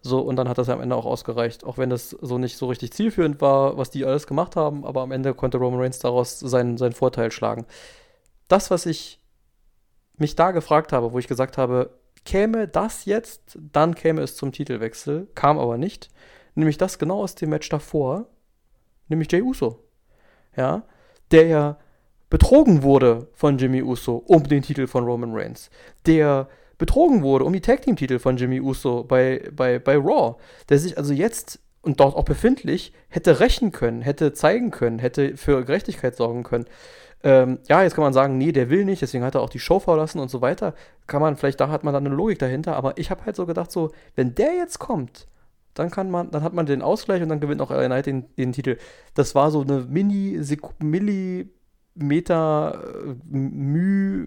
A: so, und dann hat das ja am Ende auch ausgereicht. Auch wenn das so nicht so richtig zielführend war, was die alles gemacht haben, aber am Ende konnte Roman Reigns daraus seinen, seinen Vorteil schlagen. Das, was ich mich da gefragt habe, wo ich gesagt habe, käme das jetzt, dann käme es zum Titelwechsel, kam aber nicht. Nämlich das genau aus dem Match davor, nämlich Jay Uso. Ja, der ja betrogen wurde von Jimmy Uso um den Titel von Roman Reigns, der betrogen wurde um die Tag Team Titel von Jimmy Uso bei, bei, bei Raw, der sich also jetzt und dort auch befindlich hätte rächen können, hätte zeigen können, hätte für Gerechtigkeit sorgen können. Ähm, ja, jetzt kann man sagen, nee, der will nicht, deswegen hat er auch die Show verlassen und so weiter. Kann man, vielleicht da hat man dann eine Logik dahinter, aber ich habe halt so gedacht, so, wenn der jetzt kommt dann kann man, dann hat man den Ausgleich und dann gewinnt auch LA Knight den, den Titel. Das war so eine Mini, Millimeter, äh, Müh,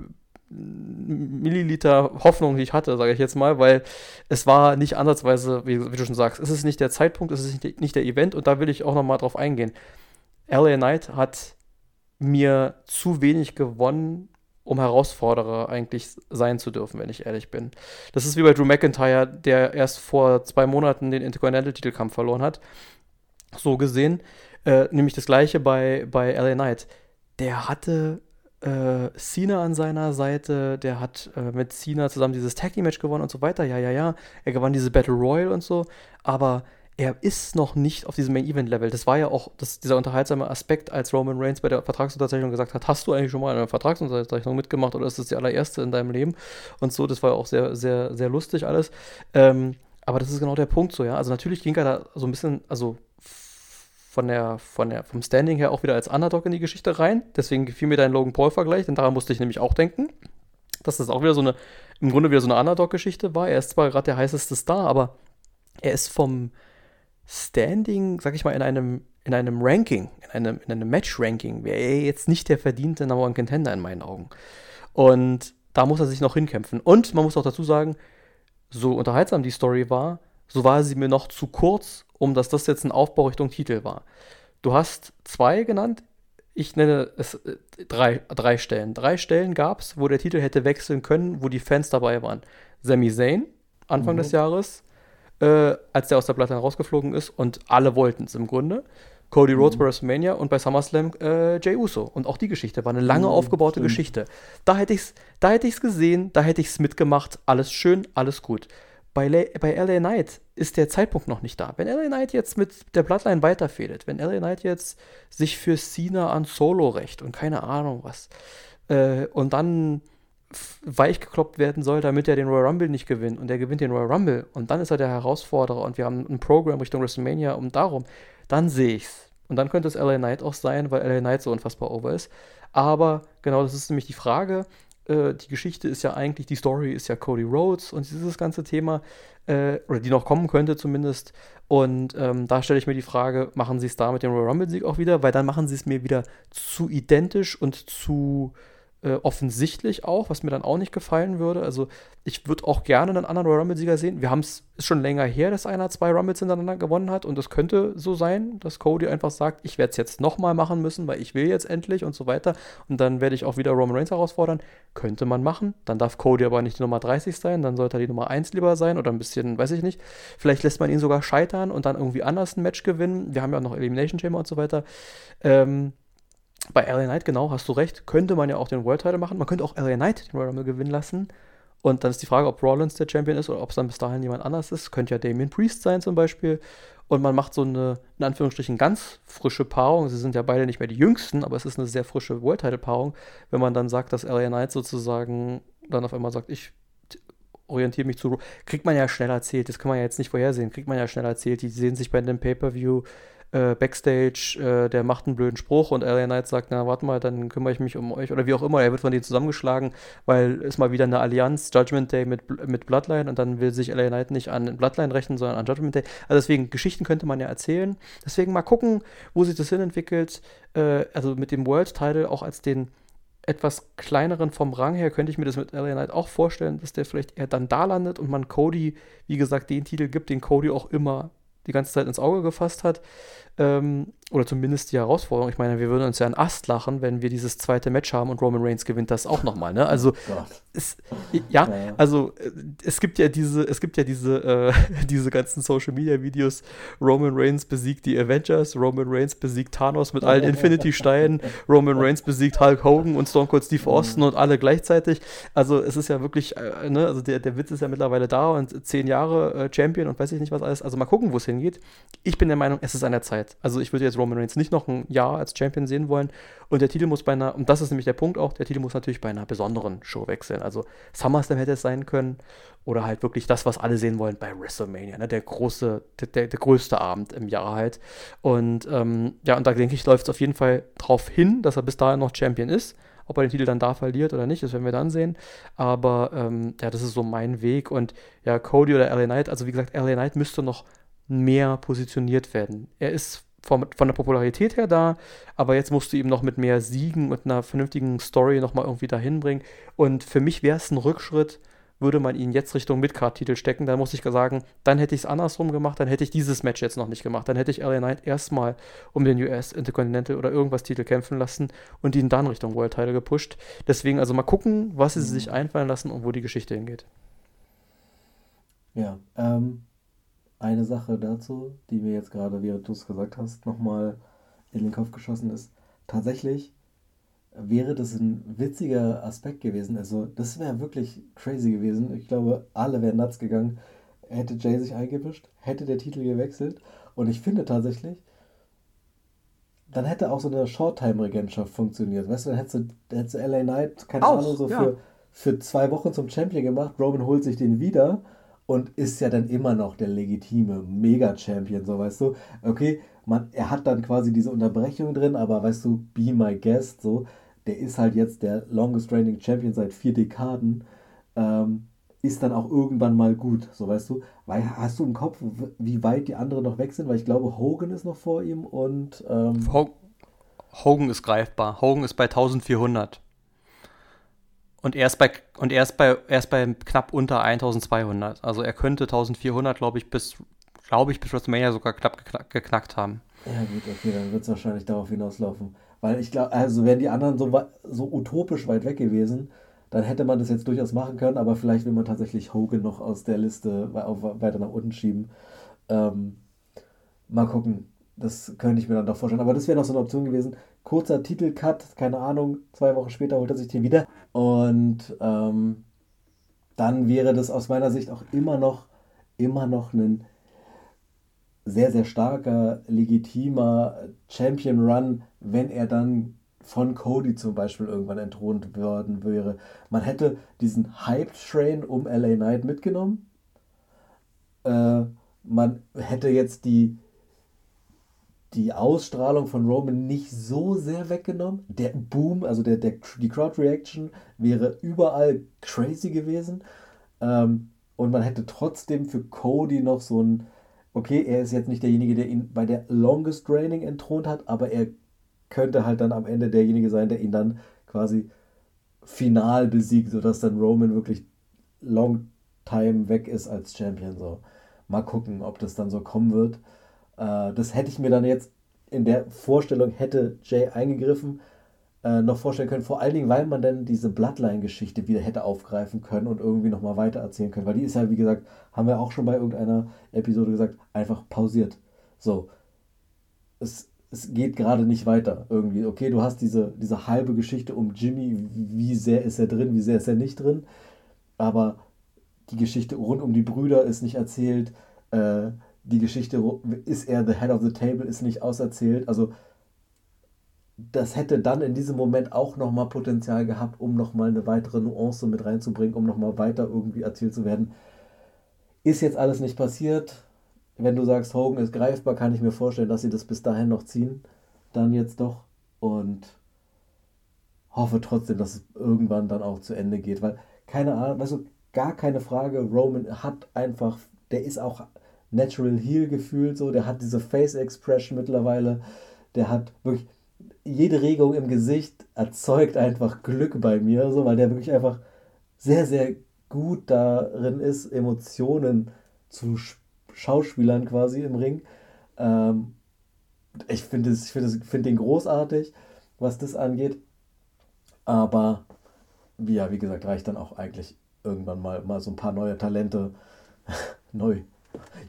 A: Milliliter Hoffnung, die ich hatte, sage ich jetzt mal, weil es war nicht ansatzweise, wie, wie, du schon sagst, es ist nicht der Zeitpunkt, es ist nicht, nicht der Event und da will ich auch nochmal drauf eingehen. LA Knight hat mir zu wenig gewonnen um Herausforderer eigentlich sein zu dürfen, wenn ich ehrlich bin. Das ist wie bei Drew McIntyre, der erst vor zwei Monaten den Intercontinental-Titelkampf verloren hat. So gesehen. Äh, nämlich das gleiche bei, bei LA Knight. Der hatte äh, Cena an seiner Seite, der hat äh, mit Cena zusammen dieses Tag Team Match gewonnen und so weiter. Ja, ja, ja. Er gewann diese Battle Royal und so. Aber er ist noch nicht auf diesem Main-Event-Level. Das war ja auch das, dieser unterhaltsame Aspekt, als Roman Reigns bei der Vertragsunterzeichnung gesagt hat, hast du eigentlich schon mal eine Vertragsunterzeichnung mitgemacht oder ist das die allererste in deinem Leben? Und so, das war ja auch sehr, sehr, sehr lustig alles. Ähm, aber das ist genau der Punkt so, ja. Also natürlich ging er da so ein bisschen, also von der, von der, vom Standing her auch wieder als Underdog in die Geschichte rein. Deswegen gefiel mir dein Logan Paul-Vergleich, denn daran musste ich nämlich auch denken. Dass das auch wieder so eine, im Grunde wieder so eine Underdog-Geschichte war. Er ist zwar gerade der heißeste Star, aber er ist vom Standing, sag ich mal, in einem, in einem Ranking, in einem, in einem Match-Ranking, wäre er jetzt nicht der verdiente Number One Contender in meinen Augen. Und da muss er sich noch hinkämpfen. Und man muss auch dazu sagen, so unterhaltsam die Story war, so war sie mir noch zu kurz, um dass das jetzt ein Aufbau Richtung Titel war. Du hast zwei genannt, ich nenne es äh, drei, drei Stellen. Drei Stellen gab es, wo der Titel hätte wechseln können, wo die Fans dabei waren. Sami Zayn, Anfang mhm. des Jahres, äh, als der aus der Platte rausgeflogen ist und alle wollten es im Grunde. Cody Rhodes mhm. bei WrestleMania und bei SummerSlam äh, Jay Uso. Und auch die Geschichte war eine lange mhm, aufgebaute stimmt. Geschichte. Da hätte ich es da hätte ich's gesehen, da hätte ich es mitgemacht. Alles schön, alles gut. Bei, Le bei LA Knight ist der Zeitpunkt noch nicht da. Wenn LA Knight jetzt mit der Bloodline weiterfädelt, wenn LA Knight jetzt sich für Cena an Solo rächt und keine Ahnung was, äh, und dann weichgekloppt werden soll, damit er den Royal Rumble nicht gewinnt und er gewinnt den Royal Rumble und dann ist er der Herausforderer und wir haben ein Programm Richtung WrestleMania um darum, dann sehe ich's. Und dann könnte es LA Knight auch sein, weil LA Knight so unfassbar over ist. Aber genau, das ist nämlich die Frage. Äh, die Geschichte ist ja eigentlich, die Story ist ja Cody Rhodes und dieses ganze Thema, äh, oder die noch kommen könnte zumindest. Und ähm, da stelle ich mir die Frage, machen sie es da mit dem Royal Rumble-Sieg auch wieder? Weil dann machen sie es mir wieder zu identisch und zu äh, offensichtlich auch, was mir dann auch nicht gefallen würde. Also ich würde auch gerne einen anderen Royal Rumble-Sieger sehen. Wir haben es, schon länger her, dass einer zwei Rumbles hintereinander gewonnen hat und es könnte so sein, dass Cody einfach sagt, ich werde es jetzt nochmal machen müssen, weil ich will jetzt endlich und so weiter. Und dann werde ich auch wieder Roman Reigns herausfordern. Könnte man machen. Dann darf Cody aber nicht die Nummer 30 sein, dann sollte er die Nummer 1 lieber sein oder ein bisschen, weiß ich nicht. Vielleicht lässt man ihn sogar scheitern und dann irgendwie anders ein Match gewinnen. Wir haben ja auch noch Elimination Chamber und so weiter. Ähm, bei LA Knight, genau, hast du recht, könnte man ja auch den World Title machen. Man könnte auch LA Knight den Royal Rumble gewinnen lassen. Und dann ist die Frage, ob Rollins der Champion ist oder ob es dann bis dahin jemand anders ist. Könnte ja Damien Priest sein zum Beispiel. Und man macht so eine, in Anführungsstrichen, ganz frische Paarung. Sie sind ja beide nicht mehr die jüngsten, aber es ist eine sehr frische World Title Paarung, wenn man dann sagt, dass LA Knight sozusagen dann auf einmal sagt, ich orientiere mich zu. Kriegt man ja schnell erzählt, das kann man ja jetzt nicht vorhersehen, kriegt man ja schnell erzählt. Die sehen sich bei einem Pay-Per-View äh, Backstage, äh, der macht einen blöden Spruch und LA Knight sagt, na warte mal, dann kümmere ich mich um euch oder wie auch immer, er wird von denen zusammengeschlagen, weil es mal wieder eine Allianz, Judgment Day mit, mit Bloodline und dann will sich LA Knight nicht an Bloodline rechnen, sondern an Judgment Day. Also deswegen, Geschichten könnte man ja erzählen. Deswegen mal gucken, wo sich das hin entwickelt. Äh, also mit dem World Title auch als den etwas kleineren vom Rang her könnte ich mir das mit LA Knight auch vorstellen, dass der vielleicht eher dann da landet und man Cody, wie gesagt, den Titel gibt, den Cody auch immer die ganze Zeit ins Auge gefasst hat. Ähm, oder zumindest die Herausforderung. Ich meine, wir würden uns ja einen Ast lachen, wenn wir dieses zweite Match haben und Roman Reigns gewinnt das auch nochmal. Ne? Also, oh es, ja, also äh, es gibt ja diese, es gibt ja diese, äh, diese ganzen Social Media Videos. Roman Reigns besiegt die Avengers, Roman Reigns besiegt Thanos mit allen Infinity-Steinen, Roman Reigns besiegt Hulk Hogan und Stone Cold Steve Austin mhm. und alle gleichzeitig. Also es ist ja wirklich, äh, ne, also der, der Witz ist ja mittlerweile da und zehn Jahre äh, Champion und weiß ich nicht was alles. Also mal gucken, wo es hingeht. Ich bin der Meinung, es ist an der Zeit. Also ich würde jetzt Roman Reigns nicht noch ein Jahr als Champion sehen wollen. Und der Titel muss bei einer, und das ist nämlich der Punkt auch, der Titel muss natürlich bei einer besonderen Show wechseln. Also SummerSlam hätte es sein können. Oder halt wirklich das, was alle sehen wollen bei WrestleMania, ne? der große, der, der, der größte Abend im Jahr halt. Und ähm, ja, und da denke ich, läuft es auf jeden Fall drauf hin, dass er bis dahin noch Champion ist. Ob er den Titel dann da verliert oder nicht, das werden wir dann sehen. Aber ähm, ja, das ist so mein Weg. Und ja, Cody oder LA Knight, also wie gesagt, LA Knight müsste noch mehr positioniert werden. Er ist von, von der Popularität her da, aber jetzt musst du ihm noch mit mehr Siegen und einer vernünftigen Story nochmal irgendwie dahin bringen. Und für mich wäre es ein Rückschritt, würde man ihn jetzt Richtung Midcard-Titel stecken, dann muss ich sagen, dann hätte ich es andersrum gemacht, dann hätte ich dieses Match jetzt noch nicht gemacht. Dann hätte ich LA Knight erstmal um den US Intercontinental oder irgendwas Titel kämpfen lassen und ihn dann Richtung World Title gepusht. Deswegen also mal gucken, was sie sich einfallen lassen und wo die Geschichte hingeht.
B: Ja, ähm, eine Sache dazu, die mir jetzt gerade, während du es gesagt hast, nochmal in den Kopf geschossen ist. Tatsächlich wäre das ein witziger Aspekt gewesen. Also, das wäre wirklich crazy gewesen. Ich glaube, alle wären nuts gegangen. hätte Jay sich eingewischt, hätte der Titel gewechselt. Und ich finde tatsächlich, dann hätte auch so eine Short-Time-Regentschaft funktioniert. Weißt du, dann hättest du, hättest du LA Knight, keine auch, Ahnung, so ja. für, für zwei Wochen zum Champion gemacht. Roman holt sich den wieder und ist ja dann immer noch der legitime Mega-Champion, so weißt du. Okay, man, er hat dann quasi diese Unterbrechung drin, aber weißt du, be my guest, so, der ist halt jetzt der longest reigning Champion seit vier Dekaden. Ähm, ist dann auch irgendwann mal gut, so weißt du. Weil, hast du im Kopf, wie weit die anderen noch weg sind? Weil ich glaube, Hogan ist noch vor ihm und. Ähm
A: Hogan ist greifbar. Hogan ist bei 1400. Und er ist bei, und er ist bei, er ist bei knapp unter 1200. Also er könnte 1400, glaube ich, bis, glaube ich, bis WrestleMania sogar knapp geknack, geknackt haben.
B: Ja, gut, okay, dann wird es wahrscheinlich darauf hinauslaufen. Weil ich glaube, also wären die anderen so, so utopisch weit weg gewesen, dann hätte man das jetzt durchaus machen können, aber vielleicht will man tatsächlich Hogan noch aus der Liste weiter nach unten schieben. Ähm, mal gucken. Das könnte ich mir dann doch vorstellen. Aber das wäre noch so eine Option gewesen. Kurzer Titelcut, keine Ahnung, zwei Wochen später holt er sich den wieder. Und ähm, dann wäre das aus meiner Sicht auch immer noch, immer noch ein sehr, sehr starker, legitimer Champion Run, wenn er dann von Cody zum Beispiel irgendwann entthront worden wäre. Man hätte diesen Hype-Train um LA Knight mitgenommen. Äh, man hätte jetzt die, die Ausstrahlung von Roman nicht so sehr weggenommen. Der Boom, also der, der, die Crowd-Reaction wäre überall crazy gewesen. Ähm, und man hätte trotzdem für Cody noch so ein, okay, er ist jetzt nicht derjenige, der ihn bei der Longest Reigning entthront hat, aber er könnte halt dann am Ende derjenige sein, der ihn dann quasi final besiegt, sodass dann Roman wirklich long time weg ist als Champion. So. Mal gucken, ob das dann so kommen wird. Äh, das hätte ich mir dann jetzt in der Vorstellung, hätte Jay eingegriffen, äh, noch vorstellen können. Vor allen Dingen, weil man dann diese Bloodline-Geschichte wieder hätte aufgreifen können und irgendwie nochmal weiter erzählen können. Weil die ist ja, wie gesagt, haben wir auch schon bei irgendeiner Episode gesagt, einfach pausiert. So. Es es geht gerade nicht weiter irgendwie. Okay, du hast diese, diese halbe Geschichte um Jimmy, wie sehr ist er drin, wie sehr ist er nicht drin, aber die Geschichte rund um die Brüder ist nicht erzählt, äh, die Geschichte, ist er the head of the table, ist nicht auserzählt, also das hätte dann in diesem Moment auch nochmal Potenzial gehabt, um nochmal eine weitere Nuance mit reinzubringen, um nochmal weiter irgendwie erzählt zu werden. Ist jetzt alles nicht passiert, wenn du sagst, Hogan ist greifbar, kann ich mir vorstellen, dass sie das bis dahin noch ziehen. Dann jetzt doch. Und hoffe trotzdem, dass es irgendwann dann auch zu Ende geht. Weil, keine Ahnung, weißt gar keine Frage, Roman hat einfach, der ist auch Natural Heel gefühlt so, der hat diese Face Expression mittlerweile, der hat wirklich, jede Regung im Gesicht erzeugt einfach Glück bei mir, so, weil der wirklich einfach sehr, sehr gut darin ist, Emotionen zu Schauspielern quasi im Ring. Ähm, ich finde find find den großartig, was das angeht. Aber ja, wie gesagt, reicht dann auch eigentlich irgendwann mal, mal so ein paar neue Talente, neu,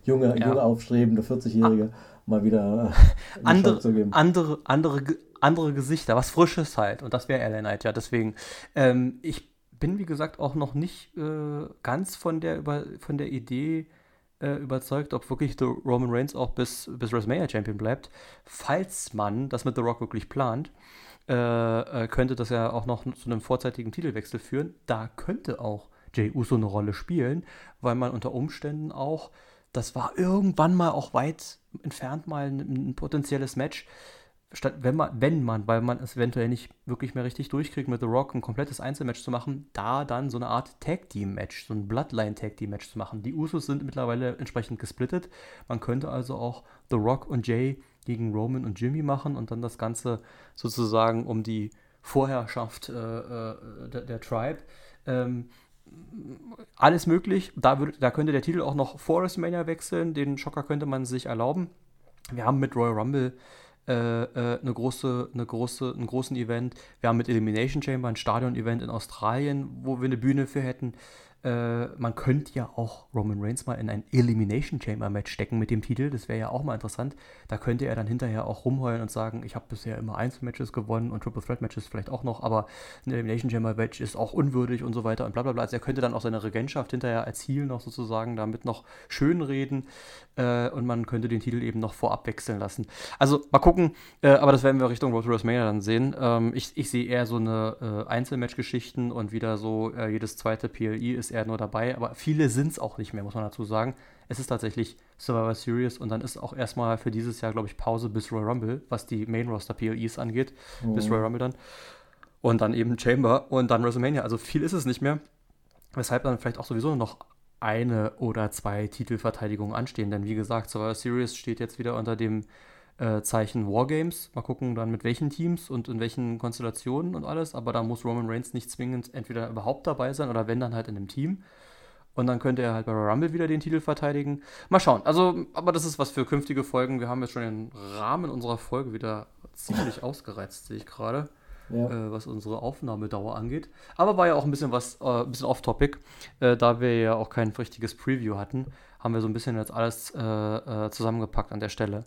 B: junge, ja. junge aufstrebende 40-Jährige ah. mal wieder
A: äh, andere, zu geben. Andere, andere, andere Gesichter, was Frisches halt. Und das wäre LA Knight, ja. Deswegen, ähm, ich bin, wie gesagt, auch noch nicht äh, ganz von der, über, von der Idee äh, überzeugt, ob wirklich The Roman Reigns auch bis, bis WrestleMania Champion bleibt. Falls man das mit The Rock wirklich plant, äh, äh, könnte das ja auch noch zu einem vorzeitigen Titelwechsel führen. Da könnte auch Jay Uso eine Rolle spielen, weil man unter Umständen auch, das war irgendwann mal auch weit entfernt mal ein, ein potenzielles Match, statt wenn man, wenn man, weil man es eventuell nicht wirklich mehr richtig durchkriegt, mit The Rock ein komplettes Einzelmatch zu machen, da dann so eine Art Tag Team Match, so ein Bloodline Tag Team Match zu machen. Die Usos sind mittlerweile entsprechend gesplittet. Man könnte also auch The Rock und Jay gegen Roman und Jimmy machen und dann das Ganze sozusagen um die Vorherrschaft äh, äh, der, der, Tribe. Ähm, alles möglich. Da, würde, da könnte der Titel auch noch vor WrestleMania wechseln. Den Schocker könnte man sich erlauben. Wir haben mit Royal Rumble äh, äh, eine große, eine große, einen großen Event. Wir haben mit Elimination Chamber ein Stadion-Event in Australien, wo wir eine Bühne für hätten. Äh, man könnte ja auch Roman Reigns mal in ein Elimination Chamber Match stecken mit dem Titel. Das wäre ja auch mal interessant. Da könnte er dann hinterher auch rumheulen und sagen, ich habe bisher immer Einzelmatches gewonnen und Triple Threat Matches vielleicht auch noch, aber ein Elimination Chamber Match ist auch unwürdig und so weiter und bla bla bla. Also er könnte dann auch seine Regentschaft hinterher als Ziel noch sozusagen damit noch schönreden äh, und man könnte den Titel eben noch vorab wechseln lassen. Also mal gucken, äh, aber das werden wir Richtung Road to WrestleMania dann sehen. Ähm, ich, ich sehe eher so eine äh, Einzelmatch-Geschichten und wieder so äh, jedes zweite PLI ist er nur dabei, aber viele sind es auch nicht mehr, muss man dazu sagen. Es ist tatsächlich Survivor Series und dann ist auch erstmal für dieses Jahr, glaube ich, Pause bis Royal Rumble, was die Main Roster PLEs angeht, mhm. bis Royal Rumble dann. Und dann eben Chamber und dann WrestleMania. Also viel ist es nicht mehr. Weshalb dann vielleicht auch sowieso noch eine oder zwei Titelverteidigungen anstehen. Denn wie gesagt, Survivor Series steht jetzt wieder unter dem äh, Zeichen Wargames. Mal gucken dann mit welchen Teams und in welchen Konstellationen und alles. Aber da muss Roman Reigns nicht zwingend entweder überhaupt dabei sein oder wenn dann halt in einem Team. Und dann könnte er halt bei Rumble wieder den Titel verteidigen. Mal schauen. Also, aber das ist was für künftige Folgen. Wir haben jetzt schon den Rahmen unserer Folge wieder ziemlich ausgereizt, sehe ich gerade. Ja. Äh, was unsere Aufnahmedauer angeht. Aber war ja auch ein bisschen was, äh, ein bisschen off-topic, äh, da wir ja auch kein richtiges Preview hatten, haben wir so ein bisschen jetzt alles äh, äh, zusammengepackt an der Stelle.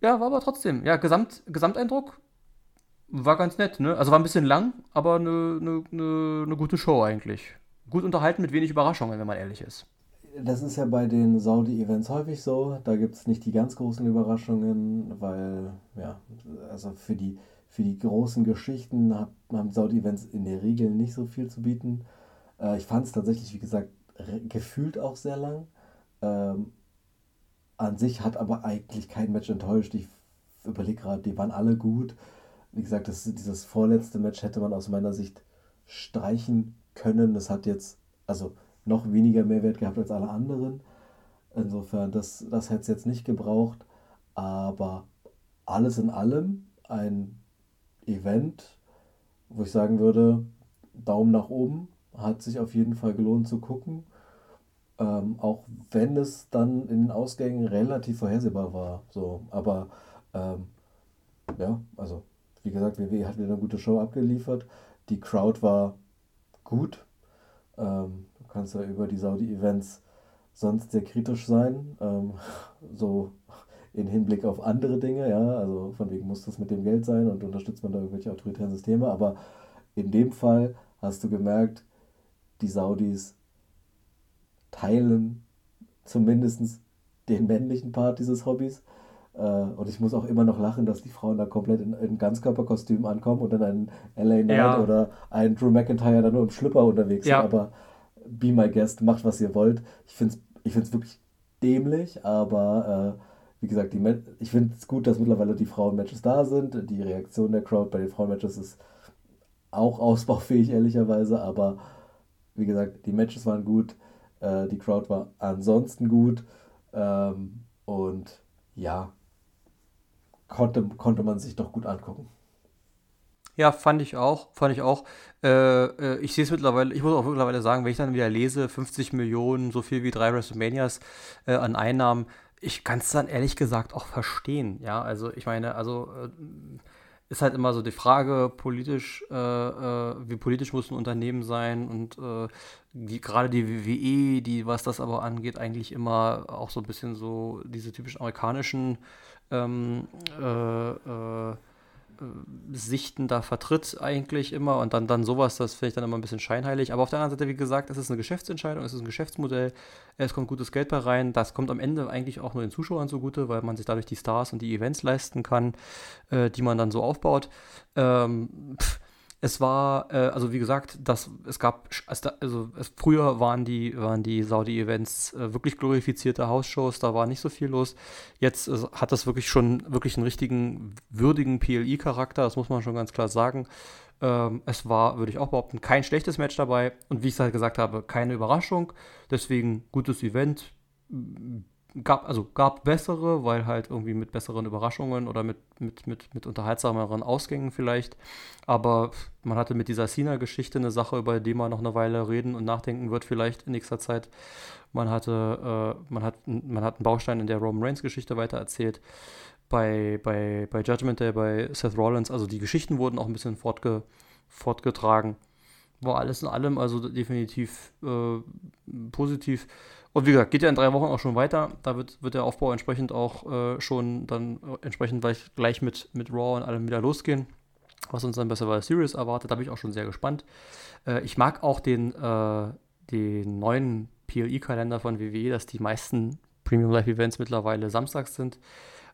A: Ja, war aber trotzdem. Ja, Gesamt, Gesamteindruck war ganz nett, ne? Also war ein bisschen lang, aber eine, eine, eine, eine gute Show eigentlich. Gut unterhalten mit wenig Überraschungen, wenn man ehrlich ist.
B: Das ist ja bei den Saudi-Events häufig so. Da gibt es nicht die ganz großen Überraschungen, weil, ja, also für die, für die großen Geschichten haben Saudi-Events in der Regel nicht so viel zu bieten. Äh, ich fand es tatsächlich, wie gesagt, gefühlt auch sehr lang. An sich hat aber eigentlich kein Match enttäuscht. Ich überlege gerade, die waren alle gut. Wie gesagt, das, dieses vorletzte Match hätte man aus meiner Sicht streichen können. Das hat jetzt also noch weniger Mehrwert gehabt als alle anderen. Insofern, das, das hätte es jetzt nicht gebraucht. Aber alles in allem ein Event, wo ich sagen würde, Daumen nach oben, hat sich auf jeden Fall gelohnt zu gucken. Ähm, auch wenn es dann in den Ausgängen relativ vorhersehbar war. So, aber ähm, ja, also wie gesagt, WWE hat wieder eine gute Show abgeliefert. Die Crowd war gut. Ähm, du kannst ja über die Saudi-Events sonst sehr kritisch sein. Ähm, so in Hinblick auf andere Dinge, ja, also von wegen muss das mit dem Geld sein und unterstützt man da irgendwelche autoritären Systeme, aber in dem Fall hast du gemerkt, die Saudis teilen zumindest den männlichen Part dieses Hobbys. Äh, und ich muss auch immer noch lachen, dass die Frauen da komplett in, in Ganzkörperkostüm ankommen und dann ein LA Knight ja. oder ein Drew McIntyre dann nur im Schlüpper unterwegs ja. sind. Aber be my guest, macht was ihr wollt. Ich finde es ich find's wirklich dämlich, aber äh, wie gesagt, ich finde es gut, dass mittlerweile die Frauenmatches da sind. Die Reaktion der Crowd bei den Frauenmatches ist auch ausbaufähig, ehrlicherweise, aber wie gesagt, die Matches waren gut. Äh, die Crowd war ansonsten gut. Ähm, und ja, konnte, konnte man sich doch gut angucken.
A: Ja, fand ich auch, fand ich auch. Äh, äh, ich sehe es mittlerweile, ich muss auch mittlerweile sagen, wenn ich dann wieder lese, 50 Millionen, so viel wie drei WrestleManias äh, an Einnahmen, ich kann es dann ehrlich gesagt auch verstehen. Ja, also ich meine, also äh, ist halt immer so die Frage, politisch, äh, äh, wie politisch muss ein Unternehmen sein und äh, die, gerade die WWE, die, was das aber angeht, eigentlich immer auch so ein bisschen so diese typischen amerikanischen ähm, äh, äh, äh, Sichten da vertritt eigentlich immer und dann, dann sowas, das finde ich dann immer ein bisschen scheinheilig. Aber auf der anderen Seite, wie gesagt, es ist eine Geschäftsentscheidung, es ist ein Geschäftsmodell, es kommt gutes Geld bei rein, das kommt am Ende eigentlich auch nur den Zuschauern zugute, weil man sich dadurch die Stars und die Events leisten kann, äh, die man dann so aufbaut. Ähm, pff, es war, äh, also wie gesagt, das, es gab, also es, früher waren die, waren die Saudi-Events äh, wirklich glorifizierte Hausshows, da war nicht so viel los. Jetzt äh, hat das wirklich schon wirklich einen richtigen, würdigen PLI-Charakter, das muss man schon ganz klar sagen. Ähm, es war, würde ich auch behaupten, kein schlechtes Match dabei und wie ich es halt gesagt habe, keine Überraschung. Deswegen gutes Event gab, also gab bessere, weil halt irgendwie mit besseren Überraschungen oder mit, mit, mit, mit unterhaltsameren Ausgängen vielleicht. Aber man hatte mit dieser Cena-Geschichte eine Sache, über die man noch eine Weile reden und nachdenken wird, vielleicht in nächster Zeit. Man hatte, äh, man hat, man hat einen Baustein in der Roman Reigns-Geschichte weitererzählt. Bei, bei, bei Judgment Day, bei Seth Rollins, also die Geschichten wurden auch ein bisschen fortge, fortgetragen. war alles in allem also definitiv äh, positiv. Und wie gesagt, geht ja in drei Wochen auch schon weiter. Da wird, wird der Aufbau entsprechend auch äh, schon dann äh, entsprechend gleich, gleich mit, mit Raw und allem wieder losgehen. Was uns dann besser bei der Series erwartet, da bin ich auch schon sehr gespannt. Äh, ich mag auch den, äh, den neuen PLE-Kalender von WWE, dass die meisten Premium Live Events mittlerweile samstags sind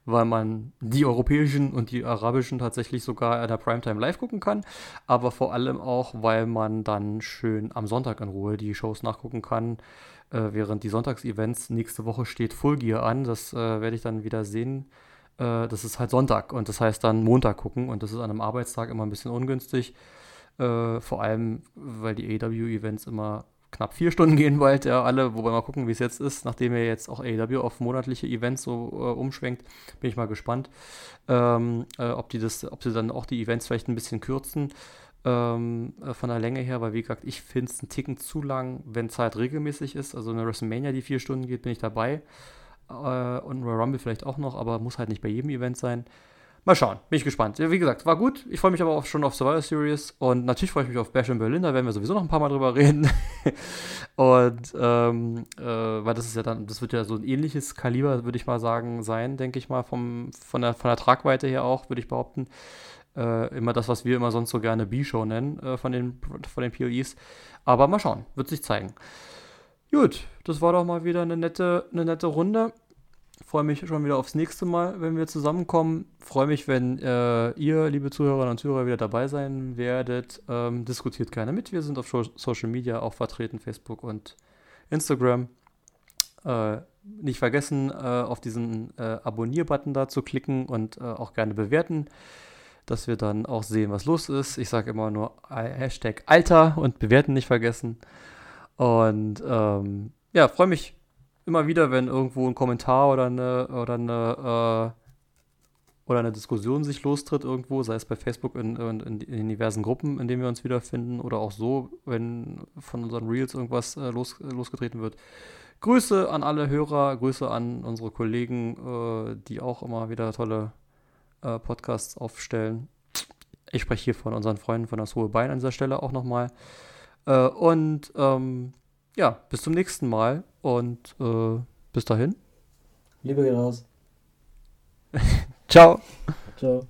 A: weil man die europäischen und die arabischen tatsächlich sogar in der Primetime live gucken kann, aber vor allem auch, weil man dann schön am Sonntag in Ruhe die Shows nachgucken kann, äh, während die Sonntagsevents nächste Woche steht Full Gear an, das äh, werde ich dann wieder sehen. Äh, das ist halt Sonntag und das heißt dann Montag gucken und das ist an einem Arbeitstag immer ein bisschen ungünstig. Äh, vor allem, weil die AW-Events immer knapp vier Stunden gehen bald, ja, alle, wobei mal gucken, wie es jetzt ist, nachdem er jetzt auch AEW auf monatliche Events so äh, umschwenkt, bin ich mal gespannt, ähm, äh, ob die das, ob sie dann auch die Events vielleicht ein bisschen kürzen ähm, äh, von der Länge her, weil wie gesagt, ich finde es einen Ticken zu lang, wenn halt regelmäßig ist, also eine WrestleMania, die vier Stunden geht, bin ich dabei äh, und Royal Rumble vielleicht auch noch, aber muss halt nicht bei jedem Event sein. Mal schauen, bin ich gespannt. Wie gesagt, war gut. Ich freue mich aber auch schon auf Survivor Series und natürlich freue ich mich auf Bash in Berlin, da werden wir sowieso noch ein paar Mal drüber reden. und ähm, äh, weil das ist ja dann, das wird ja so ein ähnliches Kaliber, würde ich mal sagen, sein, denke ich mal, vom, von, der, von der Tragweite her auch, würde ich behaupten. Äh, immer das, was wir immer sonst so gerne B-Show nennen äh, von, den, von den POEs. Aber mal schauen, wird sich zeigen. Gut, das war doch mal wieder eine nette, eine nette Runde freue mich schon wieder aufs nächste Mal, wenn wir zusammenkommen. Freue mich, wenn äh, ihr, liebe Zuhörerinnen und Zuhörer, wieder dabei sein werdet. Ähm, diskutiert gerne mit. Wir sind auf Social Media auch vertreten, Facebook und Instagram. Äh, nicht vergessen, äh, auf diesen äh, Abonnier-Button da zu klicken und äh, auch gerne bewerten, dass wir dann auch sehen, was los ist. Ich sage immer nur Hashtag Alter und bewerten nicht vergessen. Und ähm, ja, freue mich immer wieder, wenn irgendwo ein Kommentar oder eine, oder eine, äh, oder eine Diskussion sich lostritt irgendwo, sei es bei Facebook in, in, in, diversen Gruppen, in denen wir uns wiederfinden, oder auch so, wenn von unseren Reels irgendwas äh, los, losgetreten wird. Grüße an alle Hörer, Grüße an unsere Kollegen, äh, die auch immer wieder tolle äh, Podcasts aufstellen. Ich spreche hier von unseren Freunden von das Hohe Bein an dieser Stelle auch nochmal. Äh, und ähm, ja, bis zum nächsten Mal und äh, bis dahin.
B: Liebe geht raus.
A: Ciao.
B: Ciao.